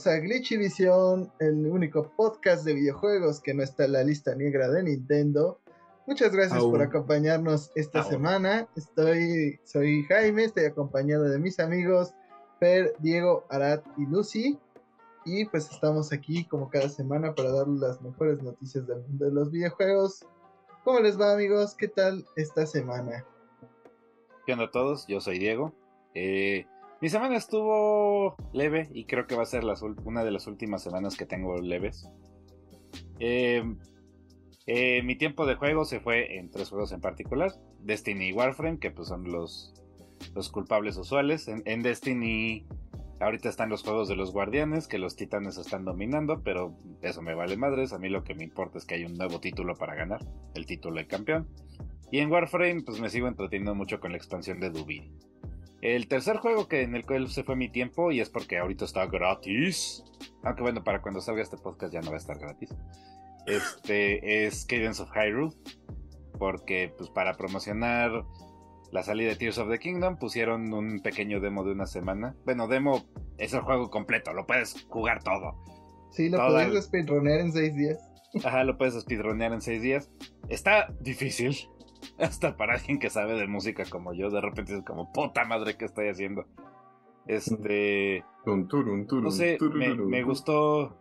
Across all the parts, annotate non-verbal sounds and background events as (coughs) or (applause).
Bienvenidos a Glitchy Vision, el único podcast de videojuegos que no está en la lista negra de Nintendo. Muchas gracias por acompañarnos esta semana. Estoy, soy Jaime, estoy acompañado de mis amigos Per, Diego, Arad y Lucy. Y pues estamos aquí como cada semana para darles las mejores noticias del mundo de los videojuegos. ¿Cómo les va amigos? ¿Qué tal esta semana? ¿Qué onda a todos? Yo soy Diego. Eh, mi semana estuvo leve y creo que va a ser una de las últimas semanas que tengo leves. Eh, eh, mi tiempo de juego se fue en tres juegos en particular. Destiny y Warframe, que pues son los, culpables usuales. En, Destiny ahorita están los juegos de los guardianes, que los titanes están dominando, pero eso me vale madres. A mí lo que me importa es que hay un nuevo título para ganar, el título de campeón. Y en Warframe pues me sigo entreteniendo mucho con la expansión de Dubin. El tercer juego que en el cual se fue mi tiempo, y es porque ahorita está gratis. Aunque bueno, para cuando salga este podcast ya no va a estar gratis. Este (laughs) es Cadence of Hyrule. Porque pues para promocionar la salida de Tears of the Kingdom pusieron un pequeño demo de una semana. Bueno, demo es el juego completo, lo puedes jugar todo. Sí, lo puedes speedronear en seis días. Ajá, lo puedes speedronear en seis días. Está difícil. (laughs) Hasta para alguien que sabe de música como yo, de repente es como, puta madre, ¿qué estoy haciendo? Este. no sé, me, gustó.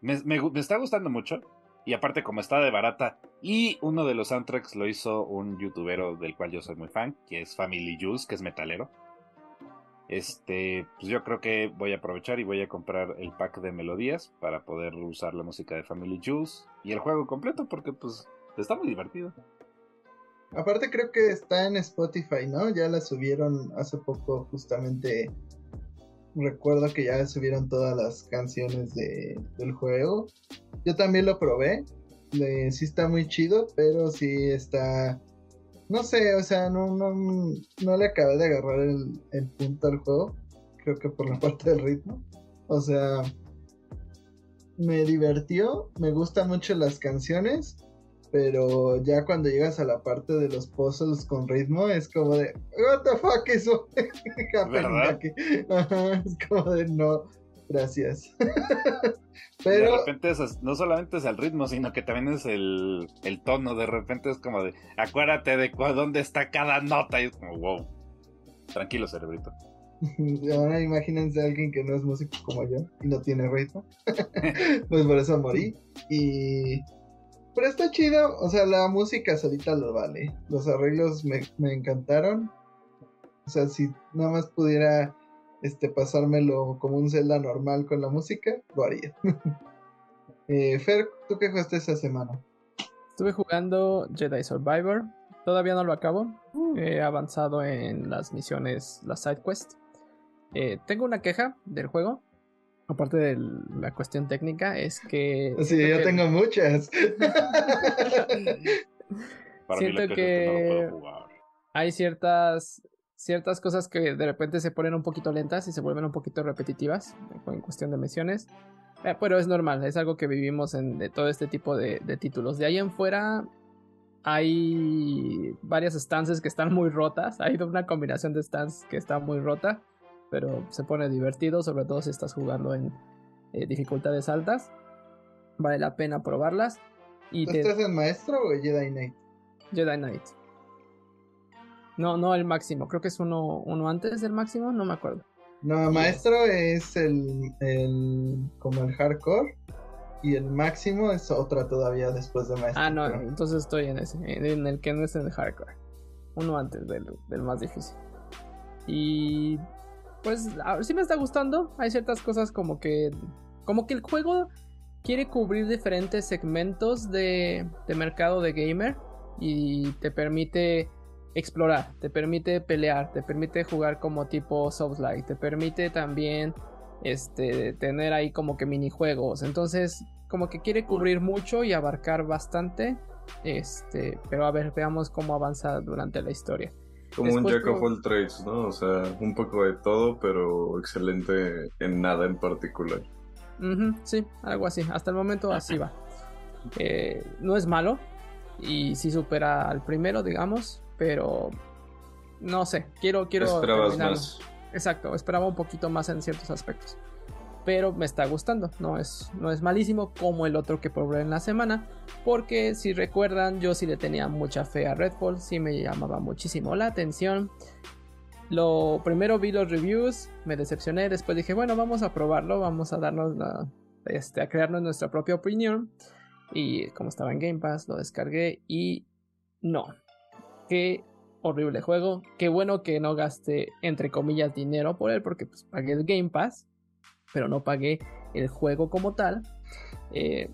Me, está gustando mucho. Y aparte, como está de barata. Y uno de los soundtracks lo hizo un youtubero del cual yo soy muy fan, que es Family Juice, que es metalero. Este, pues yo creo que voy a aprovechar y voy a comprar el pack de melodías para poder usar la música de Family Juice y el juego completo, porque pues está muy divertido. Aparte creo que está en Spotify, ¿no? Ya la subieron hace poco justamente. Recuerdo que ya subieron todas las canciones de, del juego. Yo también lo probé. sí está muy chido, pero sí está... No sé, o sea, no, no, no le acabé de agarrar el, el punto al juego. Creo que por la (laughs) parte del ritmo. O sea, me divirtió, me gustan mucho las canciones, pero ya cuando llegas a la parte de los puzzles con ritmo es como de what the fuck eso (laughs) ¿verdad? es como de no gracias (laughs) pero de repente no solamente es el ritmo sino que también es el, el tono de repente es como de acuérdate de dónde está cada nota y es como wow tranquilo cerebrito. (laughs) Ahora imagínense a alguien que no es músico como yo y no tiene ritmo. Pues por eso morí y pero está chido, o sea, la música solita lo vale. Los arreglos me, encantaron. O sea, si nada más pudiera este, pasármelo como un Zelda normal con la música, lo haría. (laughs) eh, Fer, ¿tú qué jugaste esa semana? Estuve jugando Jedi Survivor. Todavía no lo acabo. He avanzado en las misiones, las side quest. Eh, tengo una queja del juego aparte de la cuestión técnica, es que... Sí, yo tengo muchas. siento que, hay ciertas ciertas cosas que de repente se ponen un poquito lentas y se vuelven un poquito repetitivas en cuestión de misiones. Eh, pero es normal, es algo que vivimos en todo este tipo de, de, títulos. De ahí en fuera hay varias stances que están muy rotas. (laughs) Hay una combinación de stands que está muy rota pero se pone divertido, sobre todo si estás jugando en eh, dificultades altas. Vale la pena probarlas. Y ¿Estás en maestro o Jedi Knight? Jedi Knight. No, no el máximo, creo que es uno, uno antes del máximo, no me acuerdo. No, maestro es el, el como el hardcore y el máximo es otra todavía después de maestro. Ah, no, entonces estoy en ese, en el que no es el hardcore. Uno antes del, del más difícil. Y pues sí me está gustando. Hay ciertas cosas como que. Como que el juego quiere cubrir diferentes segmentos de, de mercado de gamer. Y te permite explorar, te permite pelear, te permite jugar como tipo Souls-like, te permite también este, tener ahí como que minijuegos. Entonces, como que quiere cubrir mucho y abarcar bastante. Este, pero a ver, veamos cómo avanza durante la historia. Como un Jack of all trades, ¿no? O sea, un poco de todo, pero excelente en nada en particular. sí, algo así. Hasta el momento (laughs) así va. Eh, no es malo y sí supera al primero, digamos, pero no sé, quiero quiero Esperabas más. Exacto, esperaba un poquito más en ciertos aspectos. Pero me está gustando. No es, no es malísimo como el otro que probé en la semana. Porque si recuerdan, yo sí le tenía mucha fe a Redfall. Sí me llamaba muchísimo la atención. Lo primero vi los reviews, me decepcioné. Después dije, bueno, vamos a probarlo. Vamos a darnos la, este, a crearnos nuestra propia opinión. Y como estaba en Game Pass, lo descargué y no. Qué horrible juego. Qué bueno que no gaste, entre comillas, dinero por él, porque pues, pagué el Game Pass pero no pagué el juego como tal. Eh,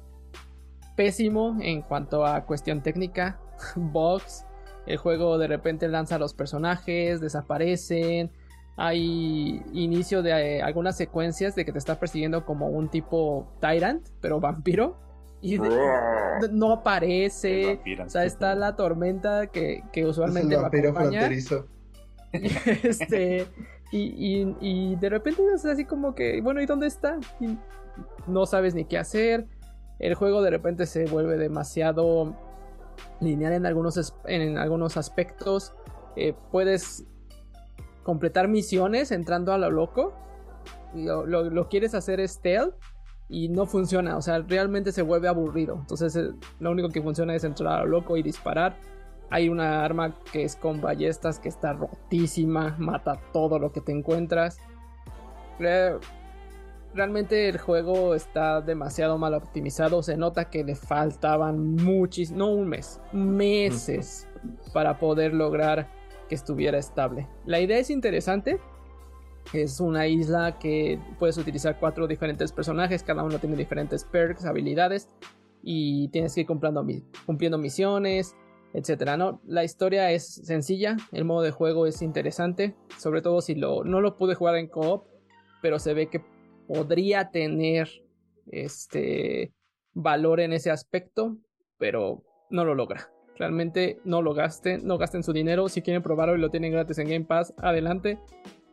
pésimo en cuanto a cuestión técnica, (laughs) bugs. El juego de repente lanza a los personajes, desaparecen. Hay inicio de eh, algunas secuencias de que te está persiguiendo como un tipo Tyrant, pero vampiro. Y no aparece. o sea, está la tormenta que, que usualmente va a acompañar. (laughs) este, y, de repente es así como que, bueno, ¿y dónde está? no sabes ni qué hacer. El juego de repente se vuelve demasiado lineal en algunos, en algunos aspectos. Eh, puedes completar misiones entrando a lo loco. Lo, lo, quieres hacer stealth y no funciona. O sea, realmente se vuelve aburrido. Entonces, eh, lo único que funciona es entrar a lo loco y disparar. Hay una arma que es con ballestas que está rotísima, mata todo lo que te encuentras. Realmente el juego está demasiado mal optimizado. Se nota que le faltaban muchos, no un mes, meses para poder lograr que estuviera estable. La idea es interesante. Es una isla que puedes utilizar cuatro diferentes personajes, cada uno tiene diferentes perks, habilidades y tienes que ir cumpliendo, cumpliendo misiones, etcétera. ¿no? La historia es sencilla, el modo de juego es interesante, sobre todo si lo, no lo pude jugar en co-op, pero se ve que podría tener este valor en ese aspecto, pero no lo logra. Realmente no lo gasten, no gasten su dinero. Si quieren probarlo y lo tienen gratis en Game Pass, adelante.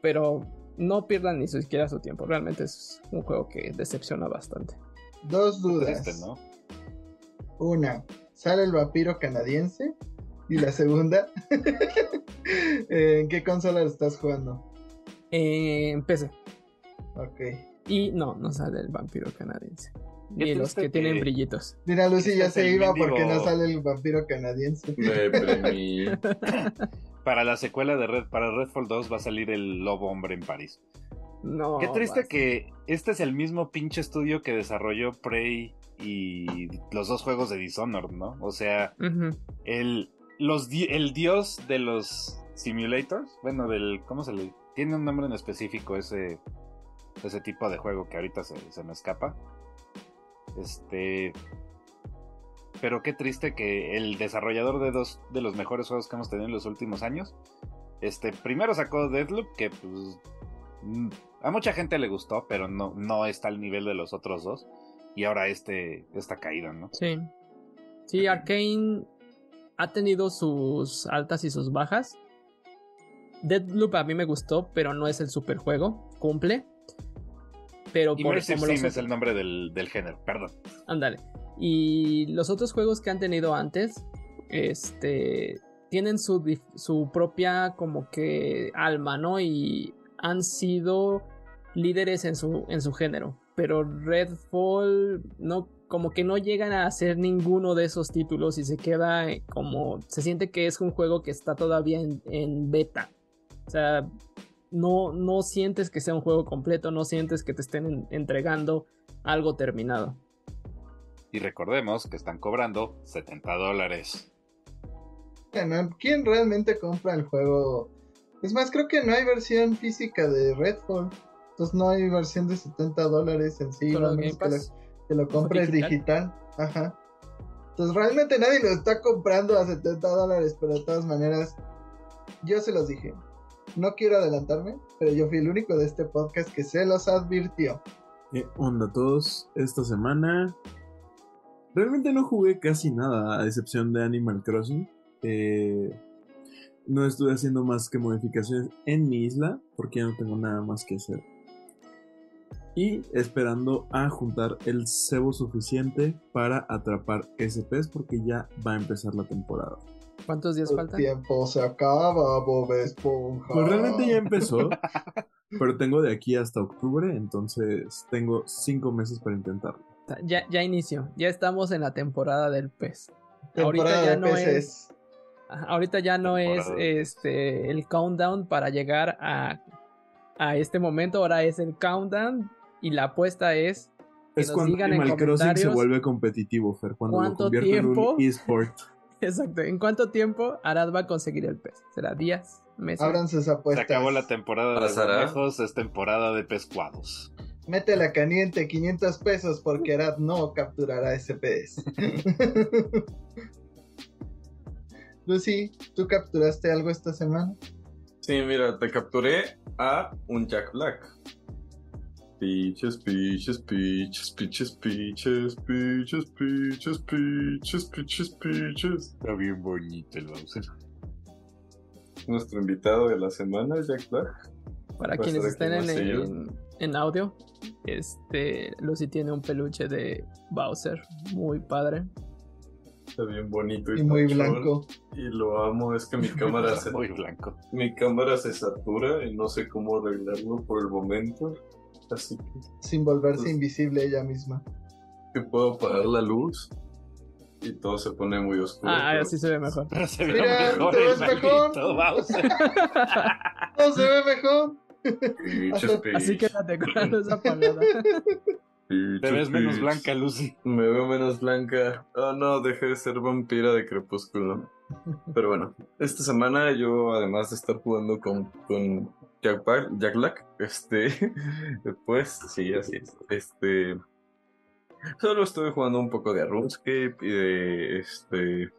Pero no pierdan ni siquiera su tiempo. Realmente es un juego que decepciona bastante. Dos dudas. Una, sale el vampiro canadiense. Y la segunda, (laughs) ¿en qué consola estás jugando? en PC. Ok. Y no, no sale el vampiro canadiense. Ni los que, tienen brillitos. Mira, Lucy ya se iba porque no sale el vampiro canadiense. (laughs) para la secuela de Red, para Redfall 2 va a salir el lobo hombre en París. No. Qué triste que este es el mismo pinche estudio que desarrolló Prey y los dos juegos de Dishonored, ¿no? O sea, el, los, el dios de los simulators, bueno, del, ¿cómo se le? Tiene un nombre en específico ese, ese tipo de juego que ahorita se, se me escapa. Este... Pero qué triste que el desarrollador de dos de los mejores juegos que hemos tenido en los últimos años, este, primero sacó Deadloop, que pues mm, a mucha gente le gustó, pero no, no está al nivel de los otros dos y ahora este, esta caída, ¿no? Sí. Sí, Arkane ha tenido sus altas y sus bajas. Deadloop a mí me gustó, pero no es el super juego. Cumple. Pero por como es el nombre del, género, perdón. Ándale. Y los otros juegos que han tenido antes, este, tienen su, su propia como que alma, ¿no? Y han sido líderes en su, en su género pero Redfall no como que no llegan a hacer ninguno de esos títulos y se queda eh, como se siente que es un juego que está todavía en, beta. O sea, no, no sientes que sea un juego completo, no sientes que te estén entregando algo terminado. Y recordemos que están cobrando 70 dólares. ¿Quién realmente compra el juego? Es más, creo que no hay versión física de Redfall. Entonces no hay versión de 70 dólares en sí, no que, lo, que lo compres digital. Ajá. Entonces realmente nadie lo está comprando a 70 dólares, pero de todas maneras, yo se los dije. No quiero adelantarme, pero yo fui el único de este podcast que se los advirtió. ¿Qué onda todos? Esta semana realmente no jugué casi nada, a excepción de Animal Crossing. Eh, no estuve haciendo más que modificaciones en mi isla, porque ya no tengo nada más que hacer y esperando a juntar el cebo suficiente para atrapar ese pez porque ya va a empezar la temporada. ¿Cuántos días faltan? El tiempo se acaba, Bob Esponja. Pues realmente ya empezó. Pero tengo de aquí hasta octubre, entonces tengo cinco meses para intentarlo. Ya, ya inició, ya estamos en la temporada del pez. Temporada Ahorita ya de no peces. es, ahorita ya no es Temporada este el countdown para llegar a, a este momento, ahora es el countdown y la apuesta es que Es nos cuando digan en Animal Crossing se vuelve competitivo, Fer, cuando lo ¿cuánto convierte en tiempo? un eSport. (laughs) exacto, en cuánto tiempo Arad va a conseguir el pez. ¿Será días, meses? Abran sus Se apuestas. acabó la temporada de Pasará. conejos, es temporada de pescuados. Métela caliente, 500 pesos, porque Arad no capturará ese pez. (laughs) Lucy, ¿tú capturaste algo esta semana? Sí, mira, te capturé a un Jack Black. Peaches, peaches, peaches, peaches, peaches, peaches, peaches, peaches, peaches, peaches. Está bien bonito el Bowser. Nuestro invitado de la semana, Jack Black. Para quienes estén en, en, en audio, este Lucy tiene un peluche de Bowser muy padre. Está bien bonito y, Y muy blanco. Y lo amo, es que mi cámara (laughs) se, Muy blanco. mi cámara se satura y no sé cómo arreglarlo por el momento. Así que, Sin volverse Pues- invisible ella misma. que puedo apagar la luz y todo se pone muy oscuro. Ah, pero- así se ve mejor. Pero se ve Mira, mejor te ves mejor. ¡No (laughs) se ve mejor! Así peaches, quédate con la luz apagada. Te ves menos blanca, Lucy. Me veo menos blanca. Oh no, dejé de ser vampira de crepúsculo. Pero bueno, esta semana yo, además de estar jugando con, con Jack, Ba- Jack Black, este, (laughs) pues sí, así es. Este, solo estuve jugando un poco de RuneScape y de, este,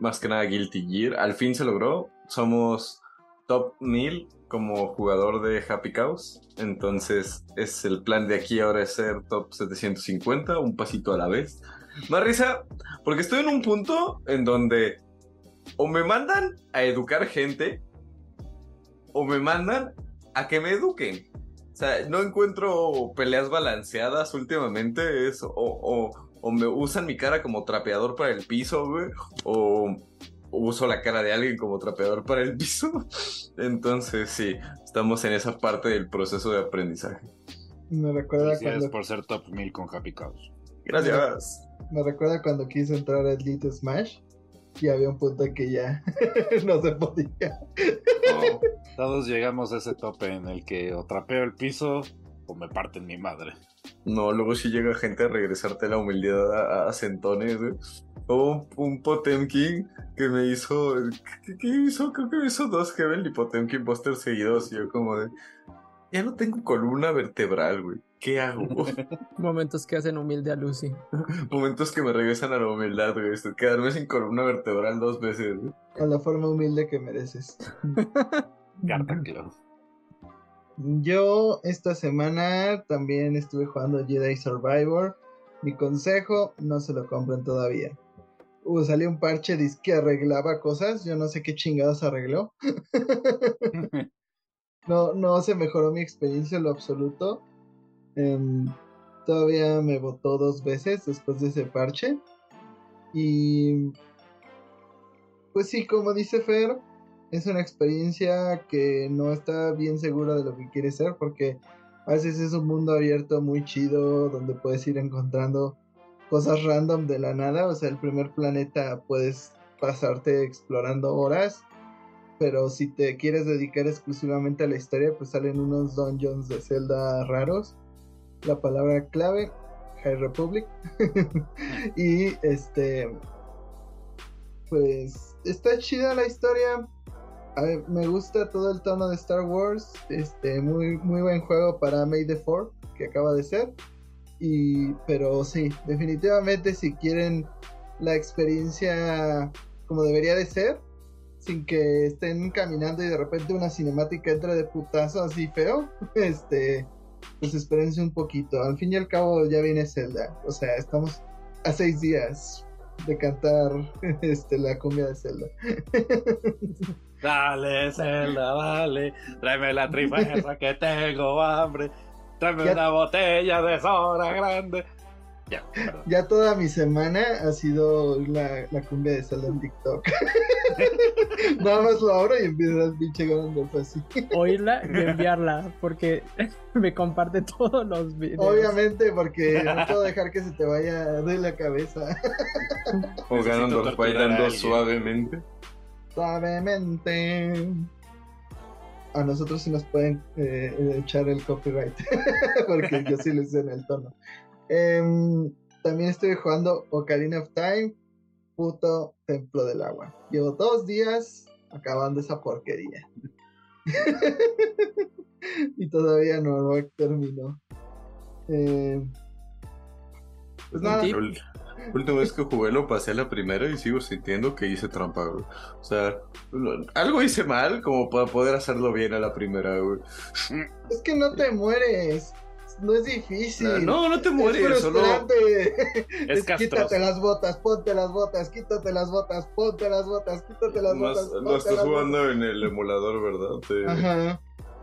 más que nada Guilty Gear. Al fin se logró. Somos top 1000 como jugador de Happy Cows. Entonces, es el plan de aquí ahora es ser top 750, un pasito a la vez. Más risa, porque estoy en un punto en donde o me mandan a educar gente o me mandan a que me eduquen. O sea, no encuentro peleas balanceadas últimamente. Es, o, o, o me usan mi cara como trapeador para el piso, güey. O, uso la cara de alguien como trapeador para el piso. (laughs) Entonces, sí, estamos en esa parte del proceso de aprendizaje. Me recuerda cuando, por ser top 1000 con Happy Cows. Gracias. me recuerda cuando quise entrar a Elite Smash y había un punto en que ya (laughs) no se podía. No, todos llegamos a ese tope en el que o trapeo el piso o me parten mi madre. No, luego si llega gente a regresarte la humildad a, a centones, güey. O un, un Potemkin que me hizo. ¿qué, qué hizo? Creo que me hizo dos Heaven y Potemkin Buster seguidos. Y yo, como de. Ya no tengo columna vertebral, güey. ¿Qué hago? (laughs) Momentos que hacen humilde a Lucy. (laughs) Momentos que me regresan a la humildad, güey. Esto, Quedarme sin columna vertebral dos veces, güey. Con la forma humilde que mereces. (laughs) Carta Claw. Yo esta semana también estuve jugando Jedi Survivor. Mi consejo, no se lo compren todavía. Uh, salió un parche dice que arreglaba cosas. Yo no sé qué chingados arregló. No, no se mejoró mi experiencia en lo absoluto. Em, todavía me votó dos veces después de ese parche. Y pues sí, como dice Fer, es una experiencia que no está bien segura de lo que quiere ser porque a veces es un mundo abierto muy chido donde puedes ir encontrando cosas random de la nada. O sea, el primer planeta puedes pasarte explorando horas. Pero si te quieres dedicar exclusivamente a la historia, pues salen unos dungeons de Zelda raros. La palabra clave, High Republic. (laughs) y este. Pues está chida la historia. Me gusta todo el tono de Star Wars. Este, muy, muy buen juego para May the 4, que acaba de ser. Y, pero sí, definitivamente si quieren la experiencia como debería de ser, sin que estén caminando y de repente una cinemática entra de putazo así feo, (laughs) este, pues espérense un poquito. Al fin y al cabo ya viene Zelda, o sea, estamos a seis días de cantar (laughs) este, la cumbia de Zelda. (laughs) Dale, Zelda, dale. Tráeme la trifesa que tengo hambre. Tráeme una botella de soda grande. Ya. Ya toda mi semana ha sido la, la cumbia de Zelda en TikTok. (laughs) Nada más lo abro y empiezo a pinche Ganondorf así. Oírla y enviarla, porque (laughs) me comparte todos los videos. Obviamente, porque no puedo dejar que se te vaya de la cabeza. (laughs) O Ganondorf bailando suavemente. Suavemente. A nosotros sí nos pueden eh, echar el copyright. porque yo sí les en el tono. Em, también estoy jugando Ocarina of Time, puto templo del agua. Llevo dos días acabando esa porquería. (laughs) y todavía no lo termino. Em, pues nada, última vez que jugué lo pasé a la primera y sigo sintiendo que hice trampa, güey. O sea, lo- algo hice mal como para poder hacerlo bien a la primera, güey. es que no te mueres. No es difícil. No, no te Es mueres, solo... frustrante. (laughs) Es Es quítate las botas, ponte las botas, quítate las botas, ponte las botas, quítate las No, botas. no estás jugando en el emulador, ¿verdad? Sí. botas. Ajá.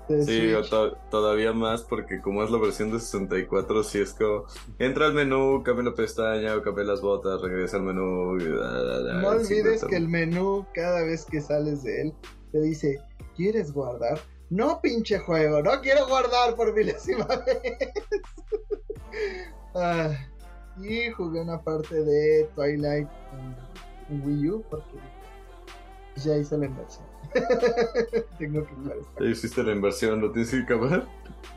Sí, o Switch. to- todavía más porque como es la versión de 64, sí es como entra al menú, cambia la pestaña, o cambia las botas, regresa al menú. y da, da, da, No olvides que el menú, cada vez que sales de él, te dice, ¿quieres guardar? No, pinche juego, no quiero guardar por milésima (laughs) vez. Ah, y jugué una parte de Twilight en, Wii U porque ya hice la inversión. (laughs) Tengo que jugar esta. Ya hiciste la inversión, ¿lo tienes que acabar?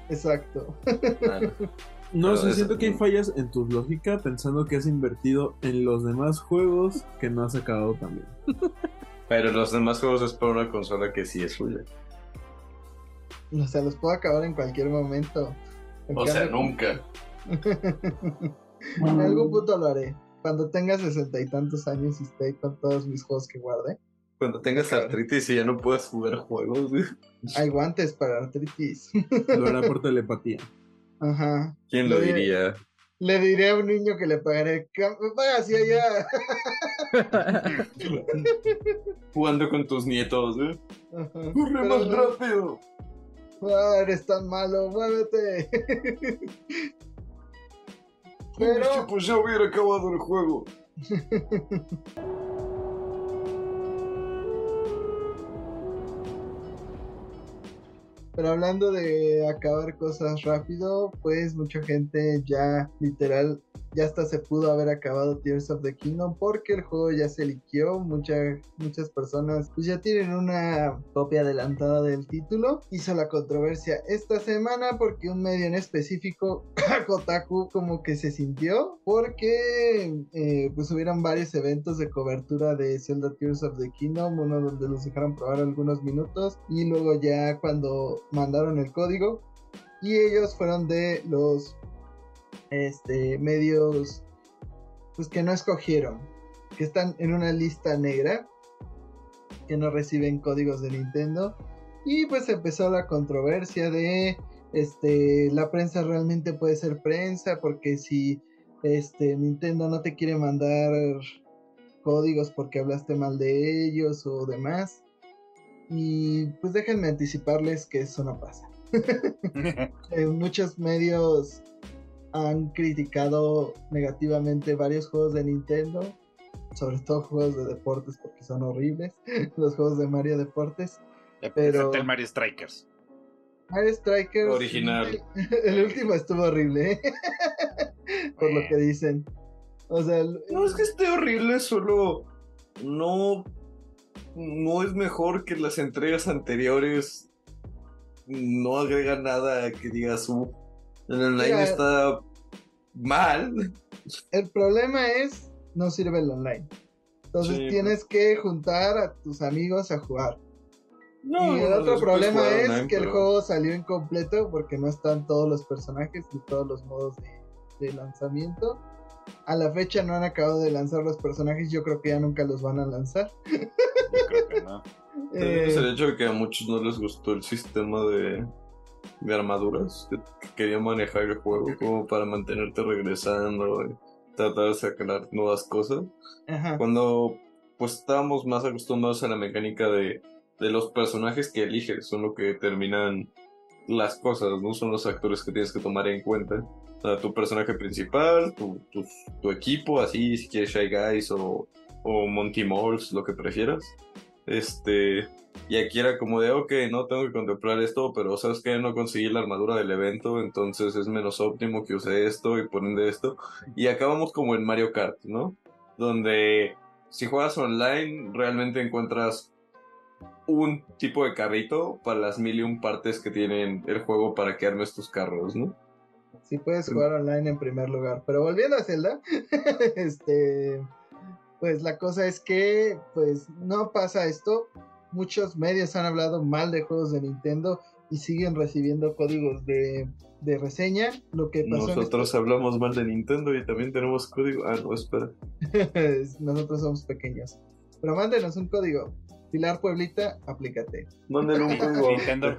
Exacto. Ah, no. No sé, siento que hay fallas en tu lógica pensando que has invertido en los demás juegos que no has acabado también. Pero los demás juegos es para una consola que sí es suya. O sea, los puedo acabar en cualquier momento. En O sea, nunca. (laughs) en algún punto lo haré. Cuando tenga sesenta y tantos años y esté con todos mis juegos que guardé. Cuando tengas artritis y ya no puedas jugar juegos, güey. Hay guantes para artritis. Lo hará por (laughs) telepatía. Ajá. ¿Quién lo Le- diría? Le diré a un niño que le pagaré. "Ca- Me pagas y allá. (laughs) Jugando con tus nietos. Ajá. ¡Corre más rápido! Ah, eres tan malo, muévete. (laughs) Pero... Pues ya hubiera acabado el juego. (laughs) Pero hablando de acabar cosas rápido, pues mucha gente ya literal, ya hasta se pudo haber acabado Tears of the Kingdom porque el juego ya se liqueó, muchas muchas personas pues ya tienen una copia adelantada del título. Hizo la controversia esta semana porque un medio en específico, (coughs) Kotaku, como que se sintió porque eh, pues hubieron varios eventos de cobertura de Zelda Tears of the Kingdom, uno donde los dejaron probar algunos minutos y luego ya cuando mandaron el código y ellos fueron de los este medios pues que no escogieron que están en una lista negra que no reciben códigos de Nintendo. Y pues empezó la controversia de este la prensa realmente puede ser prensa porque si este Nintendo no te quiere mandar códigos porque hablaste mal de ellos o demás. Y pues déjenme anticiparles que eso no pasa. (laughs) Eh, muchos medios han criticado negativamente varios juegos de Nintendo, sobre todo juegos de deportes porque son horribles, (laughs) los juegos de Mario Deportes. Pero- Excepto el Mario Strikers. Mario Strikers Original. (laughs) El, último estuvo horrible, ¿eh? (laughs) por lo que dicen. O sea, el- No es que esté horrible, solo no, no es mejor que las entregas anteriores. No agrega nada que digas, uh, el online Mira, está mal. el problema es no sirve el online. Entonces Sí. tienes que juntar a tus amigos a jugar. No, y el no, otro problema es online, que el juego salió incompleto porque no están todos los personajes ni todos los modos de, de lanzamiento. A la fecha no han acabado de lanzar los personajes, yo creo que ya nunca los van a lanzar. Yo creo que no. Eh, Es el hecho de que a muchos no les gustó el sistema de, de armaduras que, que quería manejar el juego como para mantenerte regresando y tratar de sacar nuevas cosas. ajá. Cuando pues estábamos más acostumbrados a la mecánica de, de los personajes que eliges, son lo que determinan las cosas, no son los actores que tienes que tomar en cuenta. O sea, tu personaje principal, tu, tu, tu equipo, así, si quieres Shy Guys o, o Monkey Moles, lo que prefieras. Este, y aquí era como de, ok, no tengo que contemplar esto, pero sabes que no conseguí la armadura del evento, entonces es menos óptimo que use esto y ponen de esto. Y acabamos como en Mario Kart, ¿no? Donde si juegas online, realmente encuentras un tipo de carrito para las mil y un partes que tienen el juego para que armes tus carros, ¿no? Sí puedes jugar online en primer lugar. Pero volviendo a Zelda, (laughs) este pues la cosa es que pues no pasa esto. Muchos medios han hablado mal de juegos de Nintendo y siguen recibiendo códigos de, de reseña. Lo que pasó Nosotros hablamos mal de Nintendo y también tenemos código. Ah, no, espera. (laughs) Nosotros somos pequeños. Pero mándenos un código. Pilar Pueblita, aplícate. Mándenos un código. (laughs) Nintendo,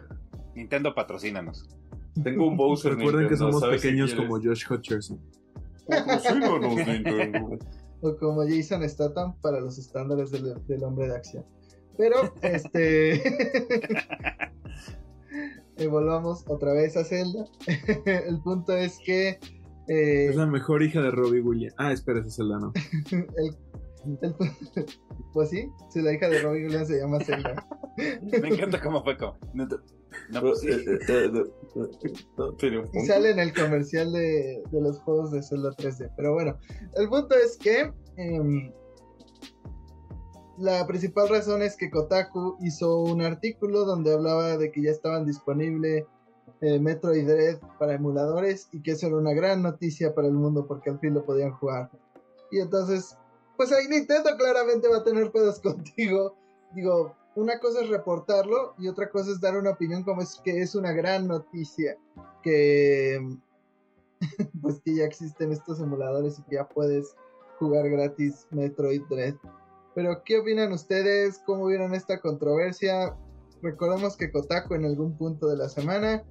Nintendo patrocínanos. Tengo un Bowser Recuerden que somos ¿sabes si pequeños como Josh Hutcherson. Patrocínanos, Nintendo. (laughs) O como Jason Statham para los estándares del, del hombre de acción. Pero, (laughs) este. (laughs) eh, volvamos otra vez a Zelda. (laughs) el punto es que. eh, Es la mejor hija de Robbie Williams. Ah, espera, esa es Zelda, ¿no? el- (laughs) pues sí, si la hija de Robbie Williams se llama Zelda. Me encanta cómo fue como. No, no, pues sí. Eh, eh, eh, no, tiene un Y sale en el comercial de, de los juegos de Zelda 3D. Pero bueno, el punto es que em, la principal razón es que Kotaku hizo un artículo donde hablaba de que ya estaban disponibles eh, Metroid Dread para emuladores y que eso era una gran noticia para el mundo porque al fin lo podían jugar. Y entonces, pues ahí Nintendo claramente va a tener pedos (laughs) contigo. Digo, una cosa es reportarlo y otra cosa es dar una opinión como es que es una gran noticia que (laughs) pues que ya existen estos emuladores y que ya puedes jugar gratis Metroid Dread. Pero ¿qué opinan ustedes? ¿Cómo vieron esta controversia? Recordemos que Kotaku en algún punto de la semana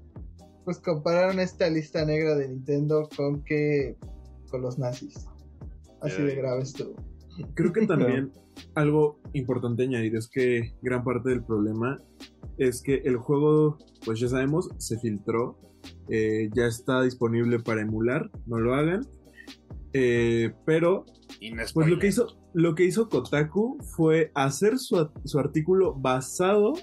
pues compararon esta lista negra de Nintendo con que con los nazis. Así de grave estuvo. Creo que (laughs) también algo importante añadir es que gran parte del problema es que el juego, pues ya sabemos, se filtró, eh, ya está disponible para emular, no lo hagan. Eh, pero pues lo que hizo, lo que hizo Kotaku fue hacer su, su artículo basado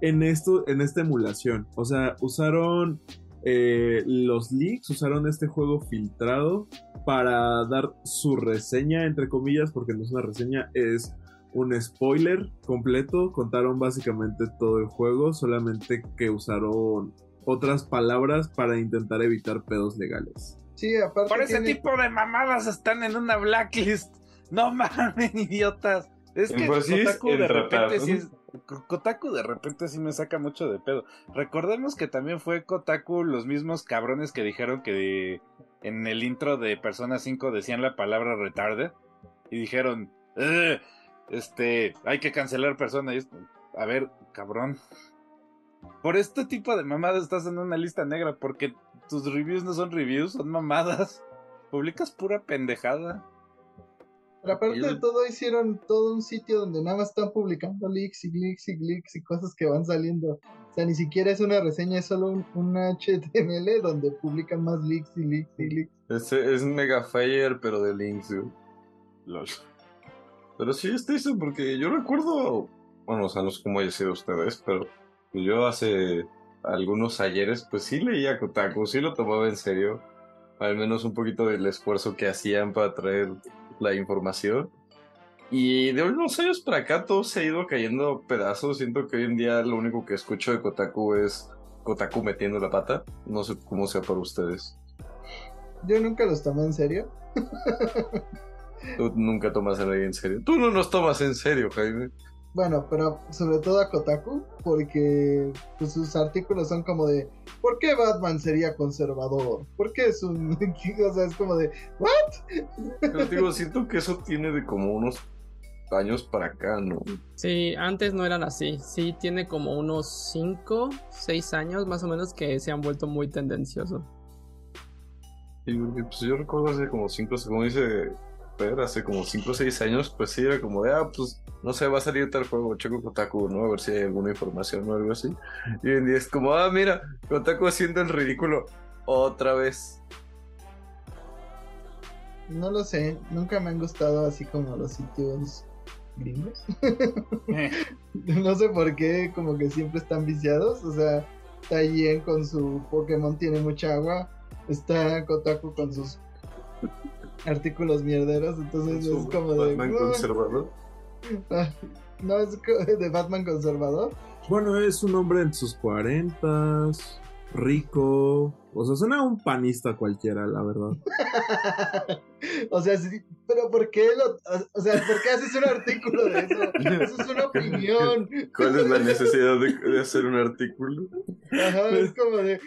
en esto, en esta emulación. O sea, usaron eh, los leaks, usaron este juego filtrado para dar su reseña, entre comillas, porque no es una reseña, es un spoiler completo. Contaron básicamente todo el juego, solamente que usaron otras palabras para intentar evitar pedos legales. Sí, aparte Por ese tiene- tipo de mamadas están en una blacklist. No (laughs) mames, idiotas. Es que en de repente sí es- Kotaku de repente sí me saca mucho de pedo. Recordemos que también fue Kotaku los mismos cabrones que dijeron que en el intro de Persona 5 decían la palabra retarded y dijeron, "Eh, este, hay que cancelar Persona. A ver, cabrón. Por este tipo de mamadas estás en una lista negra porque tus reviews no son reviews, son mamadas. Publicas pura pendejada. Pero aparte de todo, hicieron todo un sitio donde nada más están publicando leaks y leaks y leaks y cosas que van saliendo. O sea, ni siquiera es una reseña, es solo un, un HTML donde publican más leaks y leaks y leaks. Es, es Mega Fire, pero de Links, güey. Lol. Pero sí está eso, porque yo recuerdo, bueno, o sea, no sé cómo haya sido ustedes, pero yo hace algunos ayeres, pues sí leía Kotaku, sí lo tomaba en serio, al menos un poquito del esfuerzo que hacían para traer la información. Y de unos años para acá todo se ha ido cayendo a pedazos, siento que hoy en día lo único que escucho de Kotaku es Kotaku metiendo la pata, no sé cómo sea para ustedes. Yo nunca los tomé en serio. Tú nunca tomas a nadie en serio. Tú no nos tomas en serio, Jaime. Bueno, pero sobre todo a Kotaku, porque pues, sus artículos son como de ¿por qué Batman sería conservador? ¿Por qué es un... (laughs) o sea, es como de ¿what? Pero digo, siento que eso tiene de como unos años para acá, ¿no? Sí, antes no eran así. Sí, tiene como unos 5, 6 años más o menos que se han vuelto muy tendenciosos. Y pues yo recuerdo hace como 5, como dice Hace como 5 o 6 años, pues sí, era como de, ah, pues no sé, va a salir tal juego, checo Kotaku, ¿no? A ver si hay alguna información o algo así. Y hoy en día es como, ah, mira, Kotaku haciendo el ridículo otra vez. no lo sé, nunca me han gustado así como los sitios gringos. Eh, (laughs) no sé por qué, como que siempre están viciados. O sea, Taien con su Pokémon tiene mucha agua. Está Kotaku con sus artículos mierderos. Entonces es como de. Batman "No, conservador. ah, No, es (laughs) de Batman conservador. Bueno, es un hombre en sus cuarentas, rico. O sea, suena a un panista cualquiera, la verdad. (laughs) o sea, sí, pero ¿por qué lo, o sea, ¿por qué haces un artículo de eso? Eso es una opinión. ¿Cuál es la necesidad de, de hacer un artículo? Ajá, es como de.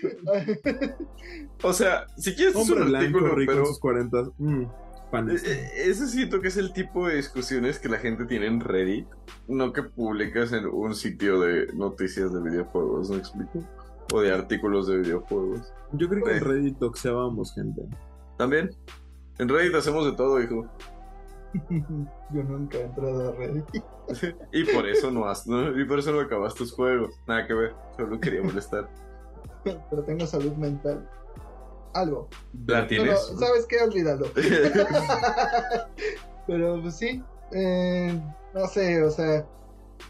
O sea, si quieres hacer un blanco, artículo, rico pero en sus cuarentas. Mm, eh, panista. eh, ese siento que es el tipo de discusiones que la gente tiene en Reddit, no que publicas en un sitio de noticias de videojuegos, ¿no explico? O de artículos de videojuegos. Yo creo que en. Reddit doxeábamos gente. También, en Reddit hacemos de todo, hijo. (laughs) Yo nunca he entrado a Reddit. (laughs) Y por eso no has, ¿no? Y por eso no acabas tus juegos. Nada que ver, solo quería molestar. (laughs) Pero tengo salud mental. Algo. ¿La tienes? no, ¿Sabes qué? Olvídalo. Pero pues sí, eh, no sé, o sea,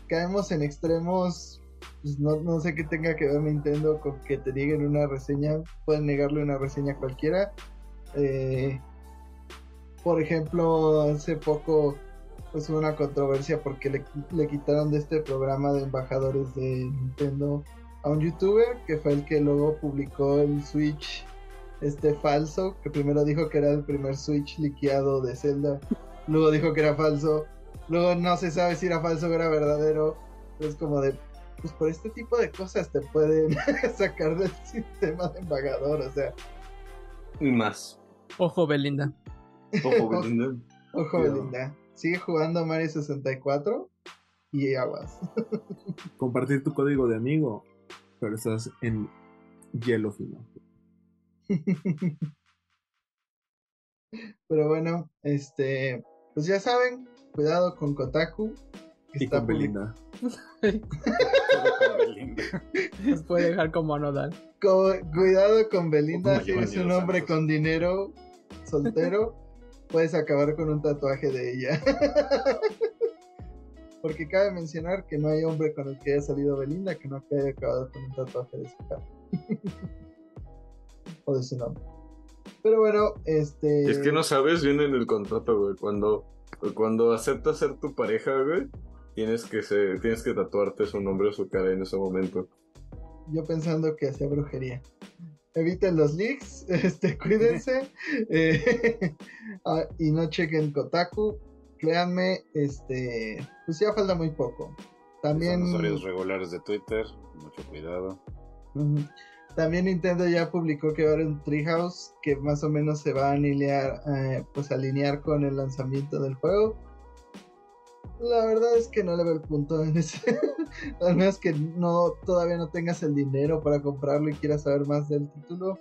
caemos en extremos. Pues no, no sé qué tenga que ver Nintendo con que te digan una reseña. Pueden negarle una reseña a cualquiera. Eh, por ejemplo, hace poco pues hubo una controversia porque le, le quitaron de este programa de embajadores de Nintendo a un youtuber que fue el que luego publicó el Switch este falso, que primero dijo que era el primer Switch liqueado de Zelda, luego dijo que era falso, luego no se sabe si era falso o era verdadero, es como de, pues por este tipo de cosas te pueden (laughs) sacar del sistema de embajador, o sea, Y más. Ojo, Belinda. Ojo, (laughs) Belinda. ojo. Belinda, sigue jugando Mario 64 y aguas. (laughs) Compartir tu código de amigo, pero estás en hielo fino. Pero bueno, este, pues ya saben, cuidado con Kotaku. que Y está con public- Belinda. Nos puede dejar como anodal. Co- cuidado con Belinda, si eres un hombre Santos. con dinero, soltero, puedes acabar con un tatuaje de ella. (laughs) Porque cabe mencionar que no hay hombre con el que haya salido Belinda que no haya acabado con un tatuaje de su cara. (laughs) o de su nombre. Pero bueno, este... Es que no sabes, viene en el contrato, güey. Cuando, cuando aceptas ser tu pareja, güey, tienes que ser, tienes que tatuarte su nombre o su cara en ese momento. Yo pensando que hacía brujería. Eviten los leaks, (laughs) este, cuídense. (laughs) eh, (laughs) ah, y no chequen Kotaku. Créanme, este, pues ya falta muy poco. También, Son usuarios regulares de Twitter, mucho cuidado. También Nintendo ya publicó que va a haber un Treehouse que más o menos se va a alinear, eh, pues alinear con el lanzamiento del juego. La verdad es que no le veo el punto en ese. (laughs) Al menos que no todavía no tengas el dinero para comprarlo y quieras saber más del título.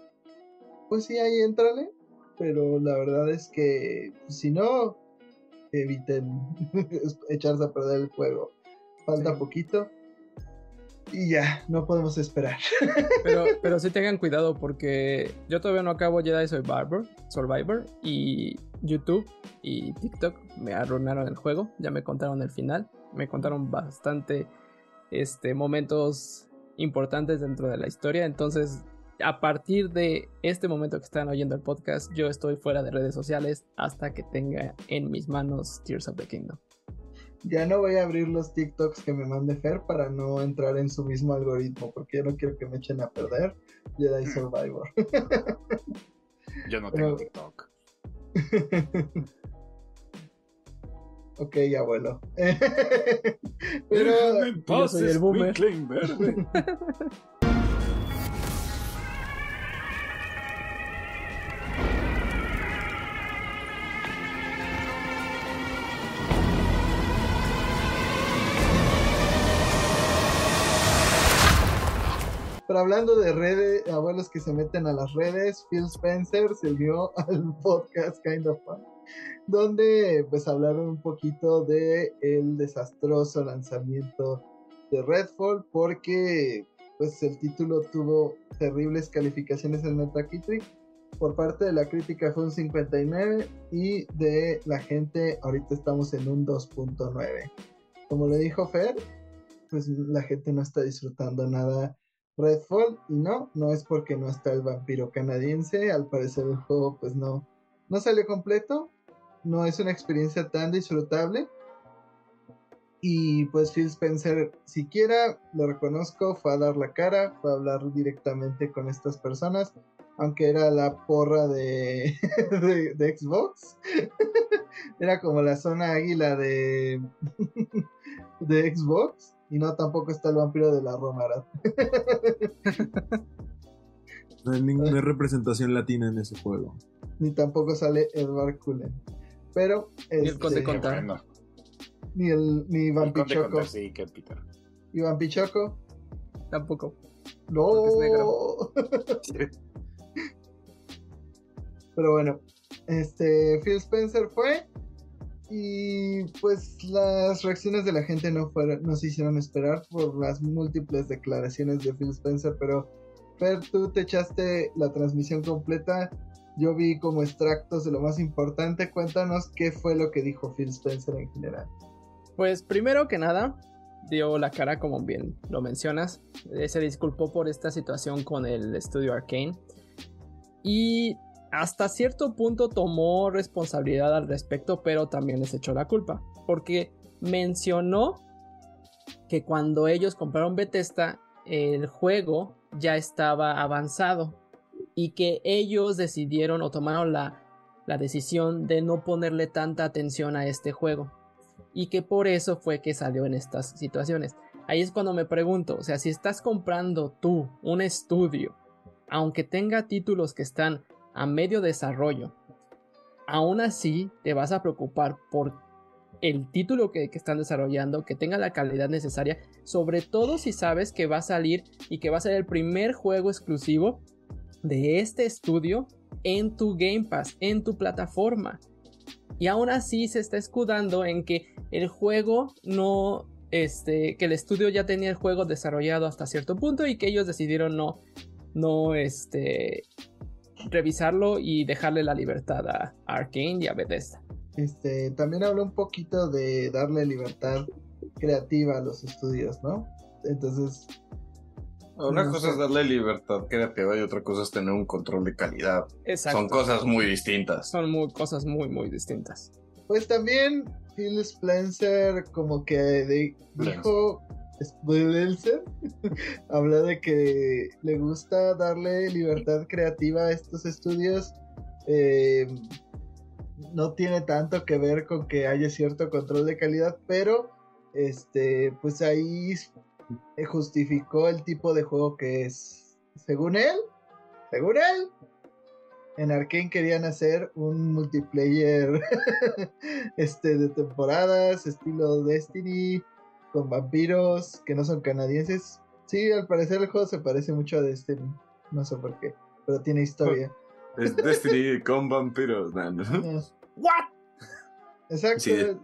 Pues sí, ahí entrale. Pero la verdad es que pues, si no, eviten (laughs) echarse a perder el juego. Falta Sí. poquito. Y ya, no podemos esperar. (laughs) Pero, pero sí tengan cuidado porque yo todavía no acabo Jedi Survivor, Survivor y YouTube y TikTok me arruinaron el juego, ya me contaron el final, me contaron bastante este, momentos importantes dentro de la historia, entonces a partir de este momento que están oyendo el podcast, yo estoy fuera de redes sociales hasta que tenga en mis manos Tears of the Kingdom. Ya no voy a abrir los TikToks que me mande Fer para no entrar en su mismo algoritmo, porque yo no quiero que me echen a perder Jedi Survivor. Yo no tengo Pero- TikTok. (laughs) ok, abuelo. (laughs) Pero yo soy el boomer. (laughs) Pero hablando de redes, abuelos que se meten a las redes, Phil Spencer se unió (laughs) al podcast Kind of Fun, donde pues hablaron un poquito de el desastroso lanzamiento de Redfall, porque pues el título tuvo terribles calificaciones en Metacritic por parte de la crítica fue un 59 y de la gente ahorita estamos en un 2.9. Como le dijo Fer, pues la gente no está disfrutando nada Redfall y no, no es porque no está el vampiro canadiense, al parecer el juego pues no, no salió completo, no es una experiencia tan disfrutable. Y pues Phil Spencer, siquiera lo reconozco, fue a dar la cara, fue a hablar directamente con estas personas, aunque era la porra de, (laughs) de, Xbox. (laughs) era como la zona águila de, (laughs) de Xbox. Y no, tampoco está el vampiro de la Roma. (laughs) no hay ninguna representación latina en ese juego. Ni tampoco sale Edward Cullen. Pero. Ni el Conde este. Ni el ni Vampichoco. Sí, que Peter. ¿Y Vampichoco? Tampoco. No. Es negro. (laughs) Pero bueno. Este. Phil Spencer fue. Y pues las reacciones de la gente no fueron, no se hicieron esperar por las múltiples declaraciones de Phil Spencer, pero Fer, tú te echaste la transmisión completa. Yo vi como extractos de lo más importante. Cuéntanos qué fue lo que dijo Phil Spencer en general. Pues primero que nada, dio la cara como bien lo mencionas. Eh, se disculpó por esta situación con el estudio Arkane. Y hasta cierto punto tomó responsabilidad al respecto, pero también les echó la culpa. Porque mencionó que cuando ellos compraron Bethesda, el juego ya estaba avanzado y que ellos decidieron o tomaron la, la decisión de no ponerle tanta atención a este juego y que por eso fue que salió en estas situaciones. Ahí es cuando me pregunto, o sea, si estás comprando tú un estudio, aunque tenga títulos que están a medio desarrollo, aún así te vas a preocupar por el título que, están desarrollando, que tenga la calidad necesaria, sobre todo si sabes que va a salir y que va a ser el primer juego exclusivo de este estudio en tu Game Pass, en tu plataforma. Y aún así se está escudando en que el juego no, este, que el estudio ya tenía el juego desarrollado hasta cierto punto y que ellos decidieron no, no, este, revisarlo y dejarle la libertad a Arkane y a Bethesda. Este, también habló un poquito de darle libertad creativa a los estudios, ¿no? Entonces. Una cosa es darle libertad creativa y otra cosa es tener un control de calidad. Exacto. Son cosas muy distintas. Son muy, cosas muy, muy distintas. Pues también Phil Spencer como que dijo Spencer (laughs) habla de que le gusta darle libertad creativa a estos estudios. Eh, no tiene tanto que ver con que haya cierto control de calidad, pero este, pues ahí justificó el tipo de juego que es. Según él, según él, en Arkane querían hacer un multiplayer (laughs) este, de temporadas, estilo Destiny, con vampiros que no son canadienses. Sí, al parecer el juego se parece mucho a Destiny. No sé por qué, pero tiene historia. Es (laughs) Destiny con vampiros, man. (laughs) ¿What? Exacto.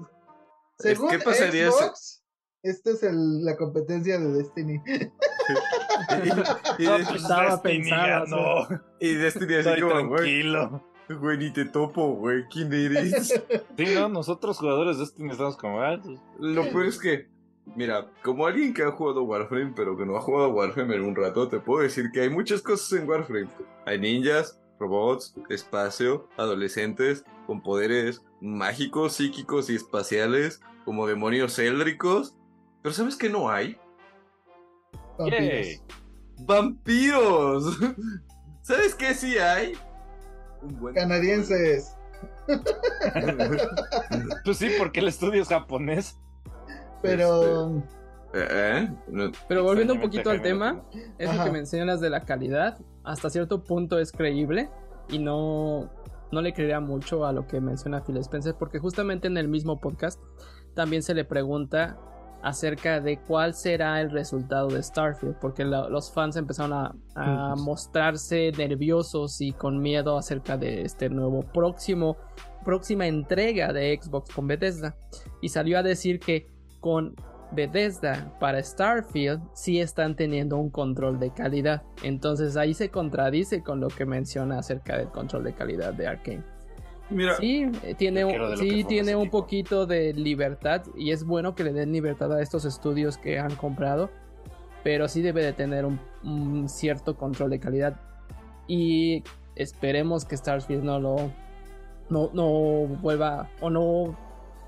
Según ¿Qué pasaría Xbox, esta es el, la competencia de Destiny. (laughs) y, y, pues estaba pensado. No. Y Destiny así como, tranquilo. Güey, ni te topo, güey. ¿Quién eres? Sí, no, nosotros jugadores de Destiny estamos como. Ah, pues, Lo peor es que Mira, como alguien que ha jugado Warframe, pero que no ha jugado Warframe en un rato, te puedo decir que hay muchas cosas en Warframe. Hay ninjas, robots, espacio, adolescentes con poderes mágicos, psíquicos y espaciales, como demonios éldricos. Pero ¿sabes qué no hay? Vampiros. ¡Vampiros! (laughs) ¿Sabes qué sí hay? Canadienses. (laughs) pues sí, porque el estudio es japonés. Pero. Este, ¿eh? Pero volviendo un poquito al tema, eso que mencionas de la calidad, hasta cierto punto es creíble y no, no le creería mucho a lo que menciona Phil Spencer, porque justamente en el mismo podcast también se le pregunta acerca de cuál será el resultado de Starfield, porque los fans empezaron a, a, mostrarse nerviosos y con miedo acerca de este nuevo próximo próxima entrega de Xbox con Bethesda y salió a decir que con Bethesda para Starfield sí están teniendo un control de calidad. Entonces ahí se contradice con lo que menciona acerca del control de calidad de Arkane. Mira, Sí, eh, tiene, un- sí tiene un tipo. poquito de libertad y es bueno que le den libertad a estos estudios que han comprado, pero sí debe de tener un, un cierto control de calidad y esperemos que Starfield no lo no, no vuelva o no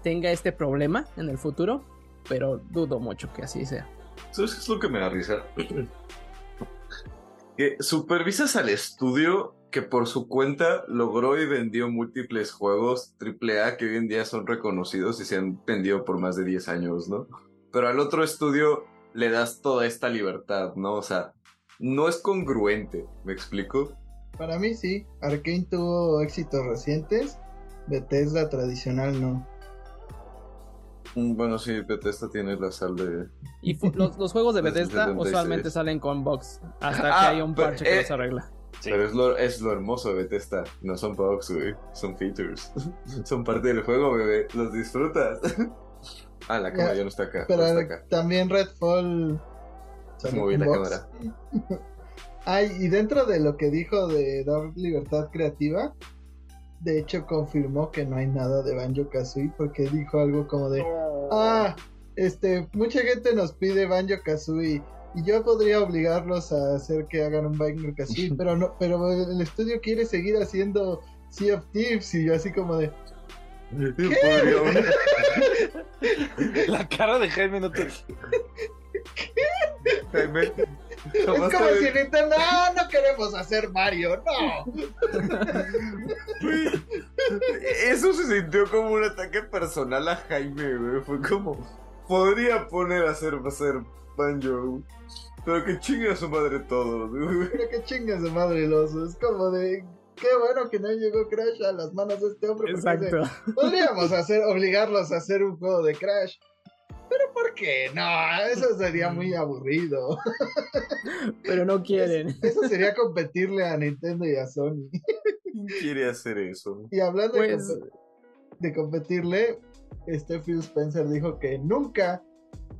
tenga este problema en el futuro, pero dudo mucho que así sea. ¿sabes qué es lo que me da risa? que supervisas al estudio que por su cuenta logró y vendió múltiples juegos AAA que hoy en día son reconocidos y se han vendido por más de 10 años, ¿no? Pero al otro estudio le das toda esta libertad, ¿no? O sea, no es congruente, ¿me explico? Para mí sí, Arkane tuvo éxitos recientes, Bethesda tradicional no. Bueno, sí, Bethesda tiene la sal de... Y los, los juegos de (laughs) Bethesda 76. usualmente salen con bugs hasta que Ah, haya un pero, parche que eh, los arregla. Sí. Pero es lo, es lo hermoso de Bethesda. No son bugs, güey. Son features. (laughs) son parte del juego, bebé. Los disfrutas. (laughs) ah, la cámara Ya, ya no está acá. Pero no está acá. también Redfall Moví la box. cámara. Ay, y dentro de lo que dijo de dar libertad creativa, de hecho confirmó que no hay nada de Banjo Kazooie porque dijo algo como de, ah, este, mucha gente nos pide Banjo Kazooie y yo podría obligarlos a hacer que hagan un Banjo Kazooie, (laughs) pero no, pero el estudio quiere seguir haciendo Sea of Thieves y yo así como de, (laughs) La cara de Jaime no te. (laughs) Jaime, es como si Nintendo, no, no queremos hacer Mario, no. Eso se sintió como un ataque personal a Jaime, güey. Fue como, podría poner a hacer, a hacer Banjo. Pero que chingue a su madre todo. güey. Pero que chingas de madre el oso. Es como de. Qué bueno que no llegó Crash a las manos de este hombre. Exacto. podríamos hacer, obligarlos a hacer un juego de Crash. Pero ¿por qué? No, eso sería muy aburrido. (laughs) Pero no quieren. Eso sería competirle a Nintendo y a Sony. ¿Quién quiere hacer eso? Y hablando de Pues de competirle, este Phil Spencer dijo que nunca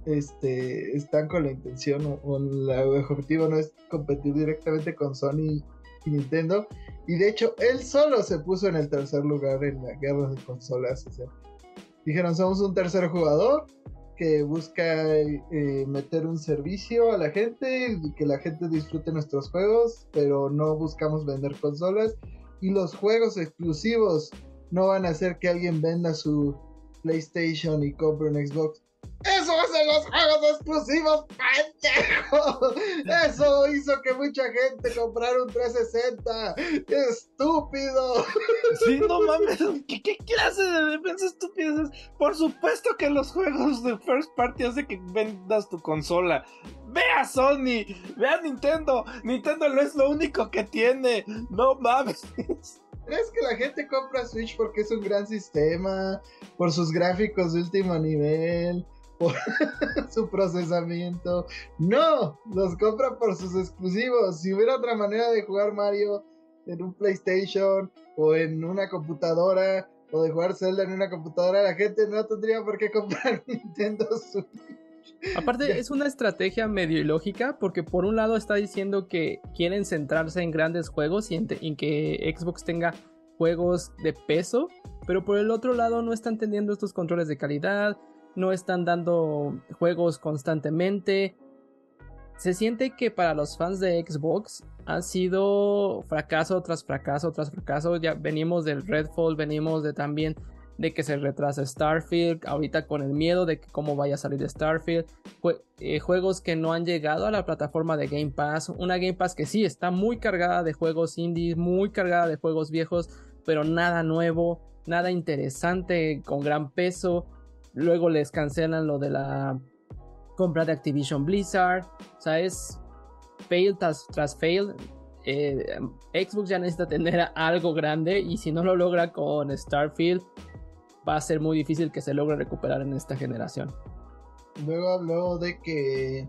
este, están con la intención o, o la- el objetivo no es competir directamente con Sony y Nintendo. Y de hecho, él solo se puso en el tercer lugar en la guerra de consolas. o sea, dijeron, somos un tercer jugador que busca eh, meter un servicio a la gente y que la gente disfrute nuestros juegos, pero no buscamos vender consolas. Y los juegos exclusivos no van a hacer que alguien venda su PlayStation y compre un Xbox. ¡Eso hacen los juegos exclusivos, pendejo! Eso hizo que mucha gente comprara un 360. ¡Estúpido! Sí, no mames. ¿Qué, qué clase de defensa estúpida es? Por supuesto que los juegos de first party hace que vendas tu consola. Ve a Sony, ve a Nintendo. Nintendo no es lo único que tiene. No mames. ¿Crees que la gente compra Switch porque es un gran sistema? Por sus gráficos de último nivel, por (laughs) su procesamiento. No, los compra por sus exclusivos. Si hubiera otra manera de jugar Mario en un PlayStation o en una computadora o de jugar Zelda en una computadora, la gente no tendría por qué comprar (laughs) Nintendo Switch. Aparte, es una estrategia medio ilógica porque por un lado está diciendo que quieren centrarse en grandes juegos y en, en que Xbox tenga juegos de peso, pero por el otro lado no están teniendo estos controles de calidad, no están dando juegos constantemente. Se siente que para los fans de Xbox ha sido fracaso tras fracaso tras fracaso. Ya venimos del Redfall, venimos de también de que se retrasa Starfield, ahorita con el miedo de que cómo vaya a salir Starfield, eh, juegos que no han llegado a la plataforma de Game Pass, una Game Pass que sí está muy cargada de juegos indies, muy cargada de juegos viejos, pero nada nuevo, nada interesante con gran peso. Luego les cancelan lo de la compra de Activision Blizzard, o sea, es fail tras, tras fail. Eh, Xbox ya necesita tener algo grande y si no lo logra con Starfield, va a ser muy difícil que se logre recuperar en esta generación. Luego habló de que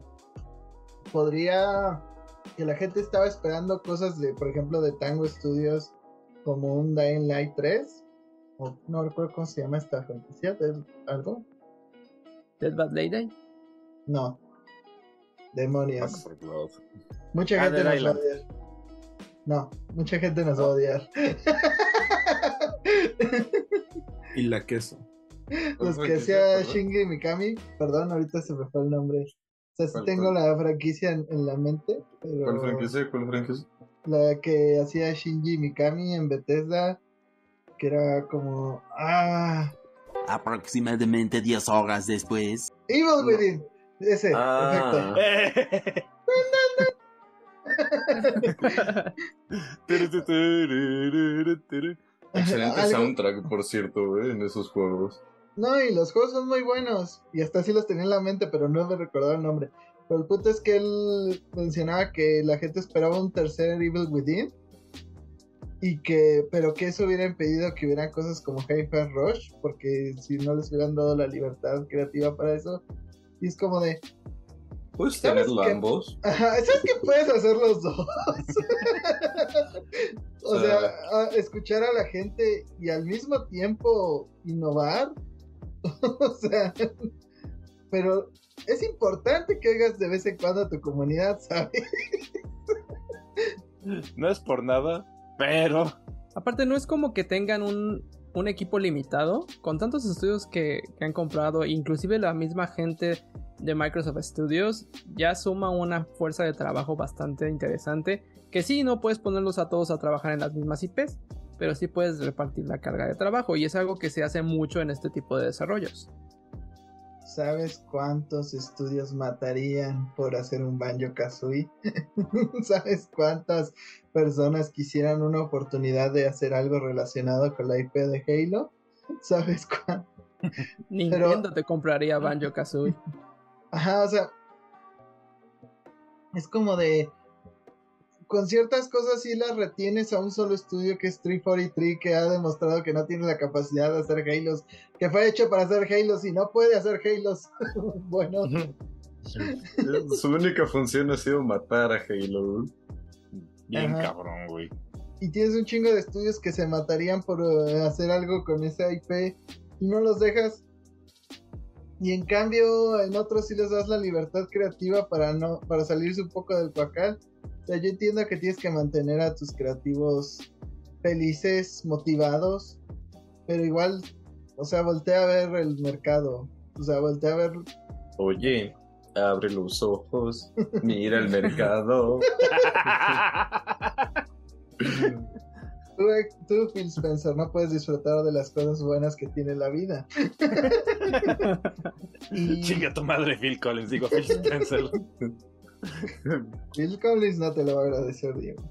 podría que la gente estaba esperando cosas de, por ejemplo, de Tango Studios como un Dying Light 3 o no recuerdo cómo se llama esta franquicia, ¿es algo? Dead Bad Lady. No. Demonios. Back 4 Blood. Mucha Ah, gente nos va a odiar. No, mucha gente nos va a odiar. Y la queso. Los ¿Cuál que hacía? Shinji Mikami, perdón, ahorita se me fue el nombre. O sea, sí ¿Cuál, tengo cuál? la franquicia en, en la mente, pero ¿Cuál franquicia? ¿Cuál franquicia? la que hacía Shinji Mikami en Bethesda, que era como, ah, Aproximadamente 10 horas después. Evil Within. Ese, Ah. perfecto. (laughs) Excelente Algo- soundtrack, por cierto, güey, en esos juegos. No, y los juegos son muy buenos. Y hasta sí los tenía en la mente, pero no me recordaba el nombre. Pero el punto es que él mencionaba que la gente esperaba un tercer Evil Within. Y que, pero que eso hubiera impedido que hubieran cosas como Hyper Rush, porque si no les hubieran dado la libertad creativa para eso. Y es como de, ¿Puedes ¿Sabes tenerlo ambos? Ajá, ¿sabes que puedes hacer los dos? (laughs) o sea, a- escuchar a la gente y al mismo tiempo innovar. (laughs) o sea, pero es importante que hagas de vez en cuando a tu comunidad, ¿sabes? (laughs) No es por nada, pero. Aparte, no es como que tengan un, un equipo limitado. Con tantos estudios que, que han comprado, inclusive la misma gente de Microsoft Studios, ya suma una fuerza de trabajo bastante interesante. Que sí, no puedes ponerlos a todos a trabajar en las mismas IPs, pero sí puedes repartir la carga de trabajo. Y es algo que se hace mucho en este tipo de desarrollos. ¿Sabes cuántos estudios matarían por hacer un Banjo Kazooie? (laughs) ¿Sabes cuántas personas quisieran una oportunidad de hacer algo relacionado con la IP de Halo? (laughs) ¿Sabes cuánto? (laughs) Nintendo te compraría Banjo (laughs) Kazooie. Ajá, o sea, es como de, con ciertas cosas sí las retienes a un solo estudio que es 343 que ha demostrado que no tiene la capacidad de hacer Halos, que fue hecho para hacer Halos y no puede hacer Halos. bueno, Su única función ha sido matar a Halo. Bien Ajá. cabrón, güey. y tienes un chingo de estudios que se matarían por eh, hacer algo con esa IP y no los dejas. Y en cambio, en otros sí les das la libertad creativa para no para salirse un poco del pacal. O sea, yo entiendo que tienes que mantener a tus creativos felices, motivados, pero igual, o sea, voltea a ver el mercado. O sea, voltea a ver Oye, abre los ojos, (laughs) mira el mercado. Tú, tú, Phil Spencer, no puedes disfrutar de las cosas buenas que tiene la vida. (laughs) y Chinga tu madre, Phil Collins, digo Phil Spencer. (laughs) Phil Collins no te lo va a agradecer, Diego.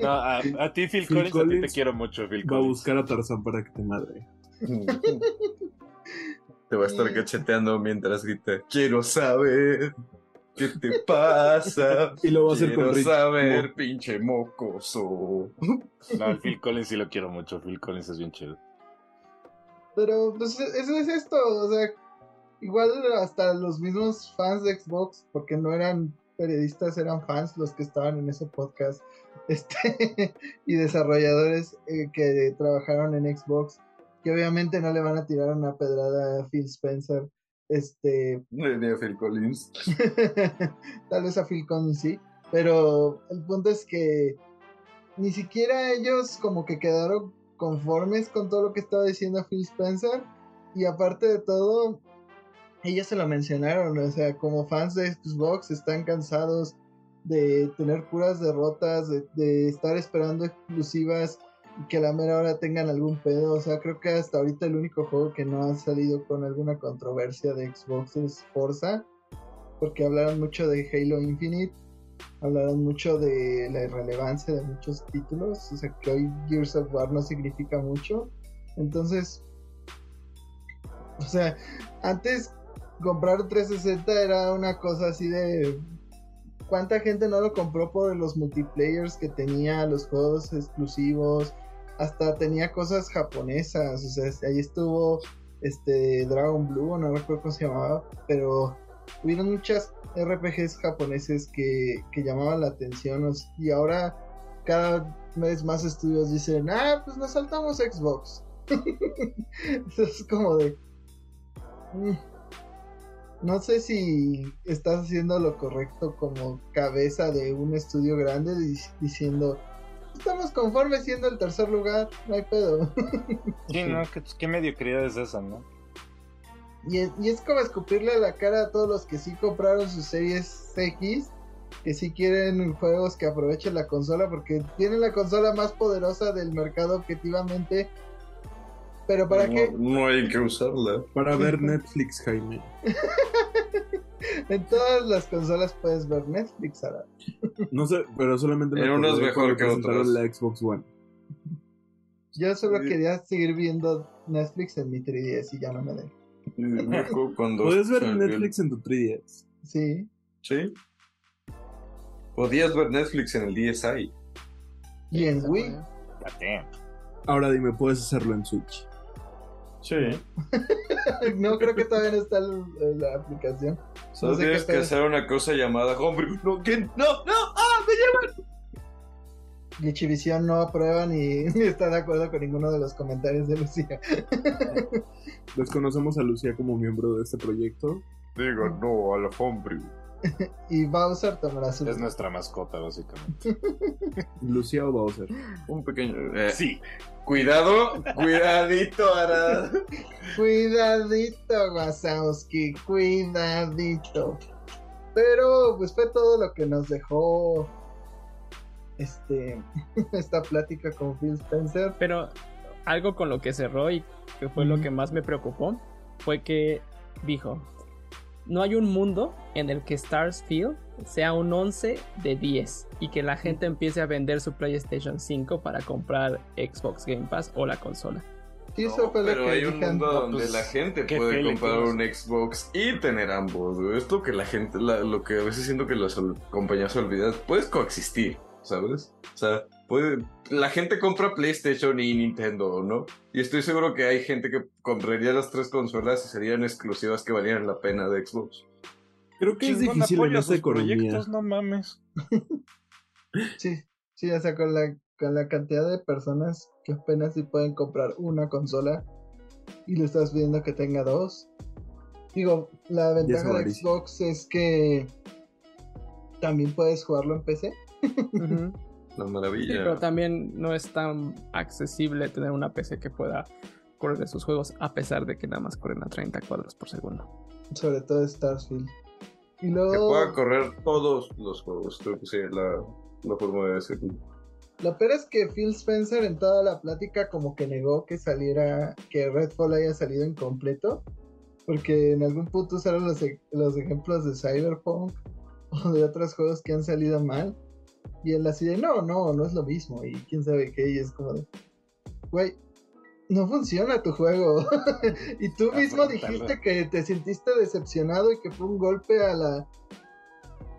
No, a, a ti, Phil, Phil Collins, a ti te Collins quiero mucho, Phil Va a Collins. buscar a Tarzán para que te madre. Te va a estar cacheteando mientras grita, quiero saber qué te pasa. (laughs) Y lo va a hacer Quiero con saber, Mo- pinche mocoso. (laughs) No, Phil Collins sí lo quiero mucho. Phil Collins es bien chido. Pero pues eso es esto, o sea, igual hasta los mismos fans de Xbox, porque no eran periodistas, eran fans los que estaban en ese podcast, (laughs) este, y desarrolladores eh, que trabajaron en Xbox, que obviamente no le van a tirar una pedrada a Phil Spencer, este, Ni a Phil Collins. (laughs) Tal vez a Phil Collins sí. Pero el punto es que ni siquiera ellos como que quedaron conformes con todo lo que estaba diciendo Phil Spencer. Y aparte de todo, ellos se lo mencionaron. O sea, como fans de Xbox están cansados de tener puras derrotas, de, de estar esperando exclusivas que la mera hora tengan algún pedo. O sea, creo que hasta ahorita el único juego que no ha salido con alguna controversia de Xbox es Forza porque hablaron mucho de Halo Infinite, hablaron mucho de la irrelevancia de muchos títulos, o sea que hoy Gears of War no significa mucho. Entonces, o sea, antes comprar un 360 era una cosa así de cuánta gente no lo compró por los multiplayers que tenía, los juegos exclusivos, hasta tenía cosas japonesas, o sea, ahí estuvo este Dragon Blue, no recuerdo cómo se llamaba, pero hubieron muchas RPGs japoneses que, que llamaban la atención y ahora cada vez más estudios dicen, ah, pues nos saltamos Xbox. (laughs) Es como de... mm, no sé si estás haciendo lo correcto como cabeza de un estudio grande di- diciendo, estamos conformes siendo el tercer lugar, no hay pedo. (laughs) Sí, ¿no? ¿Qué, qué mediocridad es esa, no? Y es, y es como escupirle a la cara a todos los que sí compraron sus series X, que sí quieren juegos que aprovechen la consola, porque tienen la consola más poderosa del mercado objetivamente. Pero para no, qué? no hay que usarla. Para ver (laughs) Netflix, Jaime. (laughs) (laughs) En todas las consolas puedes ver Netflix ahora. No sé, pero solamente me En acordé mejor que otras. la Xbox One. Yo solo Sí. quería seguir viendo Netflix en mi 3DS y ya no me (laughs) cuando Puedes ver Netflix en tu 3DS. Sí. Sí. Podías ver Netflix en el DSi. Y en Wii. Ahora dime, puedes hacerlo en Switch. Sí. (laughs) no creo que todavía no está el- la aplicación. Solo No sé tienes que hacer una cosa llamada homebrew. No, ¿quién? No, no, ah, me llevan. Y Chivisión no aprueba ni, (laughs) ni está de acuerdo con ninguno de los comentarios de Lucía. Desconocemos a Lucía como miembro de este proyecto. Digo no a la homebrew. (laughs) Y Bowser tomará su. Es nuestra mascota, básicamente. (laughs) Lucía o Bowser. Un pequeño. eh, Sí. Cuidado, cuidadito, Arad. (laughs) Cuidadito, Wazowski, cuidadito. Pero pues fue todo lo que nos dejó este esta plática con Phil Spencer. Pero algo con lo que cerró y que fue lo que más me preocupó fue que dijo, no hay un mundo en el que Starsfield sea un 11 de 10 y que la gente empiece a vender su PlayStation 5 para comprar Xbox Game Pass o la consola. Sí, No, pero que hay un mundo No, donde pues, la gente puede comprar un Xbox y tener ambos. güey. Es lo que la gente, la- lo que a veces siento que las compañías se olvidan. Puedes coexistir, ¿sabes? O sea, puede, la gente compra PlayStation y Nintendo, ¿no? Y estoy seguro que hay gente que compraría las tres consolas y serían exclusivas que valieran la pena de Xbox. Creo que es difícil en esta economía. proyectos, no mames. (laughs) Sí, sí, o sea, con la, con la cantidad de personas que apenas sí pueden comprar una consola y le estás pidiendo que tenga dos. Digo, la ventaja de. Xbox es que también puedes jugarlo en PC. (laughs) Sí, pero también no es tan accesible tener una PC que pueda correr de sus juegos a pesar de que nada más corren a 30 cuadros por segundo. Sobre todo Starfield. Y Que luego, pueda correr todos los juegos, creo que sí, la, la forma de decirlo. lo peor es que Phil Spencer en toda la plática como que negó que saliera, que Redfall haya salido incompleto. Porque en algún punto usaron los, los ejemplos de Cyberpunk (laughs) o de otros juegos que han salido mal. Y él así de, no, no, no es lo mismo. Y quién sabe qué. Y es como de, güey, no funciona tu juego. (laughs) y tú mismo Afrontarlo. dijiste que te sentiste decepcionado y que fue un golpe a la,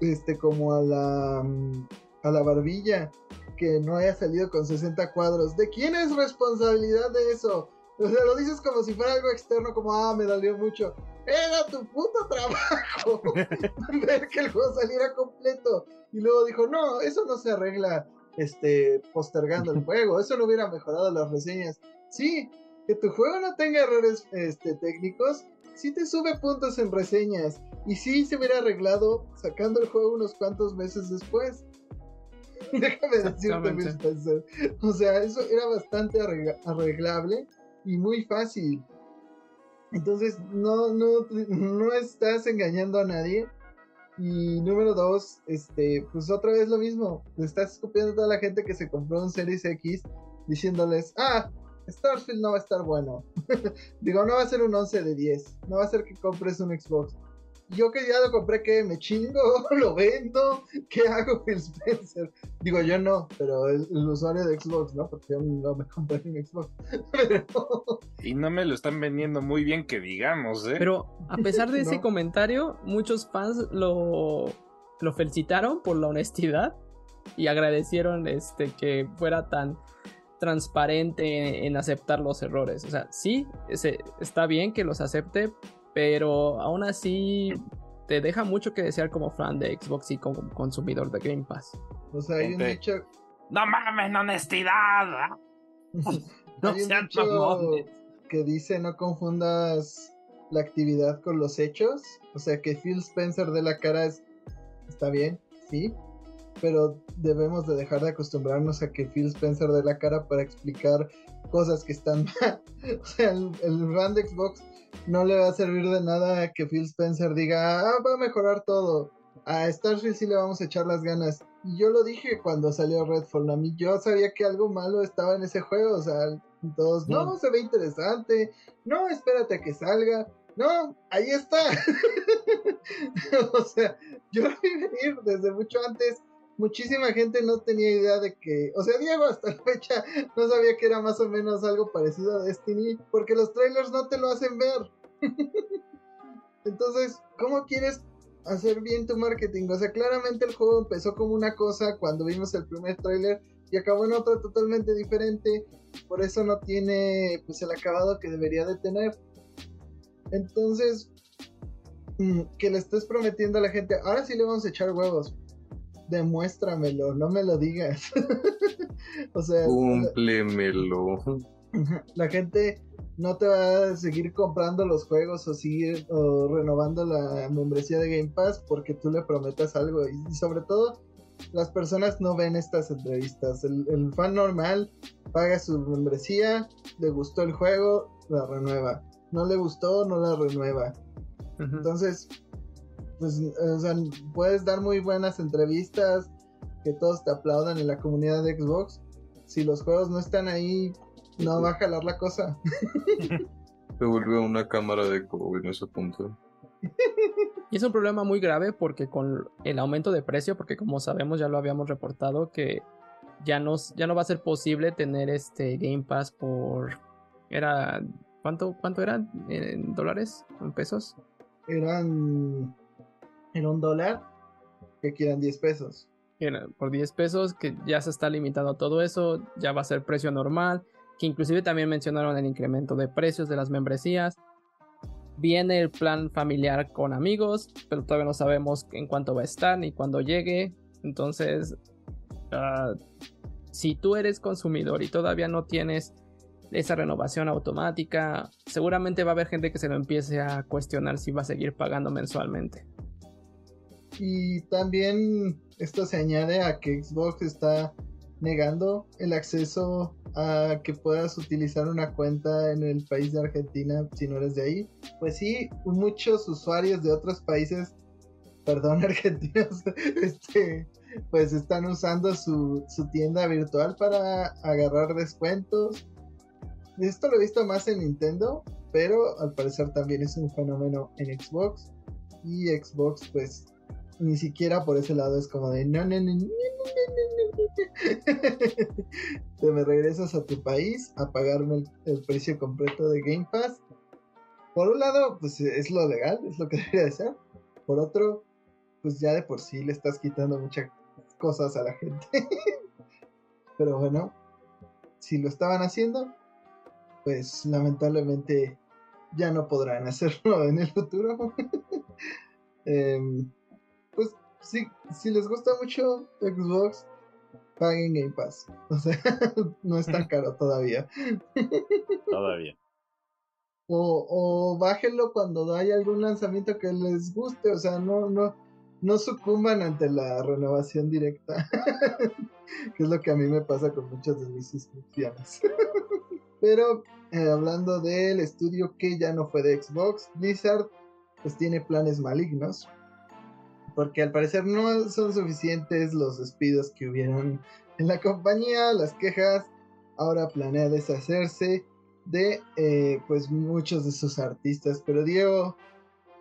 este, como a la, mm, a la barbilla. Que no haya salido con 60 cuadros. ¿De quién es responsabilidad de eso? O sea, lo dices como si fuera algo externo, como, ah, me dolió mucho. Era tu puto trabajo (laughs) ver que el juego saliera completo. Y luego dijo, no, eso no se arregla este, postergando el (laughs) juego. Eso no hubiera mejorado las reseñas. Sí, que tu juego no tenga errores este, técnicos, sí te sube puntos en reseñas. Y sí se hubiera arreglado sacando el juego unos cuantos meses después. (laughs) Déjame decirte. Spencer. O sea, eso era bastante arregla- arreglable y muy fácil. Entonces, no, no, no estás engañando a nadie. Y número dos, este, pues otra vez lo mismo. Le estás escupiendo a toda la gente que se compró un Series X diciéndoles, ah, Starfield no va a estar bueno. (laughs) Digo, no va a ser un 11 de 10. No va a ser que compres un Xbox. Yo que ya lo compré, que me chingo, (laughs) lo vendo, ¿qué hago, Phil Spencer? Digo, yo no, pero el, el usuario de Xbox, ¿no? Porque yo no me compré un Xbox. (laughs) Pero, Y no me lo están vendiendo muy bien que digamos, ¿eh? Pero a pesar de (laughs) ese No. comentario, muchos fans lo, lo felicitaron por la honestidad y agradecieron este, que fuera tan transparente en, en aceptar los errores. O sea, sí, ese- está bien que los acepte, pero aún así te deja mucho que desear como fan de Xbox y como consumidor de Game Pass. o sea, hay un dicho, No mames, honestidad. (laughs) No hay un que dice no confundas la actividad con los hechos. O sea, que Phil Spencer de la cara es, está bien, sí, pero debemos de dejar de acostumbrarnos a que Phil Spencer de la cara para explicar cosas que están (laughs) mal. O sea, el, el fan de Xbox no le va a servir de nada que Phil Spencer diga, ah, va a mejorar todo. A Starfield sí le vamos a echar las ganas. Y yo lo dije cuando salió Redfall. A mí yo sabía que algo malo estaba en ese juego. O sea, todos, no, se ve interesante. No, espérate a que salga. No, ahí está. (laughs) o sea, yo lo vi venir desde mucho antes. Muchísima gente no tenía idea de que, o sea, Diego hasta la fecha no sabía que era más o menos algo parecido a Destiny, porque los trailers no te lo hacen ver. (laughs) Entonces, ¿cómo quieres hacer bien tu marketing? O sea, claramente el juego empezó como una cosa cuando vimos el primer trailer y acabó en otra totalmente diferente. Por eso no tiene pues el acabado que debería de tener. Entonces, mm, que le estés prometiendo a la gente, ahora sí le vamos a echar huevos. Demuéstramelo, no me lo digas. (laughs) o sea, Cúmplemelo. la gente no te va a seguir comprando los juegos o seguir o renovando la membresía de Game Pass porque tú le prometas algo y, sobre todo las personas no ven estas entrevistas el, el, fan normal paga su membresía le gustó el juego la renueva no le gustó no la renueva uh -huh. entonces pues o sea, puedes dar muy buenas entrevistas que todos te aplaudan en la comunidad de Xbox si los juegos no están ahí no va a jalar la cosa. (laughs) Se vuelve una cámara de eco en ese punto. (laughs) Y es un problema muy grave porque con el aumento de precio, porque como sabemos ya lo habíamos reportado que ya no, ya no va a ser posible tener este Game Pass por era ¿cuánto cuánto eran en dólares, en pesos? Eran en un dólar que quieran 10 pesos. Por 10 pesos que ya se está limitando todo eso, ya va a ser precio normal que inclusive también mencionaron el incremento de precios de las membresías. Viene el plan familiar con amigos, pero todavía no sabemos en cuánto va a estar ni cuándo llegue. Entonces, uh, si tú eres consumidor y todavía no tienes esa renovación automática, seguramente va a haber gente que se lo empiece a cuestionar si va a seguir pagando mensualmente. Y también esto se añade a que Xbox está negando el acceso a que puedas utilizar una cuenta en el país de Argentina si no eres de ahí. Pues sí, muchos usuarios de otros países, perdón, (laughs) argentinos, este, pues están usando su, su tienda virtual para agarrar descuentos. Esto lo he visto más en Nintendo, pero al parecer también es un fenómeno en Xbox. Y Xbox, pues, ni siquiera por ese lado es como de no, no, no, no, (laughs) te me regresas a tu país a pagarme el, el, precio completo de Game Pass. Por un lado, pues es lo legal, es lo que (laughs) debería de ser. Por otro, pues ya de por sí le estás quitando muchas cosas a la gente. (laughs) Pero bueno, si lo estaban haciendo, pues lamentablemente ya no podrán hacerlo en el futuro. eh, si, si les gusta mucho Xbox, paguen Game Pass. (laughs) O sea, (laughs) no es tan (laughs) caro todavía. todavía. O, o bájenlo cuando haya algún lanzamiento que les guste. O sea, no, no, no sucumban ante la renovación directa. que es lo que a mí me pasa con muchas de mis suscripciones. Pero eh, hablando del estudio que ya no fue de Xbox, Blizzard pues tiene planes malignos porque al parecer no son suficientes los despidos que hubieron en la compañía, las quejas, ahora planea deshacerse de eh, pues muchos de sus artistas, pero Diego,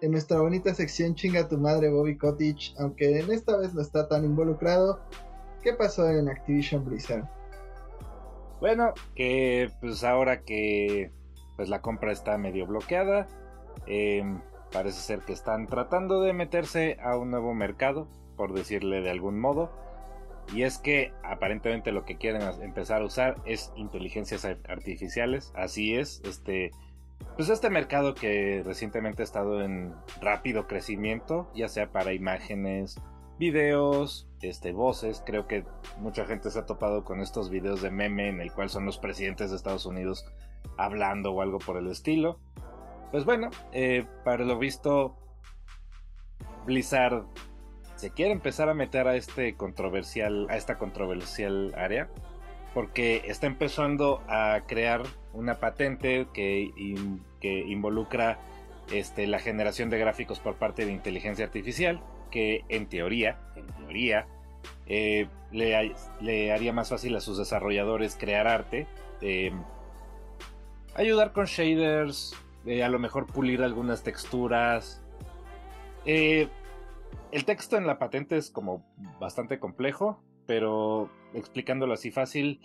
en nuestra bonita sección chinga tu madre Bobby Cottage, aunque en esta vez no está tan involucrado, ¿qué pasó en Activision Blizzard? Bueno, que pues ahora que pues la compra está medio bloqueada, eh, Parece ser que están tratando de meterse a un nuevo mercado, por decirle de algún modo. Y es que aparentemente lo que quieren empezar a usar es inteligencias artificiales. Así es, este, pues este mercado que recientemente ha estado en rápido crecimiento, ya sea para imágenes, videos, este, voces. Creo que mucha gente se ha topado con estos videos de meme en el cual son los presidentes de Estados Unidos hablando o algo por el estilo. Pues bueno, eh, para lo visto, Blizzard se quiere empezar a meter a este controversial, a esta controversial área, porque está empezando a crear una patente que, que involucra este, la generación de gráficos por parte de inteligencia artificial, que en teoría, en teoría, eh, le haría más fácil a sus desarrolladores crear arte, eh, ayudar con shaders, eh, a lo mejor pulir algunas texturas. Eh, el texto en la patente es como bastante complejo, pero explicándolo así fácil,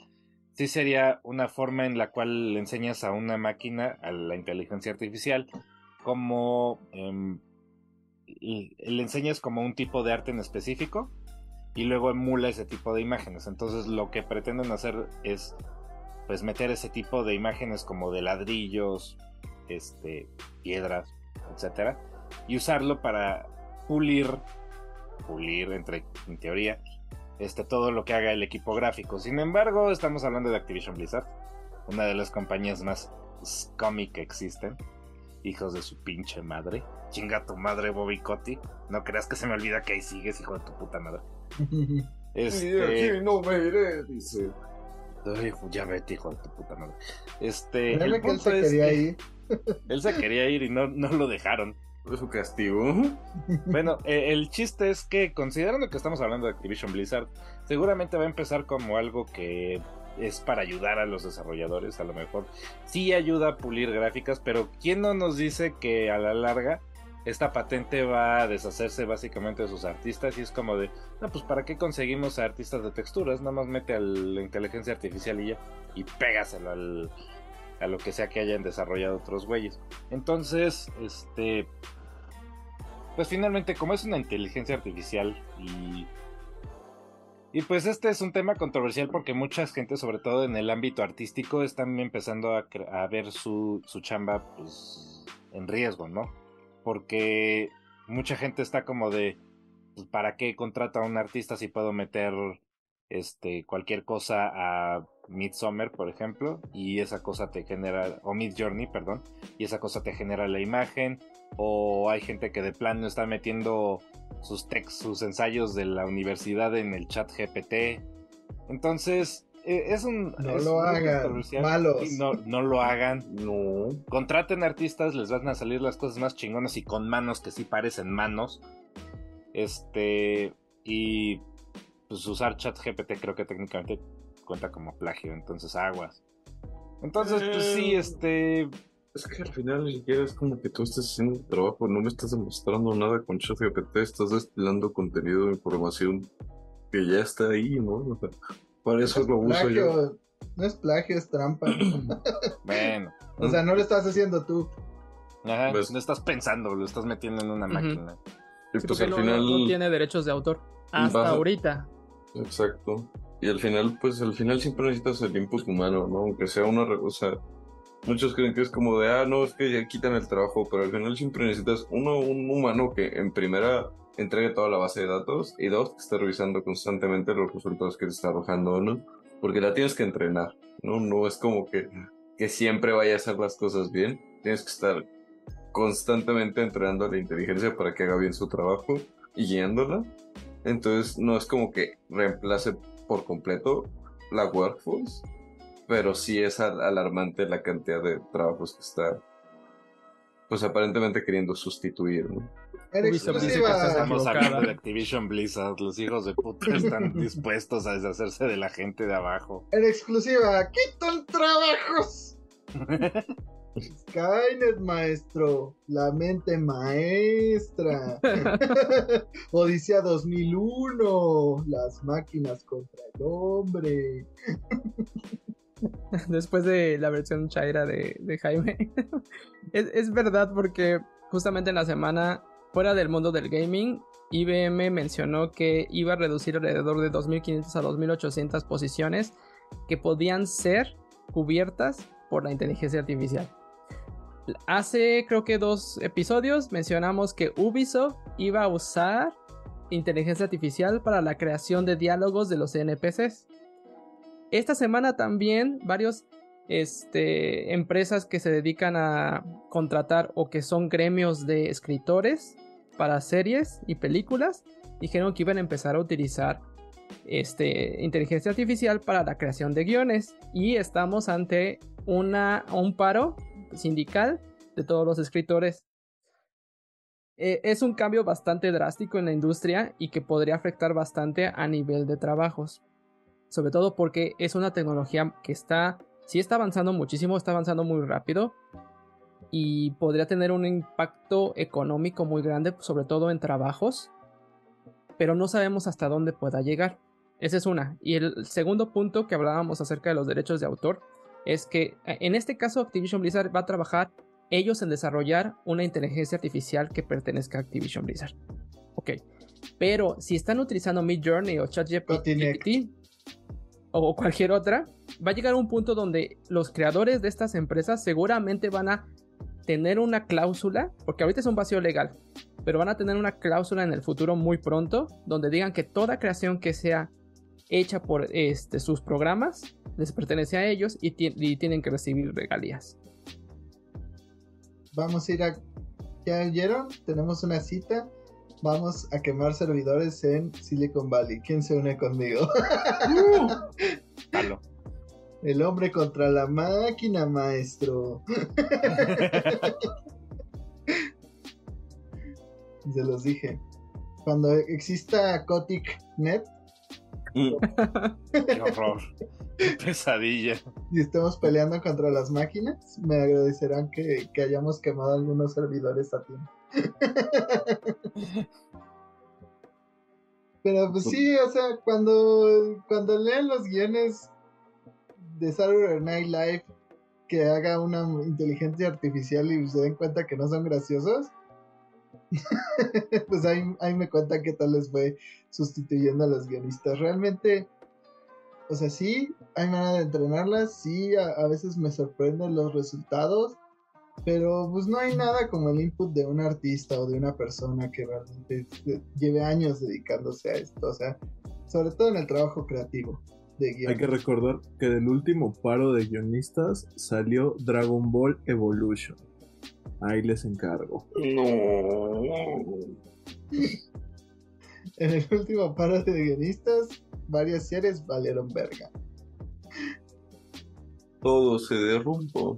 sí sería una forma en la cual le enseñas a una máquina, a la inteligencia artificial, como em, le enseñas como un tipo de arte en específico y luego emula ese tipo de imágenes. Entonces lo que pretenden hacer es pues meter ese tipo de imágenes como de ladrillos, este, piedras, etcétera, y usarlo para pulir, pulir entre en teoría, este todo lo que haga el equipo gráfico. Sin embargo, estamos hablando de Activision Blizzard, una de las compañías más scummy que existen. Hijos de su pinche madre. Chinga tu madre, Bobby Cotti. No creas que se me olvida que ahí sigues, hijo de tu puta madre. (laughs) Este. no me iré, dice. Ay, ya vete, hijo de tu puta madre. Este. El que él punto se es quería que ir. Él se quería ir y no, no lo dejaron. Su castigo. Bueno, eh, el chiste es que, considerando que estamos hablando de Activision Blizzard, seguramente va a empezar como algo que es para ayudar a los desarrolladores, a lo mejor. Sí ayuda a pulir gráficas, pero ¿quién no nos dice que a la larga esta patente va a deshacerse básicamente de sus artistas? Y es como de, no, pues ¿para qué conseguimos a artistas de texturas? Nada más mete a la inteligencia artificial y ya, y pégaselo al, a lo que sea que hayan desarrollado otros güeyes. Entonces, este, pues finalmente, como es una inteligencia artificial y. Y pues este es un tema controversial porque mucha gente, sobre todo en el ámbito artístico, están empezando a, ver su, su chamba pues, en riesgo, ¿no? Porque mucha gente está como de, pues, ¿para qué contrato a un artista si puedo meter este, cualquier cosa a Midsummer, por ejemplo, y esa cosa te genera, o Mid Journey, perdón, y esa cosa te genera la imagen, o hay gente que de plano está metiendo sus text, sus ensayos de la universidad en el chat GPT. Entonces, eh, es un... No es lo hagan, malos. Sí, No, no lo hagan. No. Contraten artistas, les van a salir las cosas más chingonas y con manos que sí parecen manos. Este, y pues usar chat GPT creo que técnicamente cuenta como plagio, entonces aguas. Entonces, pues sí, Eh, este, Es que al final ni siquiera es como que tú estés haciendo trabajo, no me estás demostrando nada con ChatGPT, estás destilando contenido de información que ya está ahí, ¿no? O sea, para eso lo uso yo. Plagio, no es plagio, es trampa. (clears throat) bueno. o sea, no lo estás haciendo tú. Ajá, Pues- no estás pensando, lo estás metiendo en una máquina. Y pues porque al no, final. no- tiene derechos de autor. Hasta ahorita. Exacto. Y al final, pues al final siempre necesitas el input humano, ¿no? Aunque sea una... sea, muchos creen que es como de, ah, no, es que ya quitan el trabajo, pero al final siempre necesitas, uno, un humano que en primera entregue toda la base de datos y dos, que esté revisando constantemente los resultados que te está arrojando, ¿no? Porque la tienes que entrenar, ¿no? No es como que, que siempre vaya a hacer las cosas bien. Tienes que estar constantemente entrenando a la inteligencia para que haga bien su trabajo y guiándola. Entonces no es como que reemplace por completo la workforce, pero sí es al- alarmante la cantidad de trabajos que está, pues aparentemente queriendo sustituir, ¿no? En Ubisoft dice que Estamos hablando de Activision Blizzard, los hijos de puta están (laughs) dispuestos a deshacerse de la gente de abajo. En exclusiva, quitan trabajos. (laughs) Skynet, maestro. La mente maestra. (laughs) Odisea 2001. Las máquinas contra el hombre. (laughs) Después de la versión Chaira de, de Jaime. (laughs) es, es verdad porque justamente en la semana, fuera del mundo del gaming, IBM mencionó que iba a reducir alrededor de 2.500 a 2.800 posiciones que podían ser cubiertas por la inteligencia artificial. Hace creo que dos episodios mencionamos que Ubisoft iba a usar inteligencia artificial para la creación de diálogos de los NPCs. Esta semana también varios este, empresas que se dedican a contratar o que son gremios de escritores para series y películas dijeron que iban a empezar a utilizar este, inteligencia artificial para la creación de guiones y estamos ante una, un paro sindical de todos los escritores. Eh, es un cambio bastante drástico en la industria y que podría afectar bastante a nivel de trabajos. Sobre todo porque es una tecnología que está, sí está avanzando muchísimo, está avanzando muy rápido y podría tener un impacto económico muy grande, sobre todo en trabajos, pero no sabemos hasta dónde pueda llegar. Esa es una. Y el segundo punto que hablábamos acerca de los derechos de autor es que eh, en este caso Activision Blizzard va a trabajar ellos en desarrollar una inteligencia artificial que pertenezca a Activision Blizzard. Ok. Pero si están utilizando Mid Journey o ChatGPT o cualquier otra, va a llegar un punto donde los creadores de estas empresas seguramente van a tener una cláusula, porque ahorita es un vacío legal, pero van a tener una cláusula en el futuro muy pronto donde digan que toda creación que sea hecha por este, sus programas les pertenece a ellos y, y tienen que recibir regalías. Vamos a ir a... ¿Ya oyeron? Tenemos una cita. Vamos a quemar servidores en Silicon Valley. ¿Quién se une conmigo? (laughs) Halo. El hombre contra la máquina, maestro. (laughs) Se los dije. Cuando exista Kotick Net, (laughs) Qué horror. Qué pesadilla. y estemos peleando contra las máquinas, me agradecerán que, que hayamos quemado algunos servidores a tiempo. (laughs) Pero pues sí, o sea, cuando, cuando leen los guiones de Saturday Night Live que haga una inteligencia artificial y se den cuenta que no son graciosos, (laughs) pues ahí, ahí me cuentan qué tal les fue sustituyendo a los guionistas. Realmente, o sea, sí, hay manera de entrenarlas, sí, a, a veces me sorprenden los resultados, pero pues no hay nada como el input de un artista o de una persona que realmente eh, lleve años dedicándose a esto, o sea, sobre todo en el trabajo creativo de guion. Hay que recordar que del último paro de guionistas salió Dragon Ball Evolution. Ahí les encargo. En el último paro de guionistas, varias series valieron verga. Todo se derrumbó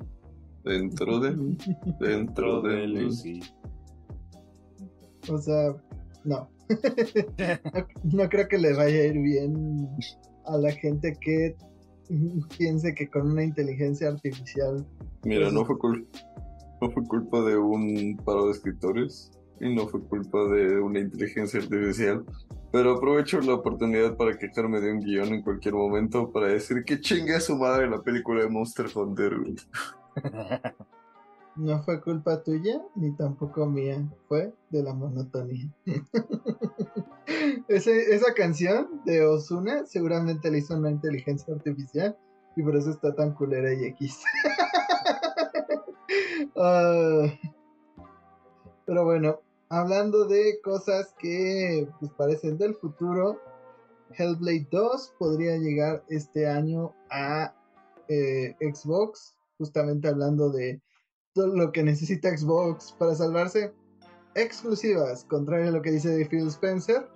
dentro de mí, dentro de mí. Lucy. O sea, no. no. (laughs) no creo que le vaya a ir bien a la gente que piense que con una inteligencia artificial Mira, Pues- no fue, cul- no fue culpa de un paro de escritores y no fue culpa de una inteligencia artificial. Pero aprovecho la oportunidad para quejarme de un guion en cualquier momento para decir que chingue a su madre la película de Monster Hunter. no fue culpa tuya ni tampoco mía, fue de la monotonía. (laughs) Ese- esa canción de Osuna seguramente la hizo una inteligencia artificial y por eso está tan culera y X. (laughs) Ah, pero bueno, hablando de cosas que pues, parecen del futuro, Hellblade 2 podría llegar este año a eh, Xbox, justamente hablando de todo lo que necesita Xbox para salvarse. Exclusivas, contrario a lo que dice Phil Spencer.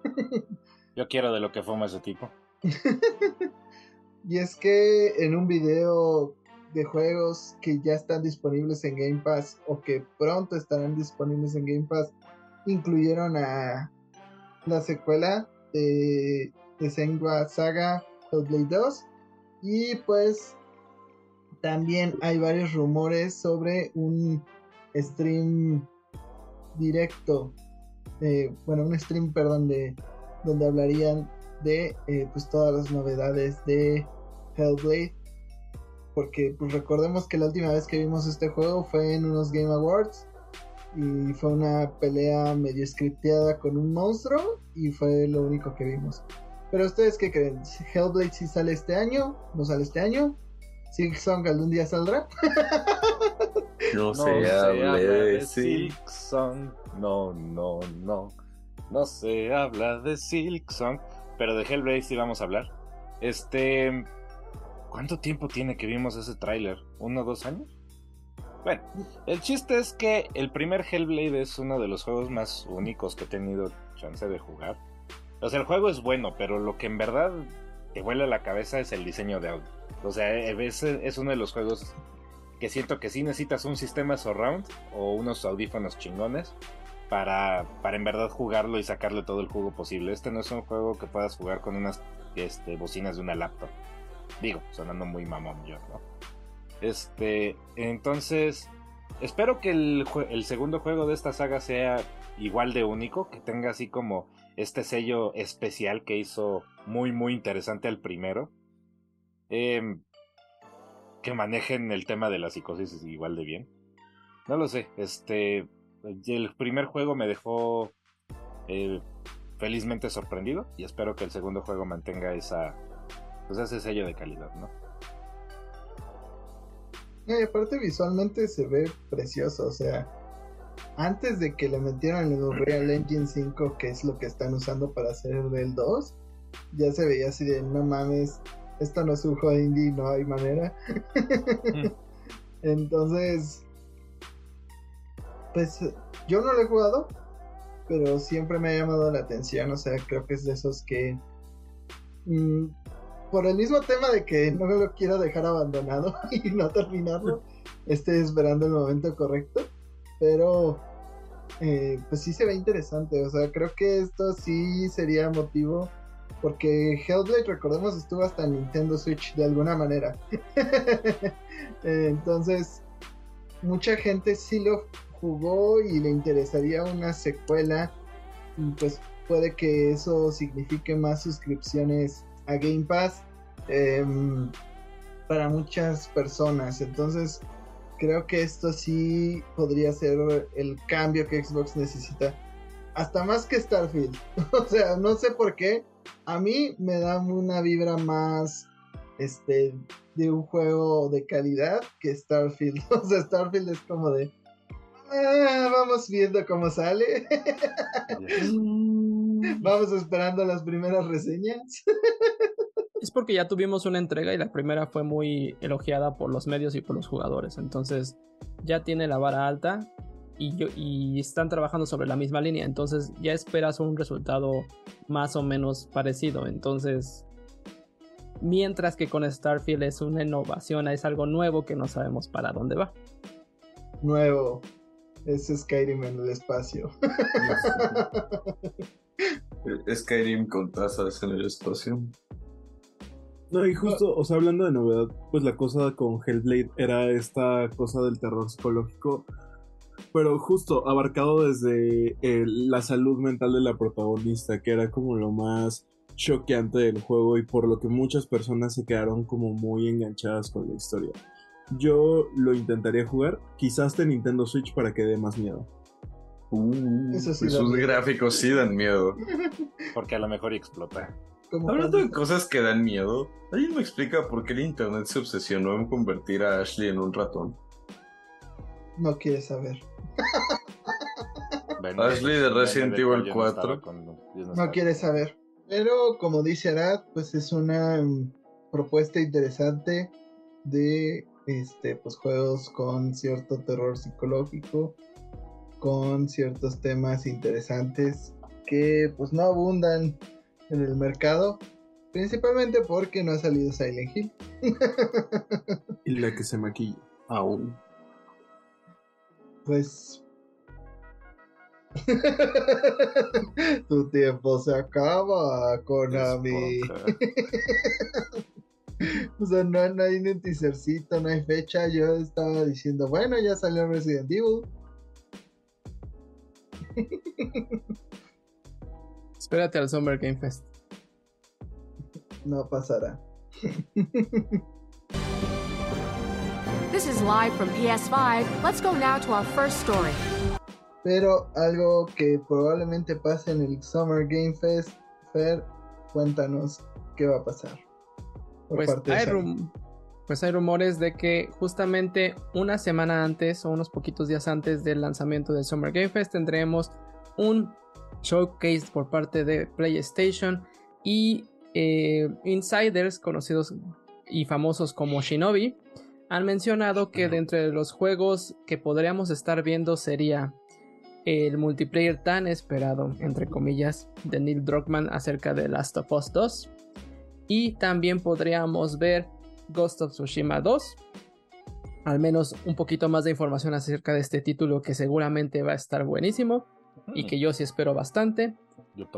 Yo quiero de lo que fuma ese tipo. (laughs) Y es que en un video de juegos que ya están disponibles en Game Pass o que pronto estarán disponibles en Game Pass, incluyeron a la secuela de, de Senua Saga Hellblade 2. Y pues también hay varios rumores sobre un stream directo. bueno, un stream, perdón, de donde hablarían de eh, pues todas las novedades de Hellblade. Porque pues recordemos que la última vez que vimos este juego fue en unos Game Awards. Y fue una pelea medio scripteada con un monstruo. Y fue lo único que vimos. Pero ustedes qué creen? ¿Hellblade si sale este año? ¿No sale este año? ¿Silksong algún día saldrá? (laughs) No, No se hable de sí. Silk Song. No, no, no. No se habla de Silk Song. Pero de Hellblade sí vamos a hablar. Este. ¿Cuánto tiempo tiene que vimos ese tráiler? ¿Uno o dos años? Bueno, el chiste es que el primer Hellblade es uno de los juegos más únicos que he tenido chance de jugar. O sea, el juego es bueno, pero lo que en verdad te vuela la cabeza es el diseño de audio. O sea, es, es uno de los juegos que siento que sí necesitas un sistema surround o unos audífonos chingones para, para en verdad jugarlo y sacarle todo el jugo posible. Este no es un juego que puedas jugar con unas este, bocinas de una laptop. Digo, sonando muy mamón yo, ¿no? Este, entonces, espero que el, segundo juego de esta saga sea igual de único, que tenga así como este sello especial que hizo muy, muy interesante al primero. Em, que manejen el tema de la psicosis igual de bien. No lo sé, este, el primer juego me dejó eh, felizmente sorprendido y espero que el segundo juego mantenga esa, pues ese sello de calidad, ¿no? Y aparte visualmente se ve precioso, o sea, antes de que le metieran el Unreal Engine 5, que es lo que están usando para hacer el 2, ya se veía así de, no mames, esto no es un juego indie, no hay manera. Mm. (laughs) Entonces, pues yo no lo he jugado, pero siempre me ha llamado la atención, o sea, creo que es de esos que... Mm, por el mismo tema de que no me lo quiero dejar abandonado (laughs) y no terminarlo, estoy esperando el momento correcto, pero eh, pues sí se ve interesante, o sea, creo que esto sí sería motivo porque Hellblade, recordemos, estuvo hasta Nintendo Switch de alguna manera. (laughs) Entonces, mucha gente sí lo jugó y le interesaría una secuela, pues puede que eso signifique más suscripciones a Game Pass em, para muchas personas. Entonces, creo que esto sí podría ser el cambio que Xbox necesita. Hasta más que Starfield. (laughs) o sea, no sé por qué. A mí me da una vibra más este de un juego de calidad que Starfield. (laughs) O sea, Starfield es como de Ah, vamos viendo cómo sale. (laughs) (laughs) vamos esperando las primeras reseñas. (laughs) es porque ya tuvimos una entrega y la primera fue muy elogiada por los medios y por los jugadores. Entonces ya tiene la vara alta y, y están trabajando sobre la misma línea. Entonces ya esperas un resultado más o menos parecido. Entonces, mientras que con Starfield es una innovación, es algo nuevo que no sabemos para dónde va. Nuevo, es Skyrim en el espacio. (laughs) Skyrim con tazas en el espacio. No, y justo, o sea, hablando de novedad, pues la cosa con Hellblade era esta cosa del terror psicológico, pero justo abarcado desde la salud mental de la protagonista, que era como lo más choqueante del juego y por lo que muchas personas se quedaron como muy enganchadas con la historia yo lo intentaría jugar. Quizás de Nintendo Switch para que dé más miedo. Uh, sus gráficos sí dan miedo. Porque a lo mejor explota. Hablando de cosas que dan miedo, ¿alguien me explica por qué el internet se obsesionó en convertir a Ashley en un ratón? No quiere saber. Ashley de Resident Evil 4. No, quiere saber. Pero como dice Arad, pues es una mm, propuesta interesante de este, pues juegos con cierto terror psicológico, con ciertos temas interesantes que pues no abundan en el mercado, principalmente porque no ha salido Silent Hill. (laughs) y la que se maquilla aún. Pues (laughs) tu tiempo se acaba, Konami. (laughs) o sea, no, hay un teasercito, no hay fecha. Yo estaba diciendo, bueno, ya salió Resident Evil. (laughs) Espérate al Summer Game Fest. No pasará. This is live from PS5. Let's go now to our first story. Pero algo que probablemente pase en el Summer Game Fest, Fer, cuéntanos qué va a pasar. Pues hay, pues hay rumores de que justamente una semana antes o unos poquitos días antes del lanzamiento del Summer Game Fest tendremos un showcase por parte de PlayStation y eh, insiders conocidos y famosos como Shinobi han mencionado que dentro de los juegos que podríamos estar viendo sería el multiplayer tan esperado, entre comillas, de Neil Druckmann acerca de Last of Us 2. Y también podríamos ver Ghost of Tsushima 2. Al menos un poquito más de información acerca de este título que seguramente va a estar buenísimo y que yo sí espero bastante.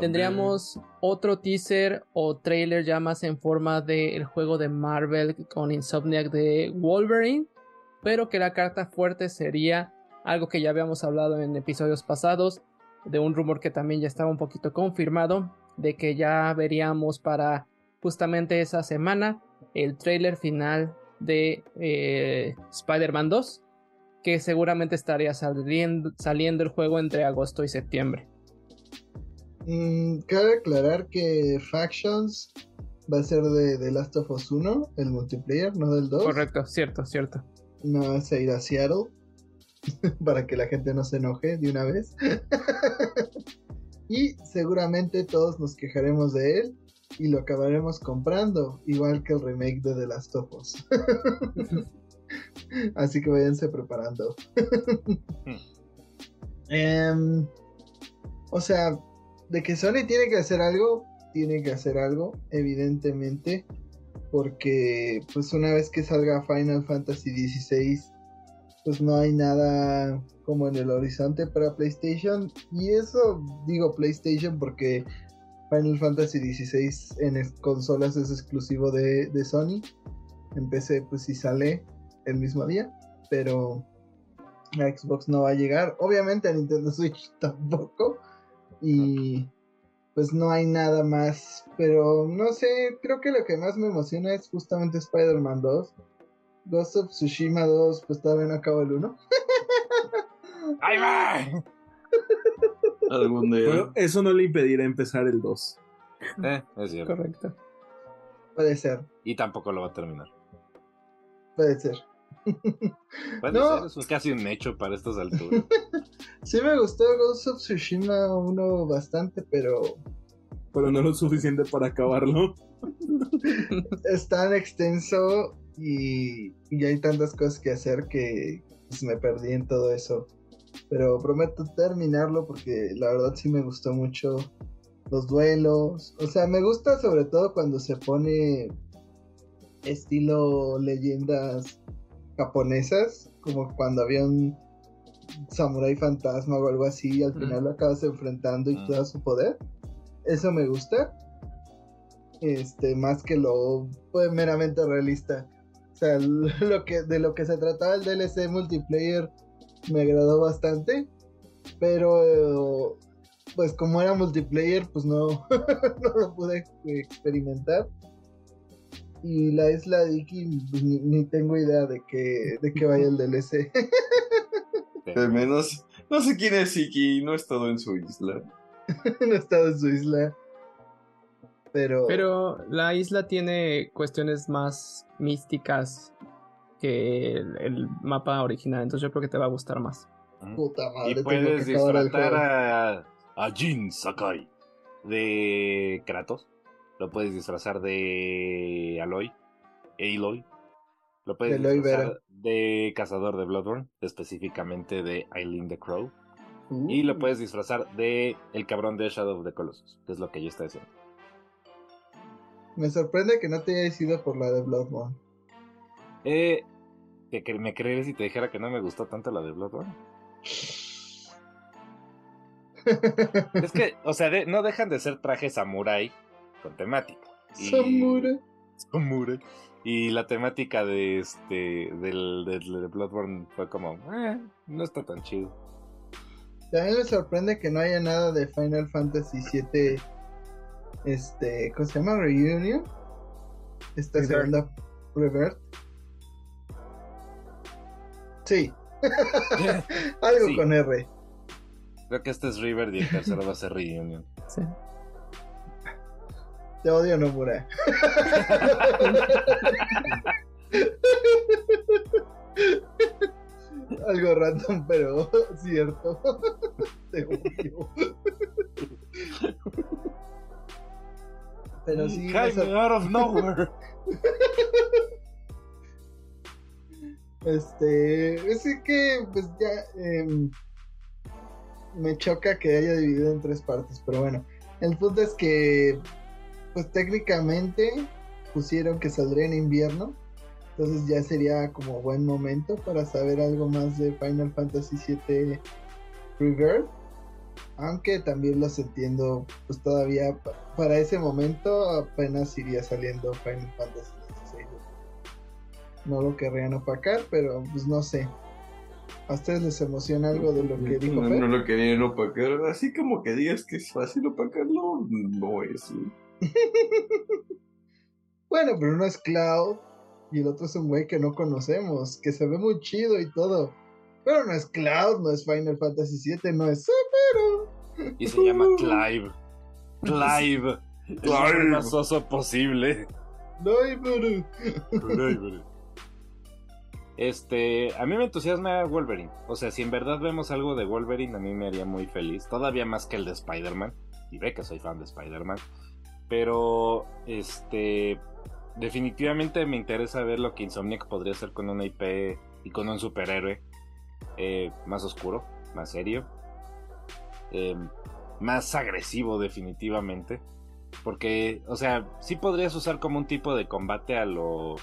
Tendríamos otro teaser o trailer ya más en forma del juego de Marvel con Insomniac de Wolverine, pero que la carta fuerte sería algo que ya habíamos hablado en episodios pasados, de un rumor que también ya estaba un poquito confirmado, de que ya veríamos para justamente esa semana el trailer final de eh, Spider-Man 2, que seguramente estaría saliendo, saliendo el juego entre agosto y septiembre. Mm, cabe aclarar que Factions va a ser de The Last of Us 1, el multiplayer, no del 2. Correcto, cierto, cierto. No vas a ir a Seattle (laughs) para que la gente no se enoje de una vez. (laughs) y seguramente todos nos quejaremos de él y lo acabaremos comprando, igual que el remake de The Last of Us. (laughs) Así que váyanse preparando. (laughs) Em, o sea, de que Sony tiene que hacer algo, tiene que hacer algo, evidentemente, porque pues una vez que salga Final Fantasy XVI, pues no hay nada como en el horizonte para PlayStation. Y eso digo PlayStation porque Final Fantasy XVI en consolas es exclusivo de, de Sony. En PC pues sí sale el mismo día, pero a Xbox no va a llegar. Obviamente a Nintendo (laughs) Switch tampoco. Y pues no hay nada más. Pero no sé, creo que lo que más me emociona es justamente Spider-Man 2. Ghost of Tsushima 2, pues todavía no acabo el 1. ¡Ahí va! (laughs) Algún día. Pero eso no le impedirá empezar el 2. Eh, es cierto. Correcto. Puede ser, Y tampoco lo va a terminar. puede ser. Puede No. ser, es un- casi un hecho para estas alturas. (laughs) Sí me gustó Ghost of Tsushima 1 bastante, pero Pero no lo suficiente para acabarlo. (laughs) es tan extenso y, y hay tantas cosas que hacer que pues, me perdí en todo eso. Pero prometo terminarlo porque la verdad sí me gustó mucho los duelos. O sea, me gusta sobre todo cuando se pone estilo leyendas japonesas, como cuando había un samurái fantasma o algo así y al Mm. final lo acabas enfrentando y Mm. te da su poder. Eso me gusta. Este, más que lo pues, meramente realista. O sea, (laughs) lo que, de lo que se trataba el DLC multiplayer me agradó bastante. Pero pues como era multiplayer, pues no, (laughs) no lo pude experimentar. Y la isla de Iki, pues, ni, ni tengo idea de que, de que vaya el DLC. (laughs) Al menos, no sé quién es Iki, no he estado en su isla. (laughs) no he estado en su isla. Pero, Pero la isla tiene cuestiones más místicas que el, el mapa original, entonces yo creo que te va a gustar más. puta madre, Y puedes disfrutar a, a Jin Sakai de Kratos. Lo puedes disfrazar de Aloy. Aloy. Lo puedes De disfrazar Vera. de Cazador de Bloodborne, específicamente de Eileen the Crow. Uh, Y lo puedes disfrazar de el cabrón de Shadow of the Colossus, que es lo que yo estoy haciendo. Me sorprende que no te hayas ido por la de Bloodborne. Eh, ¿que, que ¿Me creerías si te dijera que no me gustó tanto la de Bloodborne? (laughs) Es que, o sea, de- no dejan de ser trajes samurai con temática. Y- Samurai. Samurai. Y la temática de este del, del- de Bloodborne fue como, eh, no está tan chido. También me sorprende que no haya nada de Final Fantasy VII. Este, ¿cómo se llama? Reunion. Esta segunda Revert. Sí. (laughs) Algo Sí. con R. Creo que este es River y el tercero va a ser Reunion. Sí. Te odio, Nomura. (laughs) Algo random, pero cierto. Te odio. Pero sí, out of nowhere. (laughs) Este, es que pues ya em, me choca que haya dividido en tres partes, pero bueno, el punto es que pues técnicamente pusieron que saldría en invierno, entonces ya sería como buen momento para saber algo más de Final Fantasy VII Rebirth, aunque también los entiendo, pues todavía pa- para ese momento apenas iría saliendo Final Fantasy. No lo querrían opacar, pero pues no sé. ¿A ustedes les emociona algo de lo que dijo no, Fer? no lo querían opacar. Así como que digas que es fácil opacarlo, no es. (laughs) Bueno, pero uno es Cloud y el otro es un güey que no conocemos, que se ve muy chido y todo. Pero no es Cloud, no es Final Fantasy VII, no es Sephiroth. Y se llama Clive. Clive. (laughs) El nombre más oso posible. No hay pero- Clive. Este, a mí me entusiasma Wolverine. O sea, si en verdad vemos algo de Wolverine, a mí me haría muy feliz. Todavía más que el de Spider-Man. Y ve que soy fan de Spider-Man. Pero, este, definitivamente me interesa ver lo que Insomniac podría hacer con una IP y con un superhéroe eh, más oscuro, más serio, eh, más agresivo definitivamente. Porque, o sea, sí podrías usar como un tipo de combate a lo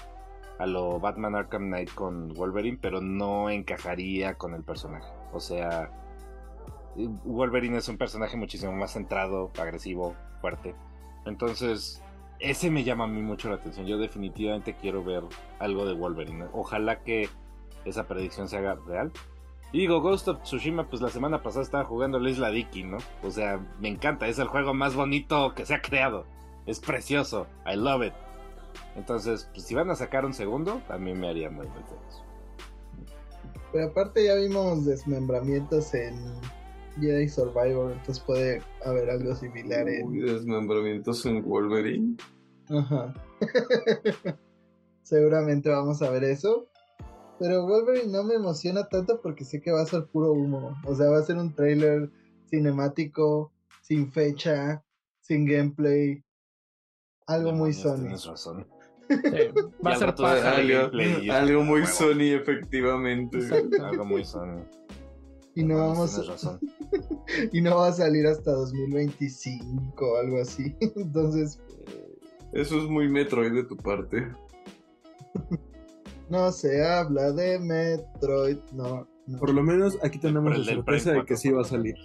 a lo Batman Arkham Knight con Wolverine, pero no encajaría con el personaje. O sea, Wolverine es un personaje muchísimo más centrado, agresivo, fuerte. Entonces, ese me llama a mí mucho la atención. Yo definitivamente quiero ver algo de Wolverine. Ojalá que esa predicción se haga real. Y digo, Ghost of Tsushima, pues la semana pasada estaba jugando la Isla Diki, ¿no? O sea, me encanta, es el juego más bonito que se ha creado. Es precioso, I love it. Entonces, pues si van a sacar un segundo, a mí me haría muy, muy feliz. Pero aparte ya vimos desmembramientos en Jedi Survivor, entonces puede haber algo similar en... Uy, desmembramientos en Wolverine. Ajá. (laughs) Seguramente vamos a ver eso. Pero Wolverine no me emociona tanto porque sé que va a ser puro humo. O sea, va a ser un trailer cinemático, sin fecha, sin gameplay. Algo muy Sony. Tienes razón. Sí, va a ser paja. Algo, (laughs) algo muy. Sony, efectivamente. Exacto. Algo muy Sony. Y no vamos tienes razón. (laughs) y no va a salir hasta 2025 o algo así. (laughs) Entonces, Eso es muy Metroid de tu parte. no se habla de Metroid. No, no. Por lo menos aquí tenemos la sorpresa de que 4 sí va a salir.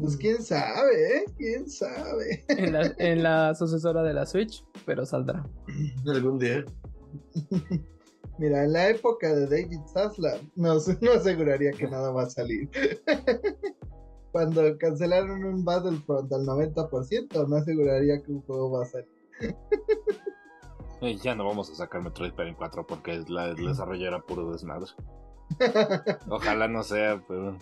Pues quién sabe, ¿eh? ¿Quién sabe? en, la, en la sucesora de la Switch, pero saldrá. Algún día. Mira, en la época de David Zaslav, no, no aseguraría que nada va a salir. (laughs) Cuando cancelaron un Battlefront al 90%, no aseguraría que un juego va a salir. Ya no vamos a sacar Metroid Prime 4 porque la, el desarrollo era puro desmadre. Ojalá no sea, pero...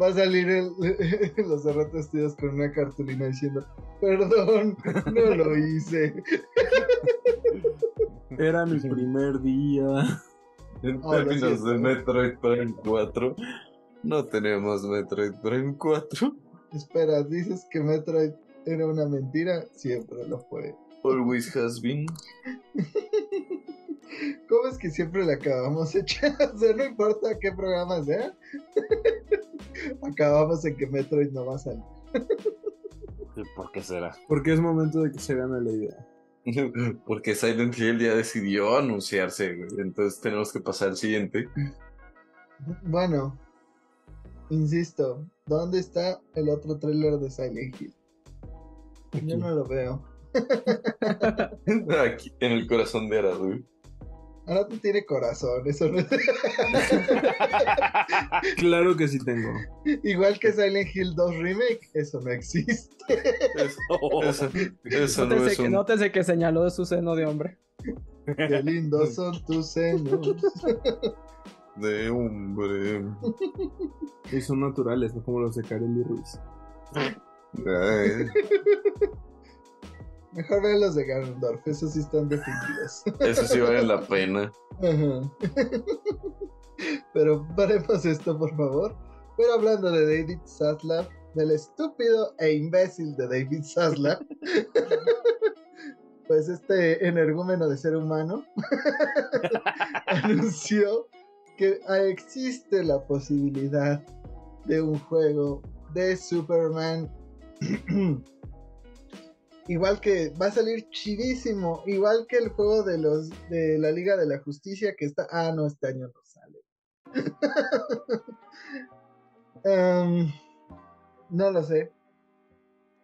Va a salir el- (laughs) los derrotes tíos con una cartulina diciendo, perdón, no lo hice. (laughs) Era mi primer día. En Oh, lo términos de Metroid Prime 4, no tenemos Metroid Prime 4. Espera, dices que Metroid era una mentira, siempre lo fue. Always has been. (laughs) ¿Cómo es que siempre le acabamos (laughs) echando? O sea, no importa qué programa sea. (laughs) Acabamos en que Metroid no va a salir. ¿Por qué será? Porque es momento de que se gane la idea. (laughs) Porque Silent Hill ya decidió anunciarse, güey. Entonces tenemos que pasar al siguiente. Bueno, insisto, ¿dónde está el otro tráiler de Silent Hill? Yo no lo veo. Aquí, en el corazón de Arad, güey. Ahora no tiene corazón, eso no es... (laughs) Claro que sí tengo. Igual que Silent Hill 2 Remake, eso no existe. Eso, eso no Nótese es que, un... nótese que señaló su seno de hombre. Qué lindos son tus senos. de hombre. Y son naturales, no como los de Kareli Ruiz. Ay, Mejor vean los de Ganondorf, esos sí están definidos. (laughs) eso sí vale la pena. Ajá. (laughs) Pero paremos esto, por favor. Pero hablando de David Zaslav, del estúpido e imbécil de David Zaslav, (laughs) pues este energúmeno de ser humano anunció que existe la posibilidad de un juego de Superman. (clears throat) igual que va a salir chidísimo, igual que el juego de los de la Liga de la Justicia que está, ah no, este año no sale. (laughs) Em, no lo sé.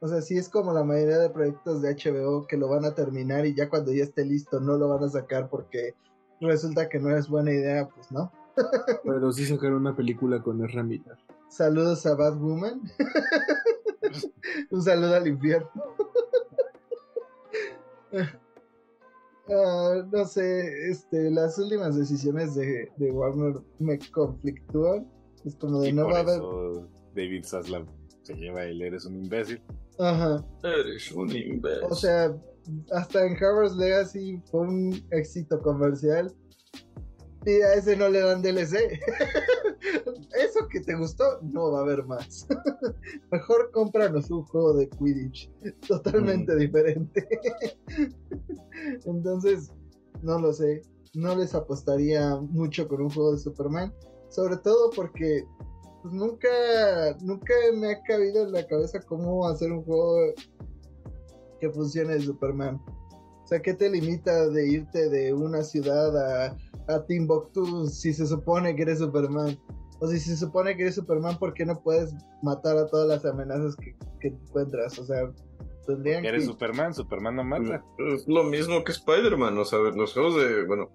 O sea, sí es como la mayoría de proyectos de HBO que lo van a terminar y ya cuando ya esté listo no lo van a sacar porque resulta que no es buena idea, pues no. (laughs) Pero sí sacaron una película con Ezra Miller. Saludos a Batwoman. (laughs) Un saludo al infierno. (laughs) Ah, no sé, este, las últimas decisiones de, de Warner me conflictúan. Es como de Y no por va a haber. David Zaslav se lleva el eres un imbécil. Ajá. Eres un imbécil. O sea, hasta en Harvard's Legacy fue un éxito comercial. Y a ese no le dan DLC. (laughs) Eso que te gustó, no va a haber más. (laughs) Mejor cómpranos un juego de Quidditch. Totalmente diferente. (laughs) Entonces, no lo sé. No les apostaría mucho con un juego de Superman. Sobre todo porque pues, nunca, nunca me ha cabido en la cabeza cómo hacer un juego que funcione de Superman. O sea, ¿qué te limita de irte de una ciudad a, a Timbuktu si se supone que eres Superman? O si se supone que eres Superman, ¿por qué no puedes matar a todas las amenazas que, que encuentras? O sea, tendrían Eres que... Superman, Superman no mata. Es lo mismo que Spider-Man, o sea, los juegos de. Bueno.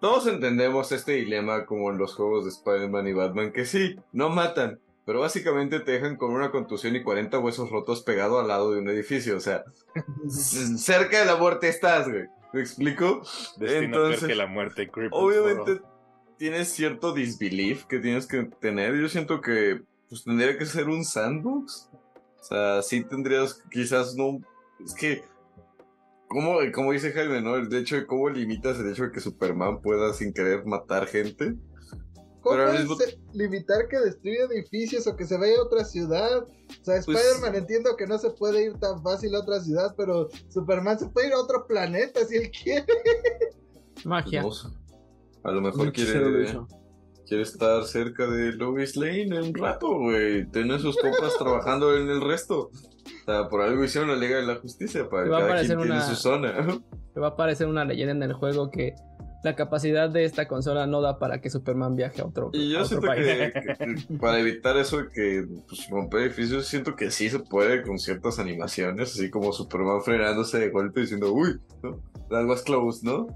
Todos entendemos este dilema como en los juegos de Spider-Man y Batman, que sí, no matan, pero básicamente te dejan con una contusión y 40 huesos rotos pegado al lado de un edificio, o sea, (laughs) cerca de la muerte estás, güey. ¿Me explico? Destino Entonces, que la muerte. Cripple Obviamente tienes cierto disbelief que tienes que tener. Yo siento que pues tendría que ser un sandbox. O sea, sí tendrías quizás no. Es que. Como, como dice Jaime, ¿no? El hecho de cómo limitas el hecho de que Superman pueda sin querer matar gente. ¿Cómo puedes mismo- limitar que destruya edificios o que se vaya a otra ciudad? O sea, Pues- Spider-Man entiendo que no se puede ir tan fácil a otra ciudad, pero Superman se puede ir a otro planeta si él quiere. (laughs) Magia. Sé. A lo mejor quiere, quiere estar cerca de Lois Lane en un rato, güey. Tiene sus compas trabajando en el resto. O sea, por algo hicieron la Liga de la Justicia, para que cada quien aparecer tiene una- su zona. (laughs) Que va a aparecer una leyenda en el juego que la capacidad de esta consola no da para que Superman viaje a otro, Y a yo otro siento país. que, para evitar eso de que pues, romper edificios, siento que sí se puede con ciertas animaciones, así como Superman frenándose de golpe diciendo, uy, ¿no? That was close, ¿no?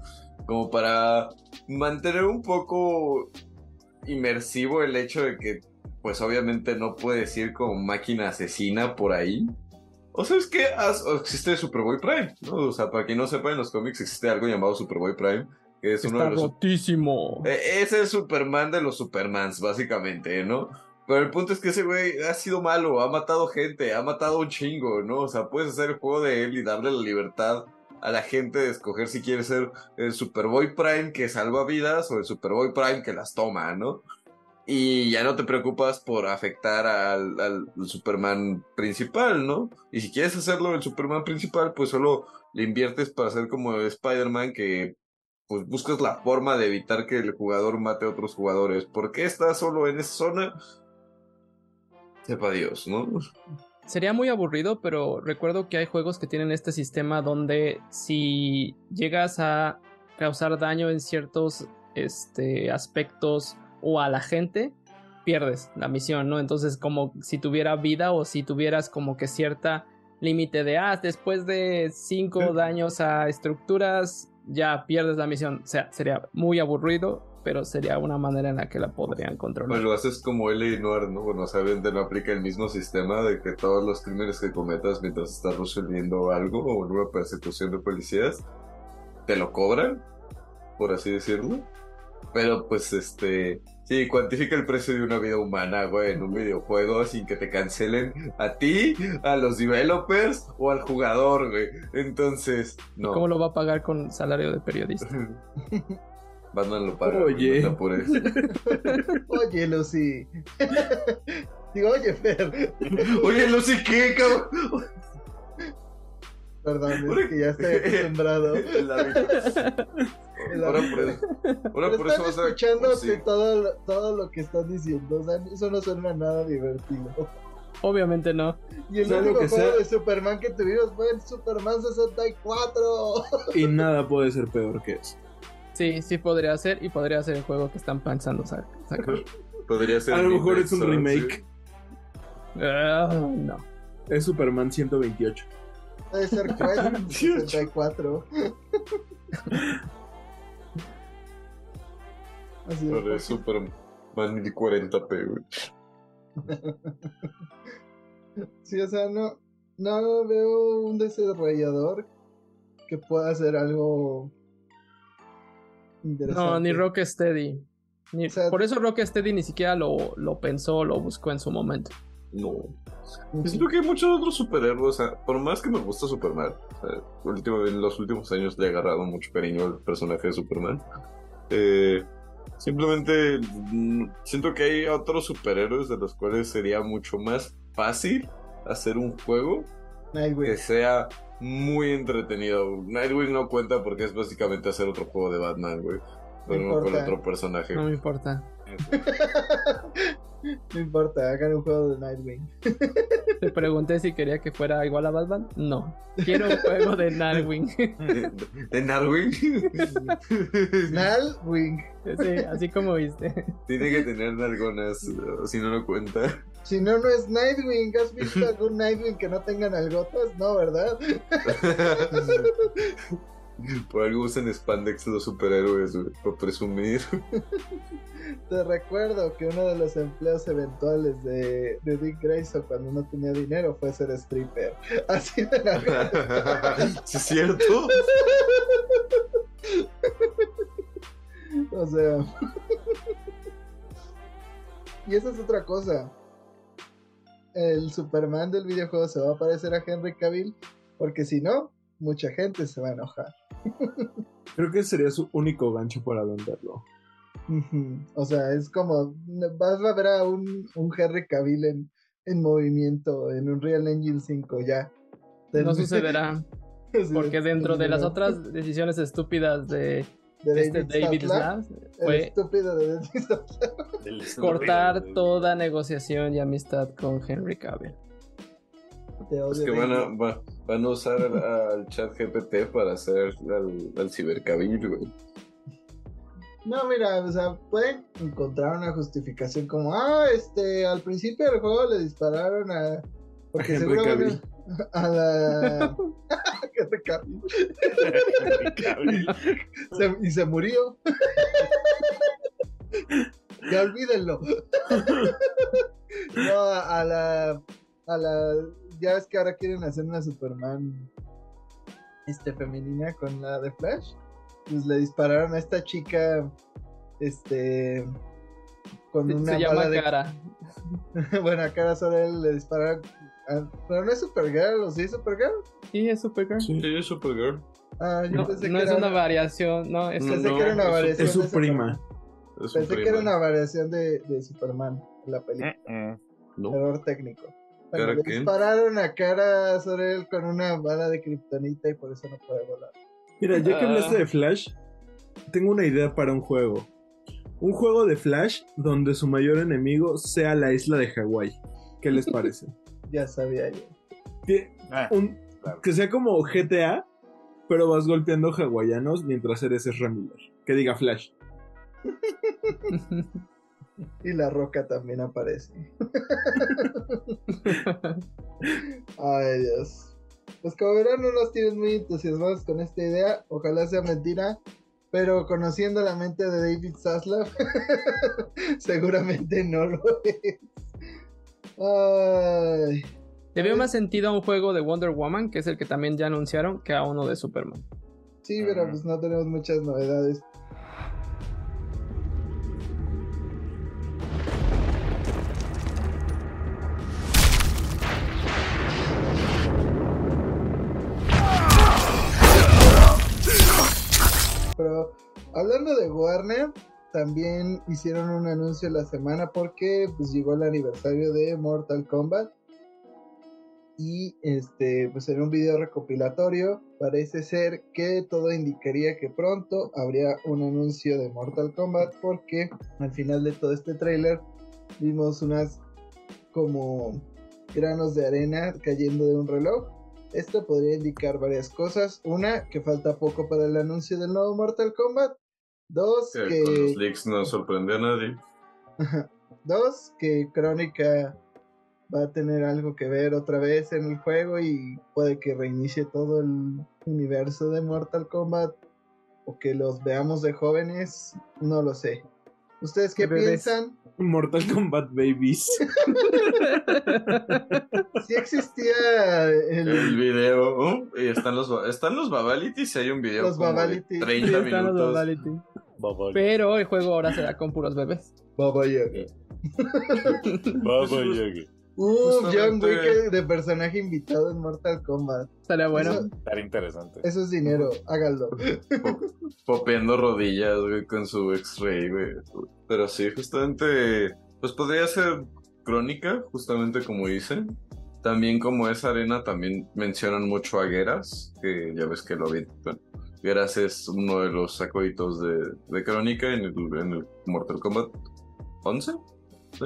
Como para mantener un poco inmersivo el hecho de que, pues obviamente no puedes ir como máquina asesina por ahí. O sea, es que existe Superboy Prime, ¿no? O sea, para quien no sepa, en los cómics existe algo llamado Superboy Prime, que es uno Está de los rotísimo. eh, Es el Superman de los Supermans, básicamente, ¿no? Pero el punto es que ese güey ha sido malo, ha matado gente, ha matado un chingo, ¿no? O sea, puedes hacer el juego de él y darle la libertad a la gente de escoger si quiere ser el Superboy Prime que salva vidas o el Superboy Prime que las toma, ¿no? Y ya no te preocupas por afectar al, al Superman principal, ¿no? Y si quieres hacerlo el Superman principal, pues solo le inviertes para hacer como Spider-Man que pues buscas la forma de evitar que el jugador mate a otros jugadores. ¿Por qué está solo en esa zona? Sepa Dios, ¿no? Sería muy aburrido, pero recuerdo que hay juegos que tienen este sistema donde si llegas a causar daño en ciertos este, aspectos o a la gente, pierdes la misión, ¿no? Entonces como si tuviera vida o si tuvieras como que cierta límite de, ah, después de cinco daños a estructuras, ya pierdes la misión. O sea, sería muy aburrido, pero sería una manera en la que la podrían controlar. Pues lo haces como L.A. Noir, ¿no? Bueno, obviamente no aplica el mismo sistema de que todos los crímenes que cometas mientras estás resolviendo algo o una persecución de policías, te lo cobran, por así decirlo. Pero pues este... Sí, cuantifica el precio de una vida humana, güey, en un videojuego sin que te cancelen a ti, a los developers o al jugador, güey. Entonces, no. ¿Cómo lo va a pagar con salario de periodista? (laughs) Batman lo paga. Oye. no te apures. (laughs) Oye, Lucy. (laughs) Digo, oye, Fer. Oye, Lucy, ¿qué, cabrón? Perdón, es que ya estoy acostumbrado. (laughs) Ahora por eso, ahora por eso vas a. escuchando sí. todo, lo- todo lo que están diciendo. O sea, eso no suena nada divertido. Obviamente no. Y el único que juego sea. de Superman que tuvimos fue el Superman 64. Y nada puede ser peor que eso. Sí, sí podría ser y podría ser el juego que están pensando sa- sacar. Podría ser. A lo mejor es un Midnight Sun, remake. Ah, no. Es Superman 128. Puede ser Quest (laughs) 64. Así es Superman 1040p, güey. Sí, o sea, no, no veo un desarrollador que pueda hacer algo interesante. No, ni Rocksteady. Ni- O sea- por eso Rocksteady ni siquiera lo, lo pensó, lo buscó en su momento. No. Siento que hay muchos otros superhéroes, o sea, por más que me gusta Superman, o sea, último- en los últimos años le he agarrado mucho cariño al personaje de Superman. eh, simplemente mm, siento que hay otros superhéroes de los cuales sería mucho más fácil hacer un juego Nightwing. que sea muy entretenido. Nightwing no cuenta porque es básicamente hacer otro juego de Batman, güey. Pero no con otro personaje. No me importa. (laughs) (laughs) no importa, hagan un juego de Nightwing. (laughs) Te pregunté si quería que fuera igual a Batman. No. Quiero un juego de Nightwing. (laughs) ¿De, Nightwing? Nightwing. sí, así como viste. Tiene que tener nalgonas, si no, no cuenta. Si no, no es Nightwing. ¿Has visto algún Nightwing que no tenga nalgotas? No, ¿verdad? (laughs) Por algo usan spandex los superhéroes, güey, para presumir. (laughs) Te recuerdo que uno de los empleos eventuales de, de Dick Grayson cuando no tenía dinero fue ser stripper. (laughs) Así de la ¿Sí es cierto? O sea. y esa es otra cosa. El Superman del videojuego se va a parecer a Henry Cavill. Porque si no, mucha gente se va a enojar. Creo que sería su único gancho para venderlo. O sea, es como. Vas a ver a un, un Henry Cavill en, en movimiento en un Real Engine 5 ya. No sucederá. (laughs) Porque dentro de las otras decisiones estúpidas de De este David el fue estúpido de David Zaslav. cortar toda negociación y amistad con Henry Cavill. Te odio, Es que van a, va- van a usar al, al chat GPT para hacer al, al cibercabil, güey. No, mira, o sea, pueden encontrar una justificación como, ah, este, al principio del juego le dispararon a... Porque (laughs) Henry seguro van a, a la... (laughs) (laughs) Se- y se murió. ya olvídenlo. no, a la... A la... Ya ves que ahora quieren hacer una Superman este femenina con la de Flash. Pues le dispararon a esta chica este con Se, una se llama bala de Cara. (laughs) bueno, a cara solo él le dispararon a- pero no es Supergirl, ¿o sí es Supergirl? Sí, es Supergirl. Sí. Sí, es Supergirl. Ah, yo No, pensé no que es era una variación, no, es pensé No, que era una es su- variación Es su prima. Es su Pensé que era una variación de, de Superman en la película. Mm, No. Error técnico. ¿Cara le dispararon a cara sobre él con una bala de kriptonita y por eso no puede volar. Mira, ya que Ah. hablaste de Flash, tengo una idea para un juego. Un juego de Flash donde su mayor enemigo sea la isla de Hawái. ¿Qué les parece? (laughs) Ya sabía yo. que, Ah, un- claro. que sea como GTA, pero vas golpeando hawaianos mientras eres Ezra Miller. Que diga Flash. (laughs) Y la roca también aparece. (laughs) Ay, Dios. Pues como verán, no nos tienen muy entusiasmados con esta idea. Ojalá sea mentira. Pero conociendo la mente de David Zaslav, (laughs) seguramente no lo es. Ay. Le veo más sentido a un juego de Wonder Woman, que es el que también ya anunciaron, que a uno de Superman. Sí, pero Ajá. pues no tenemos muchas novedades. Pero hablando de Warner, también hicieron un anuncio la semana porque pues llegó el aniversario de Mortal Kombat. y este pues en un video recopilatorio parece ser que todo indicaría que pronto habría un anuncio de Mortal Kombat porque al final de todo este tráiler vimos unas como granos de arena cayendo de un reloj. Esto podría indicar varias cosas. Una, que falta poco para el anuncio del nuevo Mortal Kombat. Dos, Que que... con los leaks no sorprendió a nadie. Dos, que Crónica va a tener algo que ver otra vez en el juego y puede que reinicie todo el universo de Mortal Kombat o que los veamos de jóvenes, no lo sé. ¿Ustedes qué bebés. piensan? Mortal Kombat Babies. (laughs) Si existía El el... video, ¿oh? y están los, están los Babalities y hay un video Los como de Babalities. 30 Están los minutos. Pero el juego ahora será con puros bebés. Baba Yaga. (laughs) Baba (laughs) Yaga. Uh, John Wick de personaje invitado en Mortal Kombat. Estaría bueno. Eso, Estar interesante. eso es dinero, háganlo. (laughs) Popeando rodillas, güey, con su X-Ray, güey. Pero sí, justamente, pues podría ser crónica, justamente como dicen. También como esa arena, también mencionan mucho a Geras, que ya ves que lo vi. Bueno, Geras es uno de los sacuditos de, de crónica en el, en el Mortal Kombat 11. ¿Sí? Sí.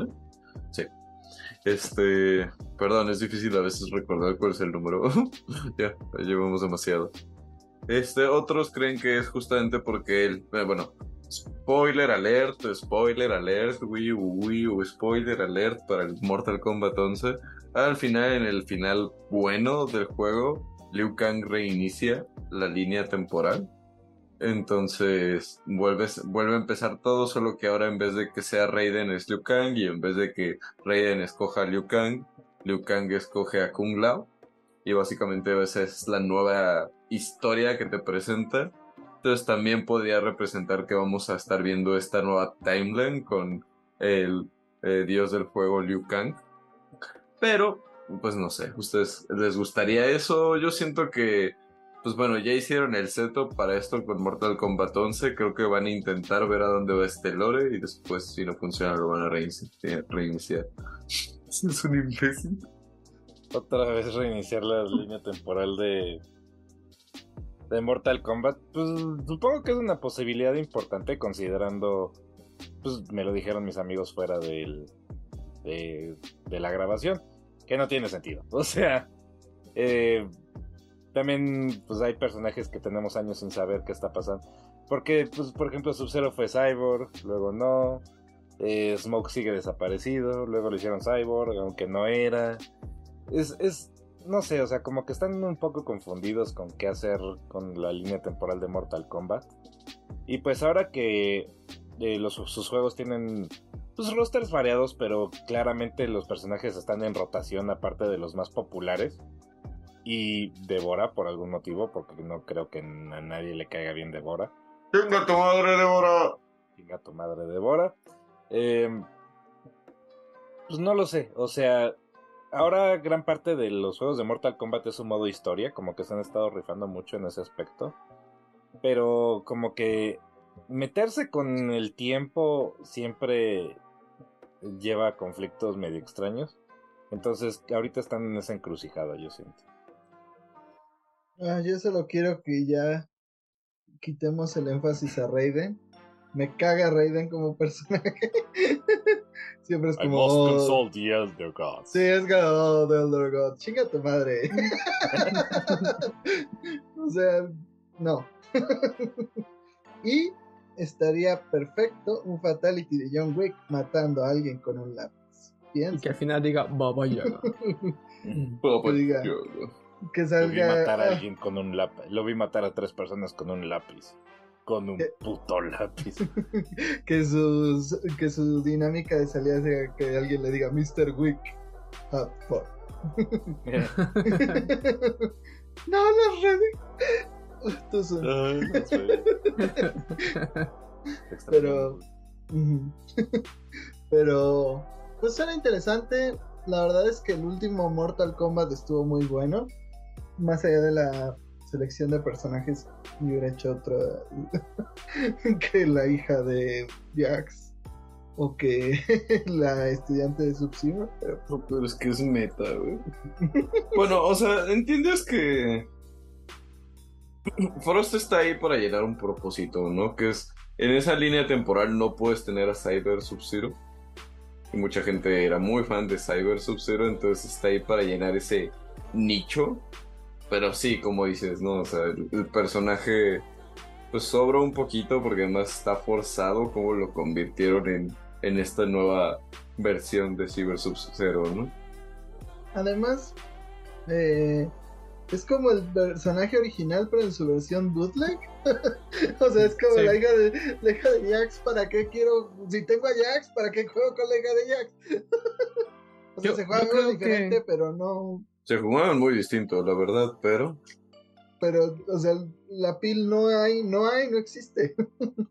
Este, perdón, es difícil a veces recordar cuál es el número. (laughs) ya, llevamos demasiado. Este, otros creen que es justamente porque él, eh, bueno, spoiler alert, spoiler alert, Wii Wii spoiler alert para el Mortal Kombat 11. Al final, en el final bueno del juego, Liu Kang reinicia la línea temporal. Entonces vuelve, vuelve a empezar todo, solo que ahora en vez de que sea Raiden es Liu Kang y en vez de que Raiden escoja a Liu Kang, Liu Kang escoge a Kung Lao. Y básicamente esa es la nueva historia que te presenta. Entonces también podría representar que vamos a estar viendo esta nueva timeline con el eh, dios del juego Liu Kang. Pero, pues no sé, ¿ustedes les gustaría eso? Yo siento que, pues bueno, ya hicieron el setup para esto con Mortal Kombat 11. Creo que van a intentar ver a dónde va este lore y después, si no funciona, lo van a reinici- reiniciar. (laughs) Es un imbécil. Otra vez reiniciar la línea temporal de. de Mortal Kombat. Pues supongo que es una posibilidad importante considerando. Pues me lo dijeron mis amigos fuera del. de, de la grabación. Que no tiene sentido. (laughs) O sea. eh, también pues hay personajes que tenemos años sin saber qué está pasando. Porque, pues, por ejemplo, Sub-Zero fue Cyborg, luego no. Eh, Smoke sigue desaparecido, luego lo hicieron Cyborg, aunque no era. Es, es, no sé, o sea, como que están un poco confundidos con qué hacer con la línea temporal de Mortal Kombat. Y pues ahora que eh, los, sus juegos tienen pues, rosters variados, pero claramente los personajes están en rotación aparte de los más populares. Y Devora por algún motivo, porque no creo que a nadie le caiga bien Devora. ¡Venga tu madre, Débora! Chinga tu madre Devora. Eh, pues no lo sé, o sea, ahora gran parte de los juegos de Mortal Kombat es un modo historia, como que se han estado rifando mucho en ese aspecto. Pero como que meterse con el tiempo siempre lleva a conflictos medio extraños. Entonces, ahorita están en esa encrucijada, yo siento. Ah, yo solo quiero que ya quitemos el énfasis a Raiden. Me caga Raiden como personaje. (laughs) Siempre es como. oh, the Elder Gods. Sí, es como, oh, The Elder God. Chinga tu madre. (laughs) o sea, no. (laughs) y estaría perfecto un Fatality de John Wick matando a alguien con un lápiz. Y Piensa. que al final diga Baba Yaga. Pues, diga. Lo vi matar a ah, alguien con un lápiz. Lo vi matar a tres personas con un lápiz. Con un ¿Qué? puto lápiz. (laughs) que, sus, que su dinámica de salida sea que alguien le diga Mr. Wick. Ah, fuck. (laughs) no, no es ready. Tú son- Ay, no sé. (laughs) Pero. Pero. Pues era interesante. La verdad es que el último Mortal Kombat estuvo muy bueno. Más allá de la selección de personajes, yo hubiera hecho otra. (laughs) que la hija de Jax. o que (laughs) la estudiante de Sub-Zero. pero Pero es que es meta, güey. bueno, o sea, entiendes que. (clears throat) Frost está ahí para llenar un propósito, ¿no? Que es. En esa línea temporal no puedes tener a Cyber Sub-Zero. Y mucha gente era muy fan de Cyber Sub-Zero, entonces está ahí para llenar ese nicho. Pero sí, como dices, ¿no? O sea, el, el personaje. Pues sobra un poquito porque además está forzado como lo convirtieron en, en esta nueva versión de Cyber Sub-Zero, ¿no? Además, eh, es como el personaje original, pero en su versión bootleg. (laughs) o sea, es como Sí. la hija de la hija de Jax. ¿Para qué quiero? Si tengo a Jax, ¿para qué juego con la hija de Jax? (laughs) o sea, Yo- se juega algo diferente, que- pero no. Se jugaban muy distinto, la verdad, pero Pero, o sea, la pil no hay, no hay, no existe. (laughs)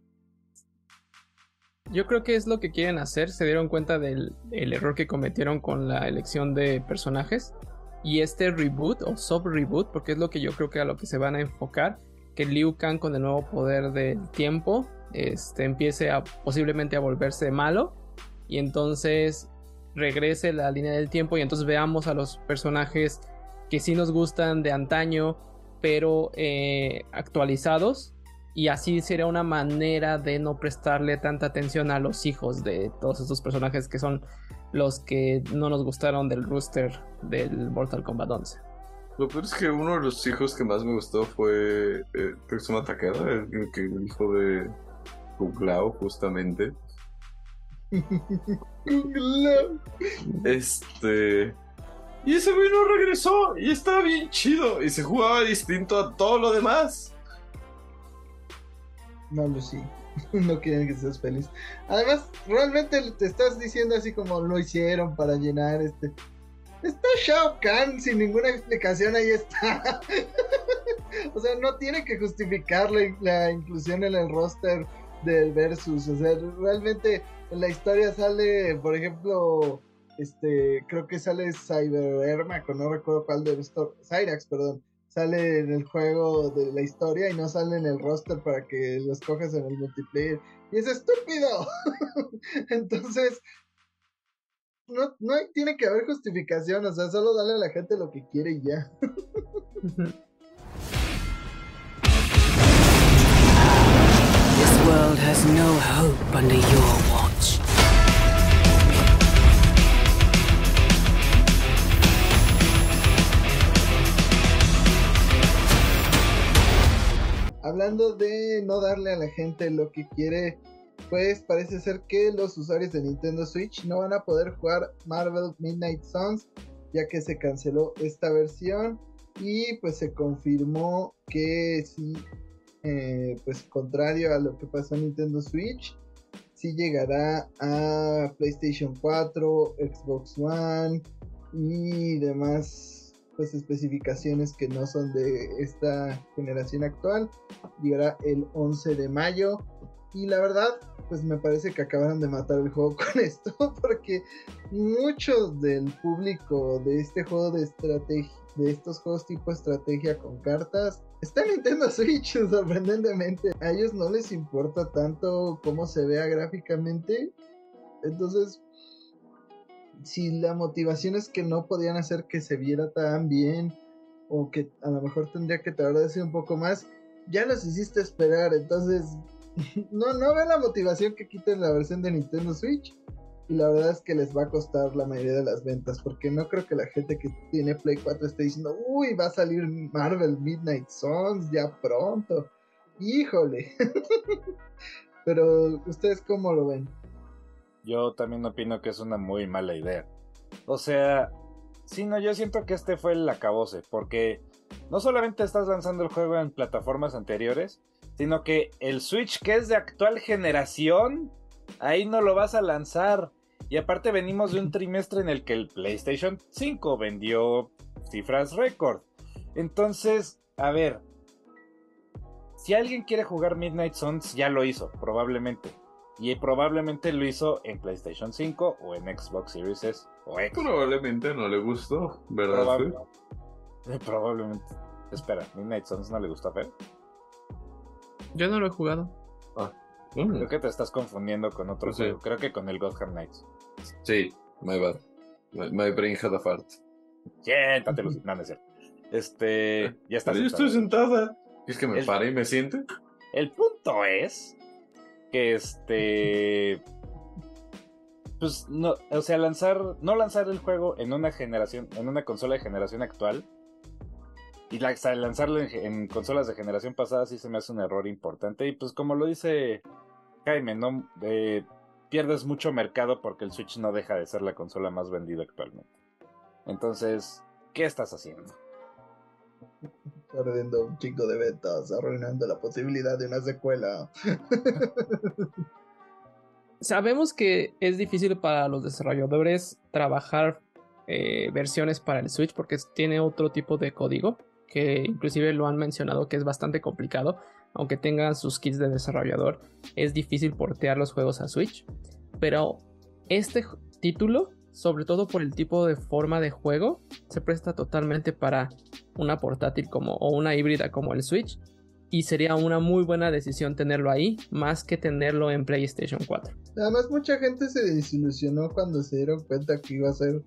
Yo creo que es lo que quieren hacer. Se dieron cuenta del el error que cometieron con la elección de personajes. Y este reboot o soft reboot, porque es lo que yo creo que a lo que se van a enfocar, que Liu Kang con el nuevo poder del tiempo este, empiece a posiblemente a volverse malo. Y entonces regrese la línea del tiempo y entonces veamos a los personajes que sí nos gustan de antaño, pero eh, actualizados. Y así sería una manera de no prestarle tanta atención a los hijos de todos estos personajes que son los que no nos gustaron del rooster del Mortal Kombat 11. lo peor es que uno de los hijos que más me gustó fue eh, llama Takeda, el hijo de Kuklao, justamente. (laughs) Este. Y ese güey no regresó y estaba bien chido y se jugaba distinto a todo lo demás. No, Lucy. (laughs) No quieren que seas feliz. Además, realmente te estás diciendo así como lo hicieron para llenar este. Está Shao Kahn sin ninguna explicación, ahí está. (laughs) o sea, no tiene que justificar la inclusión en el roster del Versus. O sea, realmente en la historia sale, por ejemplo, este, creo que sale Cyber Ermac, o no recuerdo cuál de estos. Cyrax, perdón sale en el juego de la historia y no sale en el roster para que lo escojas en el multiplayer. Y es estúpido. (laughs) Entonces, no, no hay- tiene que haber justificación, o sea, solo dale a la gente lo que quiere y ya. (laughs) This world has no hope under your Hablando de no darle a la gente lo que quiere, pues parece ser que los usuarios de Nintendo Switch no van a poder jugar Marvel Midnight Suns, ya que se canceló esta versión y pues se confirmó que sí, eh, pues contrario a lo que pasó en Nintendo Switch, sí llegará a PlayStation 4, Xbox One y demás pues especificaciones que no son de esta generación actual llegará el 11 de mayo. Y la verdad, pues me parece que acabaron de matar el juego (laughs) con esto, porque muchos del público de este juego de estrategia, de estos juegos tipo estrategia con cartas, está en Nintendo Switch, (laughs) sorprendentemente. A ellos no les importa tanto cómo se vea gráficamente. Entonces, si la motivación es que no podían hacer que se viera tan bien, o que a lo mejor tendría que tardarse un poco más, ya los hiciste esperar, entonces (laughs) no, no veo la motivación que quiten la versión de Nintendo Switch. Y la verdad es que les va a costar la mayoría de las ventas, porque no creo que la gente que tiene Play 4 esté diciendo, uy, va a salir Marvel Midnight Suns ya pronto. Híjole. (laughs) Pero, ¿ustedes cómo lo ven? Yo también opino que es una muy mala idea. O sea, sí, no, yo siento que este fue el acabose, porque no solamente estás lanzando el juego en plataformas anteriores, sino que el Switch que es de actual generación, ahí no lo vas a lanzar. Y aparte venimos de un (laughs) trimestre en el que el PlayStation 5 vendió cifras récord. Entonces, a ver, si alguien quiere jugar Midnight Suns, ya lo hizo, probablemente. Y probablemente lo hizo en PlayStation 5 o en Xbox Series S o X. Probablemente no le gustó, ¿verdad? Probable- (laughs) probablemente. Espera, Midnight Suns no le gustó a Fer. Yo no lo he jugado. Mm, Creo que te estás confundiendo con otro sí. juego. Creo que con el Gotham Knights. Sí, my bad. My, my brain had a fart. Siéntate, (laughs) Lucy. No, no es cierto. Este. Ya está. Yo estoy sentada. ¿Es que me El- pare y me siente? El punto es que este. Pues no, o sea, lanzar, no lanzar el juego en una generación, en una consola de generación actual y lanzarlo en, en consolas de generación pasada sí se me hace un error importante y pues como lo dice Jaime, no Eh, pierdes mucho mercado porque el Switch no deja de ser la consola más vendida actualmente. Entonces, ¿qué estás haciendo? (laughs) Perdiendo un chingo de ventas, arruinando la posibilidad de una secuela. (laughs) Sabemos que es difícil para los desarrolladores trabajar eh, versiones para el Switch porque tiene otro tipo de código que inclusive lo han mencionado que es bastante complicado. Aunque tengan sus kits de desarrollador, es difícil portear los juegos a Switch. Pero este título, sobre todo por el tipo de forma de juego, se presta totalmente para una portátil como o una híbrida como el Switch. Y sería una muy buena decisión tenerlo ahí, más que tenerlo en PlayStation 4. Además, mucha gente se desilusionó cuando se dieron cuenta que iba a ser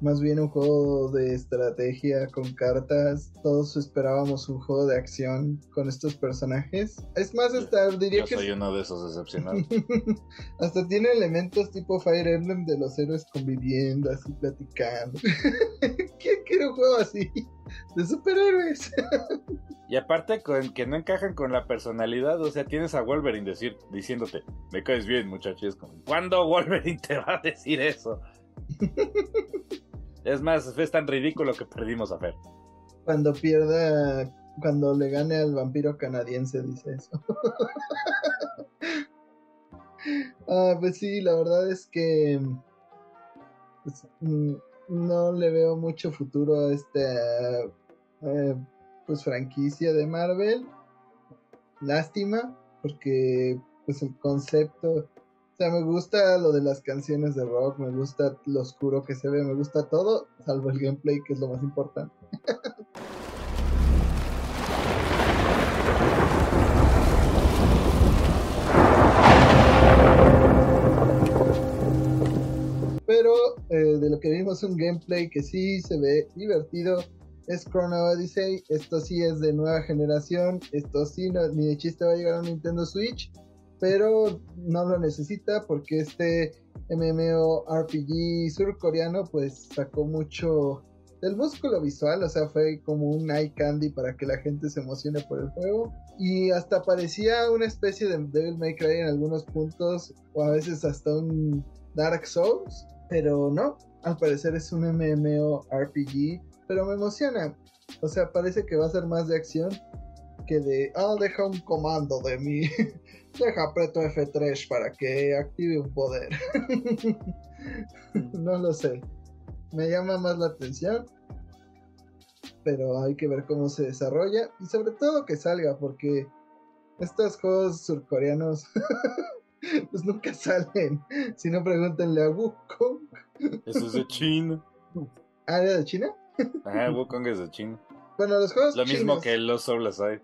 más bien un juego de estrategia con cartas. Todos esperábamos un juego de acción con estos personajes. Es más, hasta diría Yo que soy uno de esos decepcionados. (laughs) hasta tiene elementos tipo Fire Emblem de los héroes conviviendo, así platicando. (laughs) ¿Quién quiere un juego así? De superhéroes. Y aparte con que no encajan con la personalidad, o sea, tienes a Wolverine decir, diciéndote, me caes bien, muchacho. Y es como, ¿cuándo Wolverine te va a decir eso? (laughs) es más, es tan ridículo que perdimos a Fer. Cuando pierda, cuando le gane al vampiro canadiense, dice eso. (laughs) ah, pues sí, la verdad es que pues, mm, no le veo mucho futuro a esta eh, pues franquicia de Marvel. Lástima, porque pues el concepto, o sea, me gusta lo de las canciones de rock, me gusta lo oscuro que se ve, me gusta todo, salvo el gameplay, que es lo más importante. Pero eh, de lo que vimos un gameplay que sí se ve divertido es Chrono Odyssey. Esto sí es de nueva generación. Esto sí ni de chiste va a llegar a Nintendo Switch. Pero no lo necesita porque este MMORPG surcoreano pues sacó mucho del músculo visual. O sea, fue como un eye candy para que la gente se emocione por el juego. Y hasta parecía una especie de Devil May Cry en algunos puntos. O a veces hasta un Dark Souls. Pero no, al parecer es un MMORPG, pero me emociona. O sea, parece que va a ser más de acción que de, ah, deja un comando de mí. (laughs) deja apreto F3 para que active un poder. (laughs) no lo sé. Me llama más la atención. Pero hay que ver cómo se desarrolla. Y sobre todo que salga, porque estos juegos surcoreanos (laughs) pues nunca salen. Si no, pregúntenle a Wukong. Eso es de China. ¿Ah, era de China? Ah, Wukong es de China. Bueno, los juegos Lo mismo chinos, que los Soul Aside.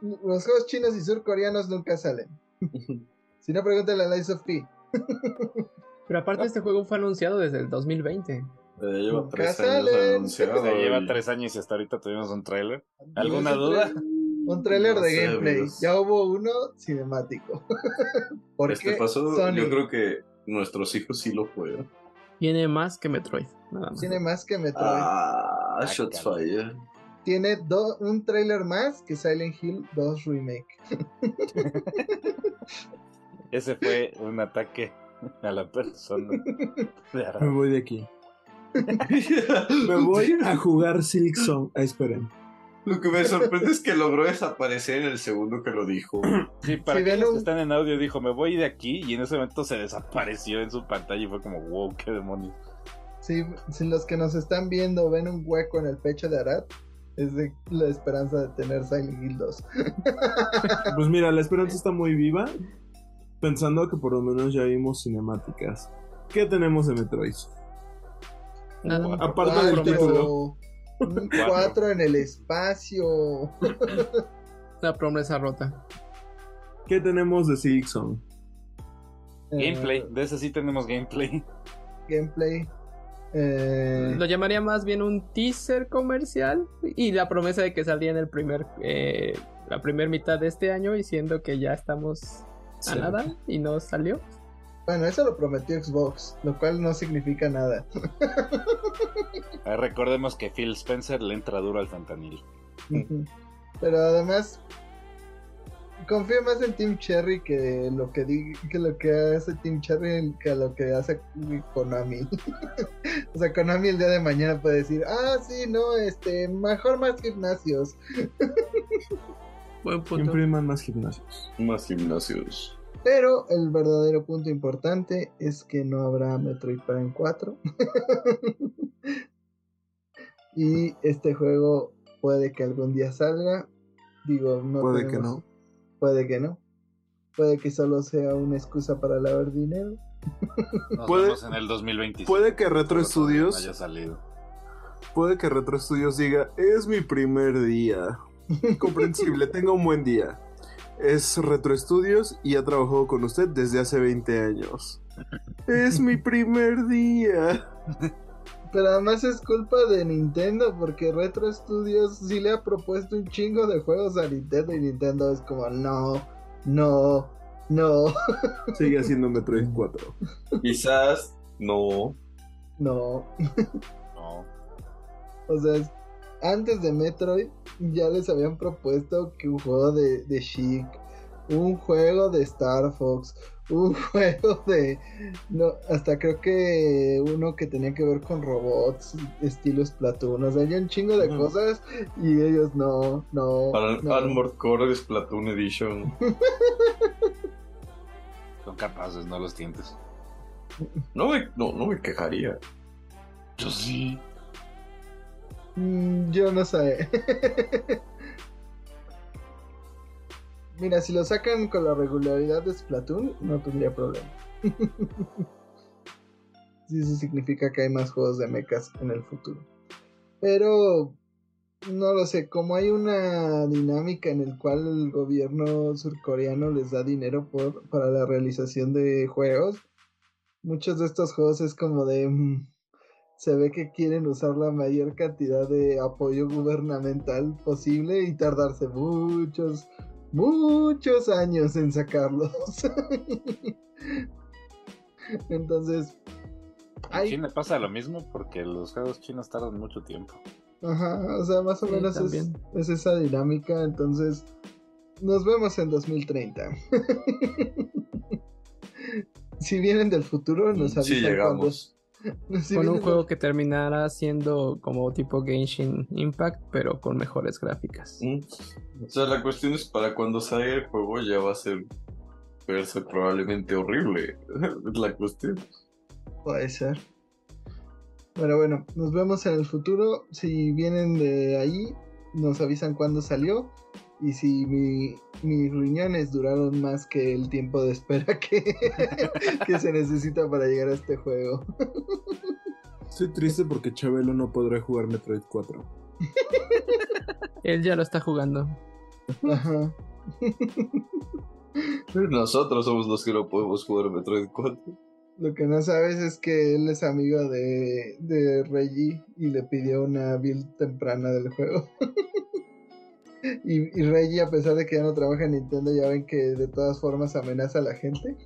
los juegos chinos y surcoreanos nunca salen. (laughs) si no, pregúntenle a Lies of P. (laughs) Pero aparte este juego fue anunciado desde el 2020. Eh, lleva Nunca tres años anunciado. Se lleva tres años y hasta ahorita tuvimos un trailer. ¿Alguna duda? tra- Un trailer No de sé, gameplay. amigos. Ya hubo uno cinemático. (laughs) Porque Este pasó, Sony yo creo que nuestros hijos sí lo juegan. Tiene más que Metroid. Nada más. tiene más que Metroid. Ah, Ah, shots fire. Tiene do- un trailer más que Silent Hill 2 Remake. (laughs) Ese fue un ataque a la persona. (laughs) de Me voy de aquí. (laughs) Me voy a jugar Silk Song. Ah, esperen. Lo que me sorprende es que logró desaparecer en el segundo que lo dijo. (clears throat) Sí, para aquellos que un- están en audio dijo, me voy de aquí y en ese momento se desapareció en su pantalla y fue como, wow, qué demonios. Si, si los que nos están viendo ven un hueco en el pecho de Arad, es de la esperanza de tener Silent Hill 2. (laughs) Pues mira, la esperanza está muy viva. Pensando que por lo menos ya vimos cinemáticas. ¿Qué tenemos de Metroid? Nada más. Aparte del título. Un Cuatro. 4 en el espacio. (laughs) La promesa rota. ¿Qué tenemos de Silksong? Gameplay, Eh, de ese sí tenemos gameplay. gameplay. Eh, Lo llamaría más bien un teaser comercial y la promesa de que saldría en el primer eh, la primera mitad de este año y siendo que ya estamos a Sí. nada y no salió. bueno, eso lo prometió Xbox, lo cual no significa nada. (laughs) Eh, recordemos que Phil Spencer le entra duro al fentanil. Pero además confío más en Team Cherry que lo que di- que lo que hace Team Cherry que lo que hace Konami. (laughs) o sea, Konami el día de mañana puede decir, ah sí, no, este, mejor más gimnasios. (laughs) Buen Que punto. impriman más gimnasios. Más gimnasios. Pero el verdadero punto importante es que no habrá Metroid Prime 4. (laughs) y este juego puede que algún día salga. Digo, no Puede que tenemos- no. Puede que no. Puede que solo sea una excusa para lavar dinero. Nos Puede- vemos en el 2025. puede que Retro Studios- haya salido. Puede que Retro Studios diga, es mi primer día. (laughs) Comprensible, tenga un buen día. Es Retro Studios y ha trabajado con usted desde hace 20 años. Es mi primer día. (laughs) Pero además es culpa de Nintendo porque Retro Studios sí le ha propuesto un chingo de juegos a Nintendo y Nintendo es como no, no, no, (laughs) Sigue haciendo Metroid 4. Quizás no. no. No. O sea, es- antes de Metroid ya les habían propuesto que un juego de, de Chic, un juego de Star Fox, un (laughs) juego de... No, hasta creo que uno que tenía que ver con robots, estilo Splatoon. O sea, había un chingo de cosas y ellos no, no. Para no. Armored Core Splatoon Edition. (laughs) Son capaces, no los tientes. No me, no, no me quejaría. Yo sí. Mm, yo no sé. (laughs) Mira, si lo sacan con la regularidad de Splatoon, no tendría problema. (laughs) sí, eso significa que hay más juegos de mechas en el futuro. Pero no lo sé, como hay una dinámica en el cual el gobierno surcoreano les da dinero por, para la realización de juegos, muchos de estos juegos es como de... mm, se ve que quieren usar la mayor cantidad de apoyo gubernamental posible y tardarse muchos, muchos años en sacarlos. Entonces, En hay, China pasa lo mismo porque los juegos chinos tardan mucho tiempo. ajá, o sea, más o Sí, menos es, esa dinámica. Entonces, nos vemos en 2030. (laughs) si vienen del futuro, nos avisan Sí, cuando- (laughs) con un juego que terminará siendo como tipo Genshin Impact, pero con mejores gráficas. Mm. O sea, la cuestión es para cuando salga el juego ya va a ser verse probablemente horrible. (laughs) Es la cuestión. Puede ser. Pero bueno, nos vemos en el futuro. Si vienen de ahí, nos avisan cuándo salió. Y si mi- mis riñones duraron más que el tiempo de espera que, (laughs) que se necesita para llegar a este juego. Estoy triste porque Chabelo no podrá jugar Metroid 4. Él ya lo está jugando. Ajá. Nosotros somos los que no podemos jugar Metroid 4. Lo que no sabes es que él es amigo de, de Reggie y le pidió una build temprana del juego. Y, y Reggie, a pesar de que ya no trabaja en Nintendo, ya ven que de todas formas amenaza a la gente.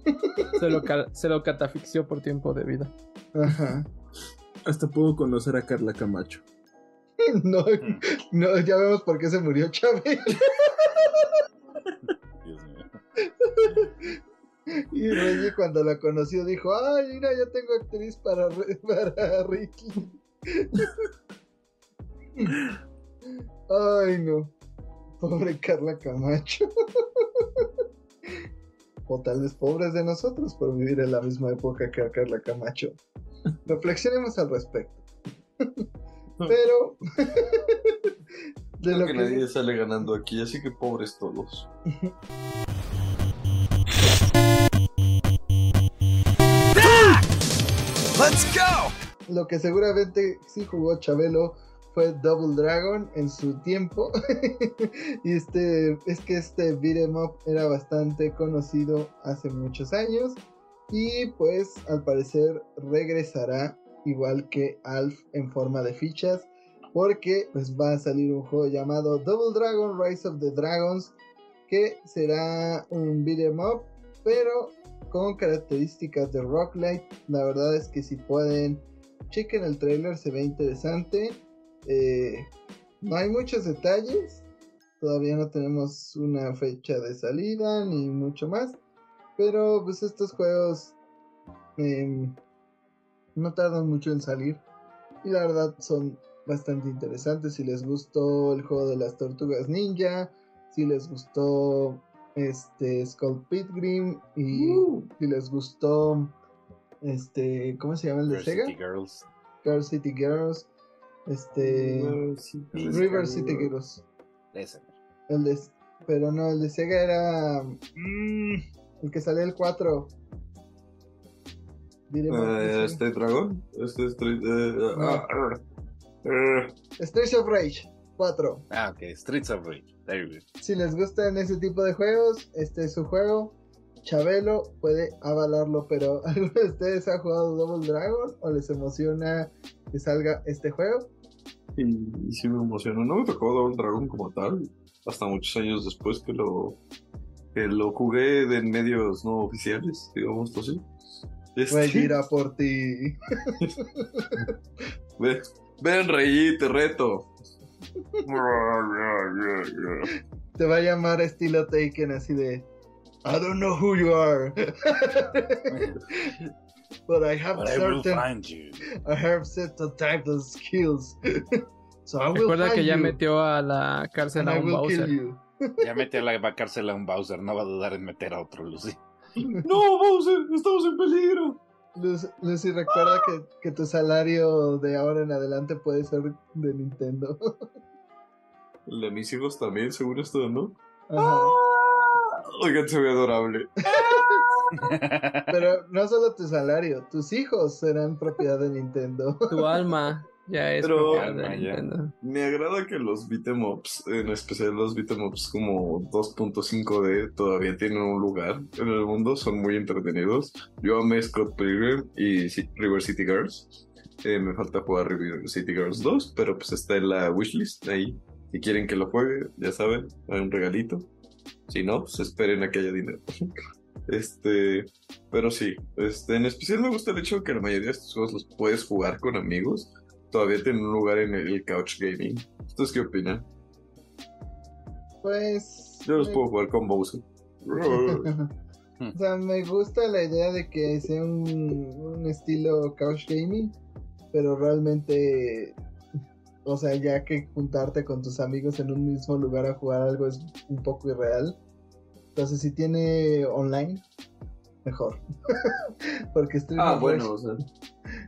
Se lo, ca- se lo catafixió por tiempo de vida. Ajá. Hasta puedo conocer a Carla Camacho. (laughs) No, no, ya vemos por qué se murió Chávez. Dios mío. Y Reggie cuando la conoció dijo, ay, mira, ya tengo actriz para, (laughs) para Ricky. (laughs) Ay, no. Pobre Carla Camacho. (laughs) O tal vez pobres de nosotros por vivir en la misma época que Carla Camacho. Reflexionemos al respecto. Pero... De Creo lo que que... nadie sale ganando aquí, así que pobres todos. Lo que seguramente sí jugó Chabelo Double Dragon en su tiempo. (laughs) y este es que este beat'em up era bastante conocido hace muchos años. Y pues al parecer regresará igual que Alf en forma de fichas. Porque pues va a salir un juego llamado Double Dragon Rise of the Dragons. Que será un beat'em up. Pero con características de Rock Light. La verdad es que si pueden, chequen el trailer, se ve interesante. Eh, no hay muchos detalles. Todavía no tenemos una fecha de salida ni mucho más. Pero pues estos juegos em, no tardan mucho en salir. Y la verdad son bastante interesantes. Si les gustó el juego de las tortugas ninja. Si les gustó este Skull Pilgrim. Y si les gustó este. ¿Cómo se llama el de Sega? City Girls. Girl City Girls. Este. River City Girls. Ese. El de, pero no, el de Sega era. mm, el que sale el 4. Diré mal, Eh, este dragón. Este Street. eh, No. ah, eh, Streets of Rage 4. Ah, ok. Streets of Rage. There you go. Si les gustan ese tipo de juegos, este es su juego. Chabelo puede avalarlo, pero ¿alguno (laughs) de ustedes ha jugado Double Dragon o les emociona que salga este juego? Y, y sí me emocionó. No me tocó Double Dragon como tal. Hasta muchos años después que lo. Que lo jugué de medios no oficiales, digamos así. Este, Rey irá por ti. (laughs) Ve- Ven, Rey, te reto. Te va a llamar estilo Taken así de I don't know who you are. (laughs) But I have But I will certain find you. I have certain types of skills. (laughs) so I will Recuerda find que ya you, metió a la cárcel a I un Bowser. (laughs) Ya mete a la cárcel a un Bowser. No va a dudar en meter a otro Lucy. (laughs) ¡No, Bowser! ¡Estamos en peligro! Lucy, Lucy, recuerda que, que tu salario de ahora en adelante puede ser de Nintendo. El de mis hijos también, seguro esto, ¿no? Ajá. Oigan, se ve adorable. Pero no solo tu salario, tus hijos serán propiedad de Nintendo. Tu alma ya es Pero- propiedad de. Nintendo. Me agrada que los beat'em ups, en especial los beat'em ups como 2.5D, todavía tienen un lugar en el mundo, son muy entretenidos. Yo amé Scott Pilgrim y River City Girls. Eh, me falta jugar River City Girls 2, pero pues está en la wishlist ahí. Si quieren que lo juegue, ya saben, hay un regalito. Si no, pues esperen a que haya dinero. (laughs) Este, pero sí, este, en especial me gusta el hecho de que la mayoría de estos juegos los puedes jugar con amigos. Todavía tienen un lugar en el couch gaming. ¿Ustedes qué opinan? Pues. Yo los me- puedo jugar con Bowser. (laughs) o sea, me gusta la idea de que sea un, un estilo couch gaming, pero realmente, o sea, ya que juntarte con tus amigos en un mismo lugar a jugar algo es un poco irreal. Entonces, si tiene online, mejor. (laughs) Porque Street, Ah, of bueno, o sea. Rage,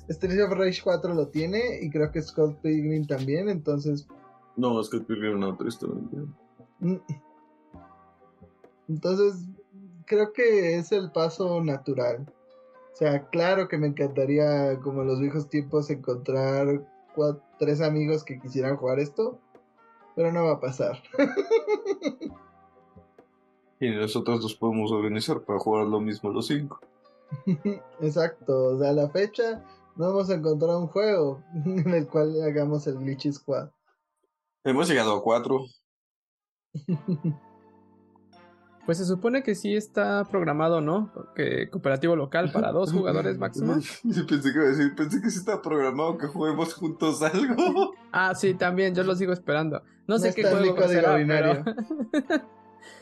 Street of Rage 4 lo tiene y creo que Scott Pilgrim también, entonces No, Scott Pilgrim no, tristemente. Mm. Entonces, creo que es el paso natural. O sea, claro que me encantaría, como en los viejos tiempos, encontrar tres amigos que quisieran jugar esto, pero no va a pasar. (laughs) Y nosotros nos podemos organizar para jugar lo mismo los cinco. (laughs) Exacto, o sea, a la fecha no hemos encontrado un juego (laughs) en el cual hagamos el Glitchy Squad. Hemos llegado a cuatro. (laughs) Pues se supone que sí está programado, ¿no? Que cooperativo local para dos jugadores máximo. pensé que iba a decir, pensé que sí estaba programado que juguemos juntos algo. Ah, sí, también, yo lo sigo esperando. No sé qué está juego código será, pero-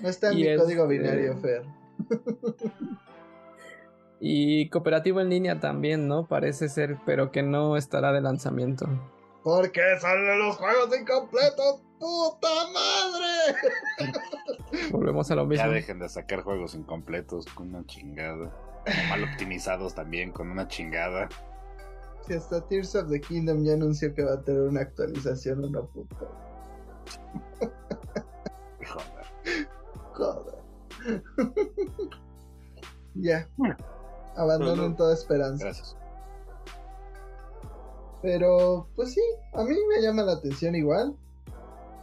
No está en Y mi es, código eh, binario, Fer. (laughs) Y cooperativo en línea también, ¿no? Parece ser, pero que no estará de lanzamiento. Porque salen los juegos incompletos, puta madre. (laughs) Volvemos a lo mismo. Ya dejen de sacar juegos incompletos con una chingada. O mal optimizados también con una chingada. Si hasta Tears of the Kingdom ya anunció que va a tener una actualización, una puta. (laughs) Joder. (laughs) Ya. Abandonen Bueno. toda esperanza. Gracias. Pero, pues sí, a mí me llama la atención igual.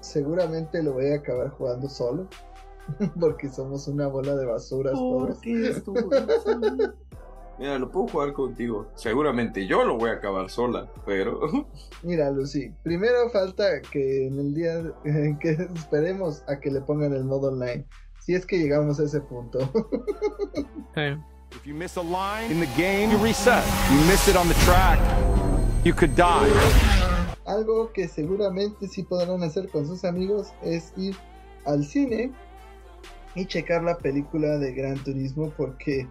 Seguramente lo voy a acabar jugando solo. (laughs) Porque somos una bola de basuras todos. (laughs) Mira, lo puedo jugar contigo. Seguramente yo lo voy a acabar sola, pero. Mira, Lucy, primero falta que en el día que esperemos a que le pongan el modo online. Si es que llegamos a ese punto. (laughs) Sí. If you miss a line in the game, you reset. You miss it on the track, you could die. Algo que seguramente sí podrán hacer con sus amigos es ir al cine y checar la película de Gran Turismo porque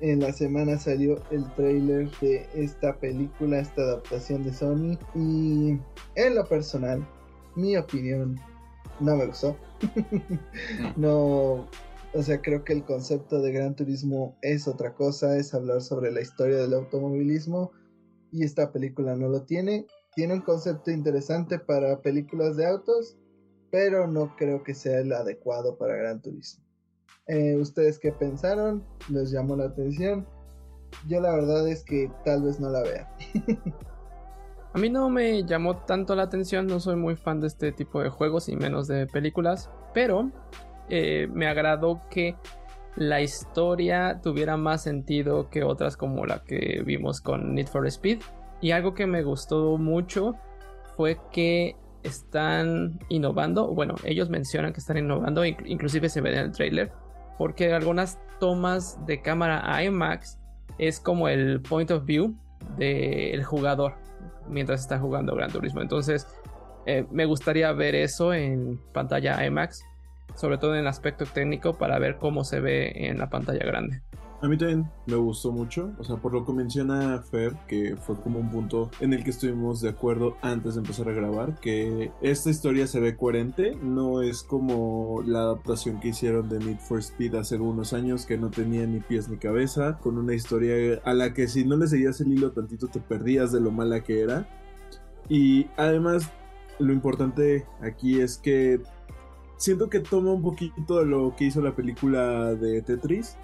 en la semana salió el trailer de esta película, esta adaptación de Sony y en lo personal, mi opinión no me gustó. (laughs) no, o sea, creo que el concepto de Gran Turismo es otra cosa, es hablar sobre la historia del automovilismo y esta película no lo tiene. Tiene un concepto interesante para películas de autos, pero no creo que sea el adecuado para Gran Turismo. Eh, ¿Ustedes qué pensaron? ¿Les llamó la atención? Yo la verdad es que tal vez no la vea. (laughs) A mí no me llamó tanto la atención, no soy muy fan de este tipo de juegos y menos de películas, pero eh, me agradó que la historia tuviera más sentido que otras como la que vimos con Need for Speed. Y algo que me gustó mucho fue que están innovando, bueno, ellos mencionan que están innovando, inc- inclusive se ve en el trailer, porque algunas tomas de cámara IMAX es como el point of view del jugador mientras está jugando Gran Turismo. Entonces, eh, me gustaría ver eso en pantalla IMAX, sobre todo en el aspecto técnico, para ver cómo se ve en la pantalla grande. A mí también me gustó mucho, o sea, por lo que menciona Fer, que fue como un punto en el que estuvimos de acuerdo antes de empezar a grabar, que esta historia se ve coherente, no es como la adaptación que hicieron de Need for Speed hace algunos años, que no tenía ni pies ni cabeza, con una historia a la que si no le seguías el hilo tantito te perdías de lo mala que era. Y además, lo importante aquí es que siento que toma un poquito de lo que hizo la película de Tetris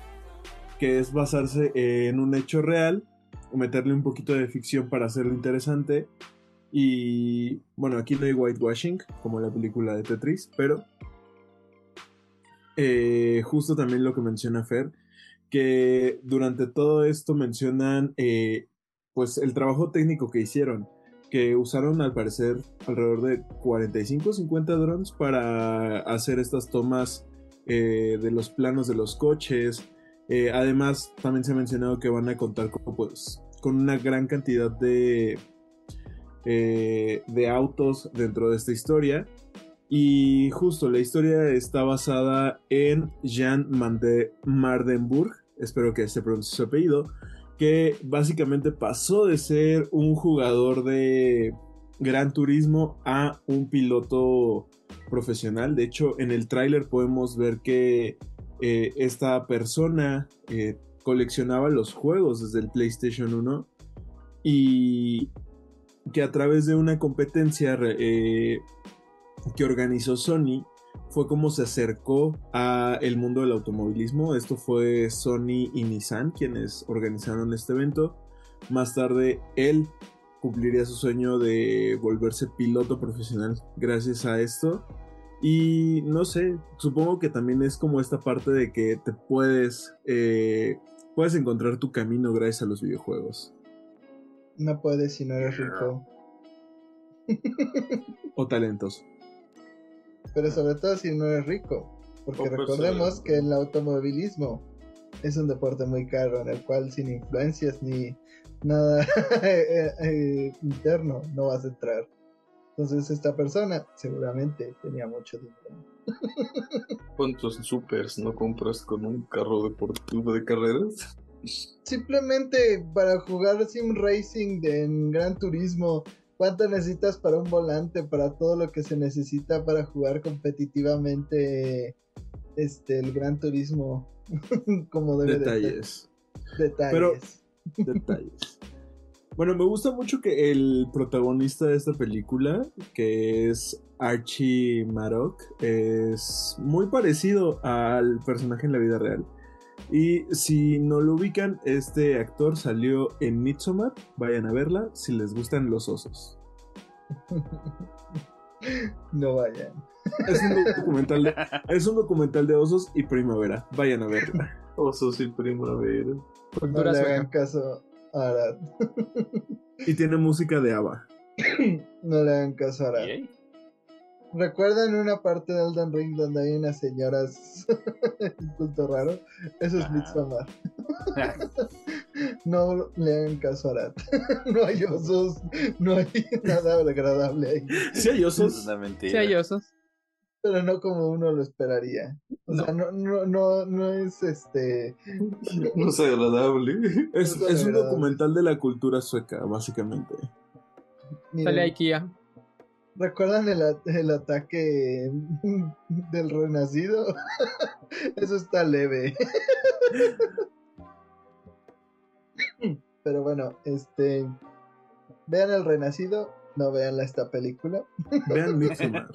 que es basarse en un hecho real, o meterle un poquito de ficción para hacerlo interesante. Y bueno, aquí no hay whitewashing, como la película de Tetris, pero eh, justo también lo que menciona Fer, que durante todo esto mencionan eh, pues el trabajo técnico que hicieron, que usaron al parecer alrededor de 45 50 drones para hacer estas tomas eh, de los planos de los coches, eh, además, también se ha mencionado que van a contar con, pues, con una gran cantidad de, eh, de autos dentro de esta historia. Y justo la historia está basada en Jan Mande Mardenburg, espero que se pronuncie su apellido, que básicamente pasó de ser un jugador de Gran Turismo a un piloto profesional. De hecho, en el tráiler podemos ver que eh, esta persona eh, coleccionaba los juegos desde el PlayStation 1 y que a través de una competencia eh, que organizó Sony fue como se acercó a el mundo del automovilismo. Esto fue Sony y Nissan quienes organizaron este evento. Más tarde él cumpliría su sueño de volverse piloto profesional gracias a esto. Y no sé, supongo que también es como esta parte de que te puedes, eh, puedes encontrar tu camino gracias a los videojuegos. No puedes si no eres rico. O talentos. Pero sobre todo si no eres rico. Porque recordemos que el automovilismo es un deporte muy caro en el cual sin influencias ni nada (laughs) eh, eh, interno no vas a entrar. Entonces esta persona seguramente tenía mucho dinero. (laughs) ¿Cuántos supers no compras con un carro deportivo de carreras? Simplemente para jugar sim racing de, en Gran Turismo, ¿cuánto necesitas para un volante? Para todo lo que se necesita para jugar competitivamente este el Gran Turismo (laughs) como debe de ser. Detalles. Detalles. Pero- (laughs) Detalles. Bueno, me gusta mucho que el protagonista de esta película, que es Archie Marok, es muy parecido al personaje en la vida real. Y si no lo ubican, este actor salió en Midsommar. Vayan a verla si les gustan los osos. (laughs) No vayan. Es un documental de, es un documental de osos y primavera. Vayan a verla. Osos y primavera. No le hagan caso Arad. Y tiene música de ABBA. (coughs) No le hagan caso a Arad. ¿Recuerdan una parte de Elden Ring donde hay unas señoras (laughs) un culto raro? Eso es. Midsommar. (laughs) No le hagan caso a Arad. (laughs) No hay osos, no hay nada agradable ahí. Sí hay Es osos. una mentira. Sí, hay osos. Pero no como uno lo esperaría. O sea, no, no, no, no es este. No es agradable. (laughs) Es, es un agradable. documental de la cultura sueca, básicamente. Miren, Sale IKEA. ¿Recuerdan el, a- el ataque (laughs) del renacido? (laughs) Eso está leve. Pero bueno, este. Vean el renacido, no vean esta película. Vean Midsommar.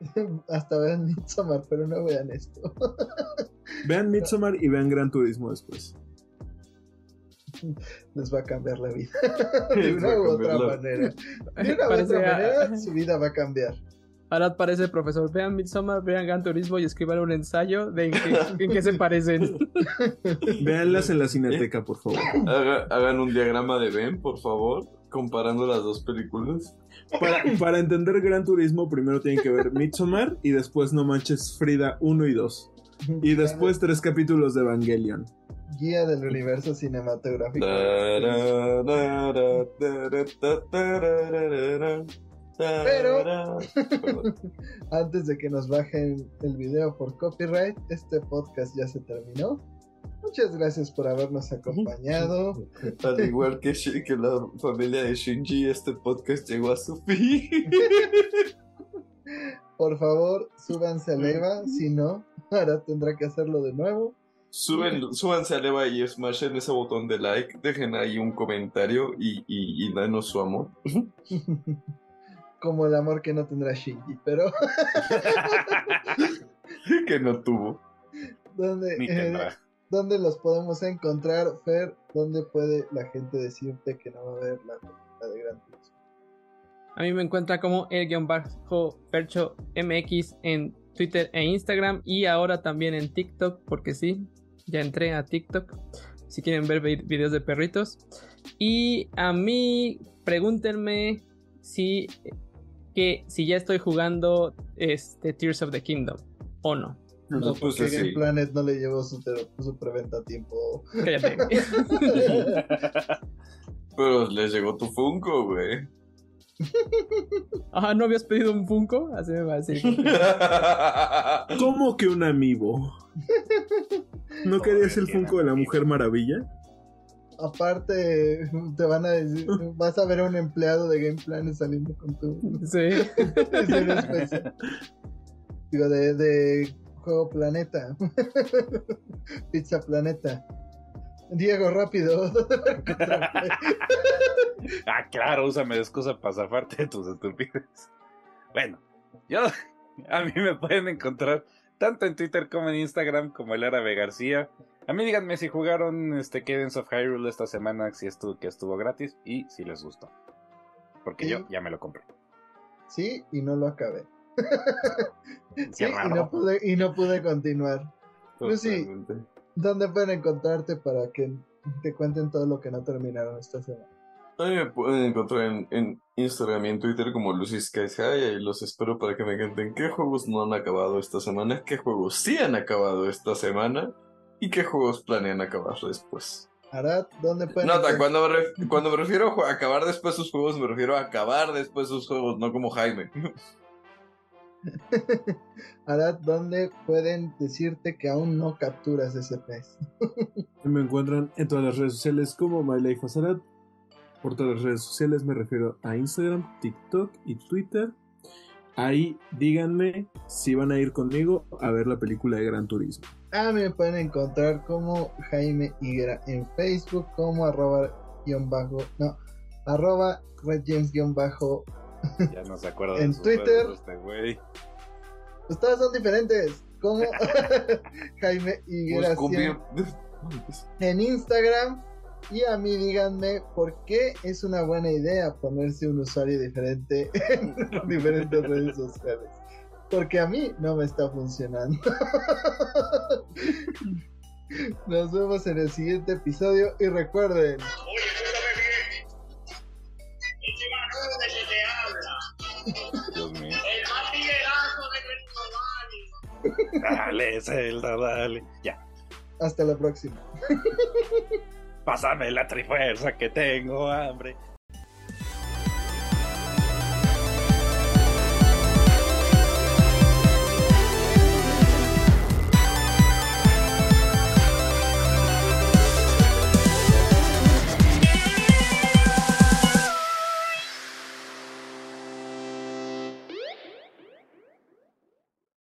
(laughs) Hasta vean Midsommar, pero no vean esto. (laughs) Vean Midsommar y vean Gran Turismo después. Les va a cambiar la vida. (laughs) De una u otra manera. De una u Parece otra a- manera, su vida va a cambiar. Arad parece profesor. Vean Midsommar, vean Gran Turismo y escriban un ensayo de en qué, en qué se parecen. Veanlas en la cineteca, por favor. Haga- hagan un diagrama de Ben, por favor, comparando las dos películas. Para, para entender Gran Turismo, primero tienen que ver Midsommar y después No Manches Frida 1 y 2. Y después tres capítulos de Evangelion. Guía del universo cinematográfico. Pero. (laughs) Antes de que nos bajen el video por copyright, este podcast ya se terminó. Muchas gracias por habernos acompañado. Al igual que, que la familia de Shinji, este podcast llegó a su fin. (laughs) Por favor, súbanse a Leva, si no, ahora tendrá que hacerlo de nuevo. Suben, súbanse a Leva y smashen ese botón de like. Dejen ahí un comentario y, y, y danos su amor. (laughs) Como el amor que no tendrá Shinji, pero (laughs) que no tuvo. ¿dónde, Ni eh, tendrá. ¿Dónde los podemos encontrar, Fer? ¿Dónde puede la gente decirte que no va a ver la película de Gran Turismo? A mí me encuentra como el guion bajo Percho MX en Twitter e Instagram y ahora también en TikTok, porque sí, ya entré a TikTok. Si quieren ver vi- videos de perritos. Y a mí, pregúntenme si, que, si ya estoy jugando este, Tears of the Kingdom o no. No, Pues sí. Game Planet no le llevó su, su preventa a tiempo. Cállate. (laughs) Pero les llegó tu Funko, güey. Ah, ¿no habías pedido un Funko? Así me va a decir. (laughs) ¿Cómo que un amiibo? ¿No querías el Funko de la Mujer Maravilla? Aparte, te van a decir, vas a ver a un empleado de Game Planet saliendo con tu Sí. (laughs) Digo, de, de Juego Planeta. (laughs) Pizza Planeta. Diego, rápido. (laughs) Ah, claro, úsame de excusa para zafarte de tus estupideces. Bueno, yo, a mí me pueden encontrar tanto en Twitter como en Instagram como el Árabe García. A mí díganme si jugaron este Cadence of Hyrule esta semana, si estuvo, que estuvo gratis y si les gustó. Porque Sí. yo ya me lo compré. Sí, y no lo acabé. Sí, y no pude, y no pude continuar. Lucy. Totalmente. ¿Dónde pueden encontrarte para que te cuenten todo lo que no terminaron esta semana? A mí me pueden encontrar en, en Instagram y en Twitter como Lucy Skies High y los espero para que me cuenten qué juegos no han acabado esta semana, qué juegos sí han acabado esta semana y qué juegos planean acabar después. Arad, ¿dónde pueden Nota, encont- cuando me, ref- cuando me refiero a acabar después sus juegos, me refiero a acabar después sus juegos, no como Jaime. (laughs) Arad, ¿dónde pueden decirte que aún no capturas ese pez? (laughs) Me encuentran en todas las redes sociales como MyLifeAzarat. Por todas las redes sociales me refiero a Instagram, TikTok y Twitter. Ahí díganme si van a ir conmigo a ver la película de Gran Turismo. Ah, me pueden encontrar como Jaime Higuera en Facebook, como arroba guion bajo, no, arroba guion bajo. (laughs) Ya no se acuerda En de sus Twitter. este güey. Pues todas son diferentes. como (laughs) Jaime Moscopio. 100 en Instagram. Y a mí díganme por qué es una buena idea ponerse un usuario diferente (laughs) en diferentes redes sociales. Porque a mí no me está funcionando. Nos vemos en el siguiente episodio y recuerden. Dios mío. El más tiguerazo de. Dale, Zelda, dale. Ya. Hasta la próxima. Pásame la trifuerza que tengo hambre.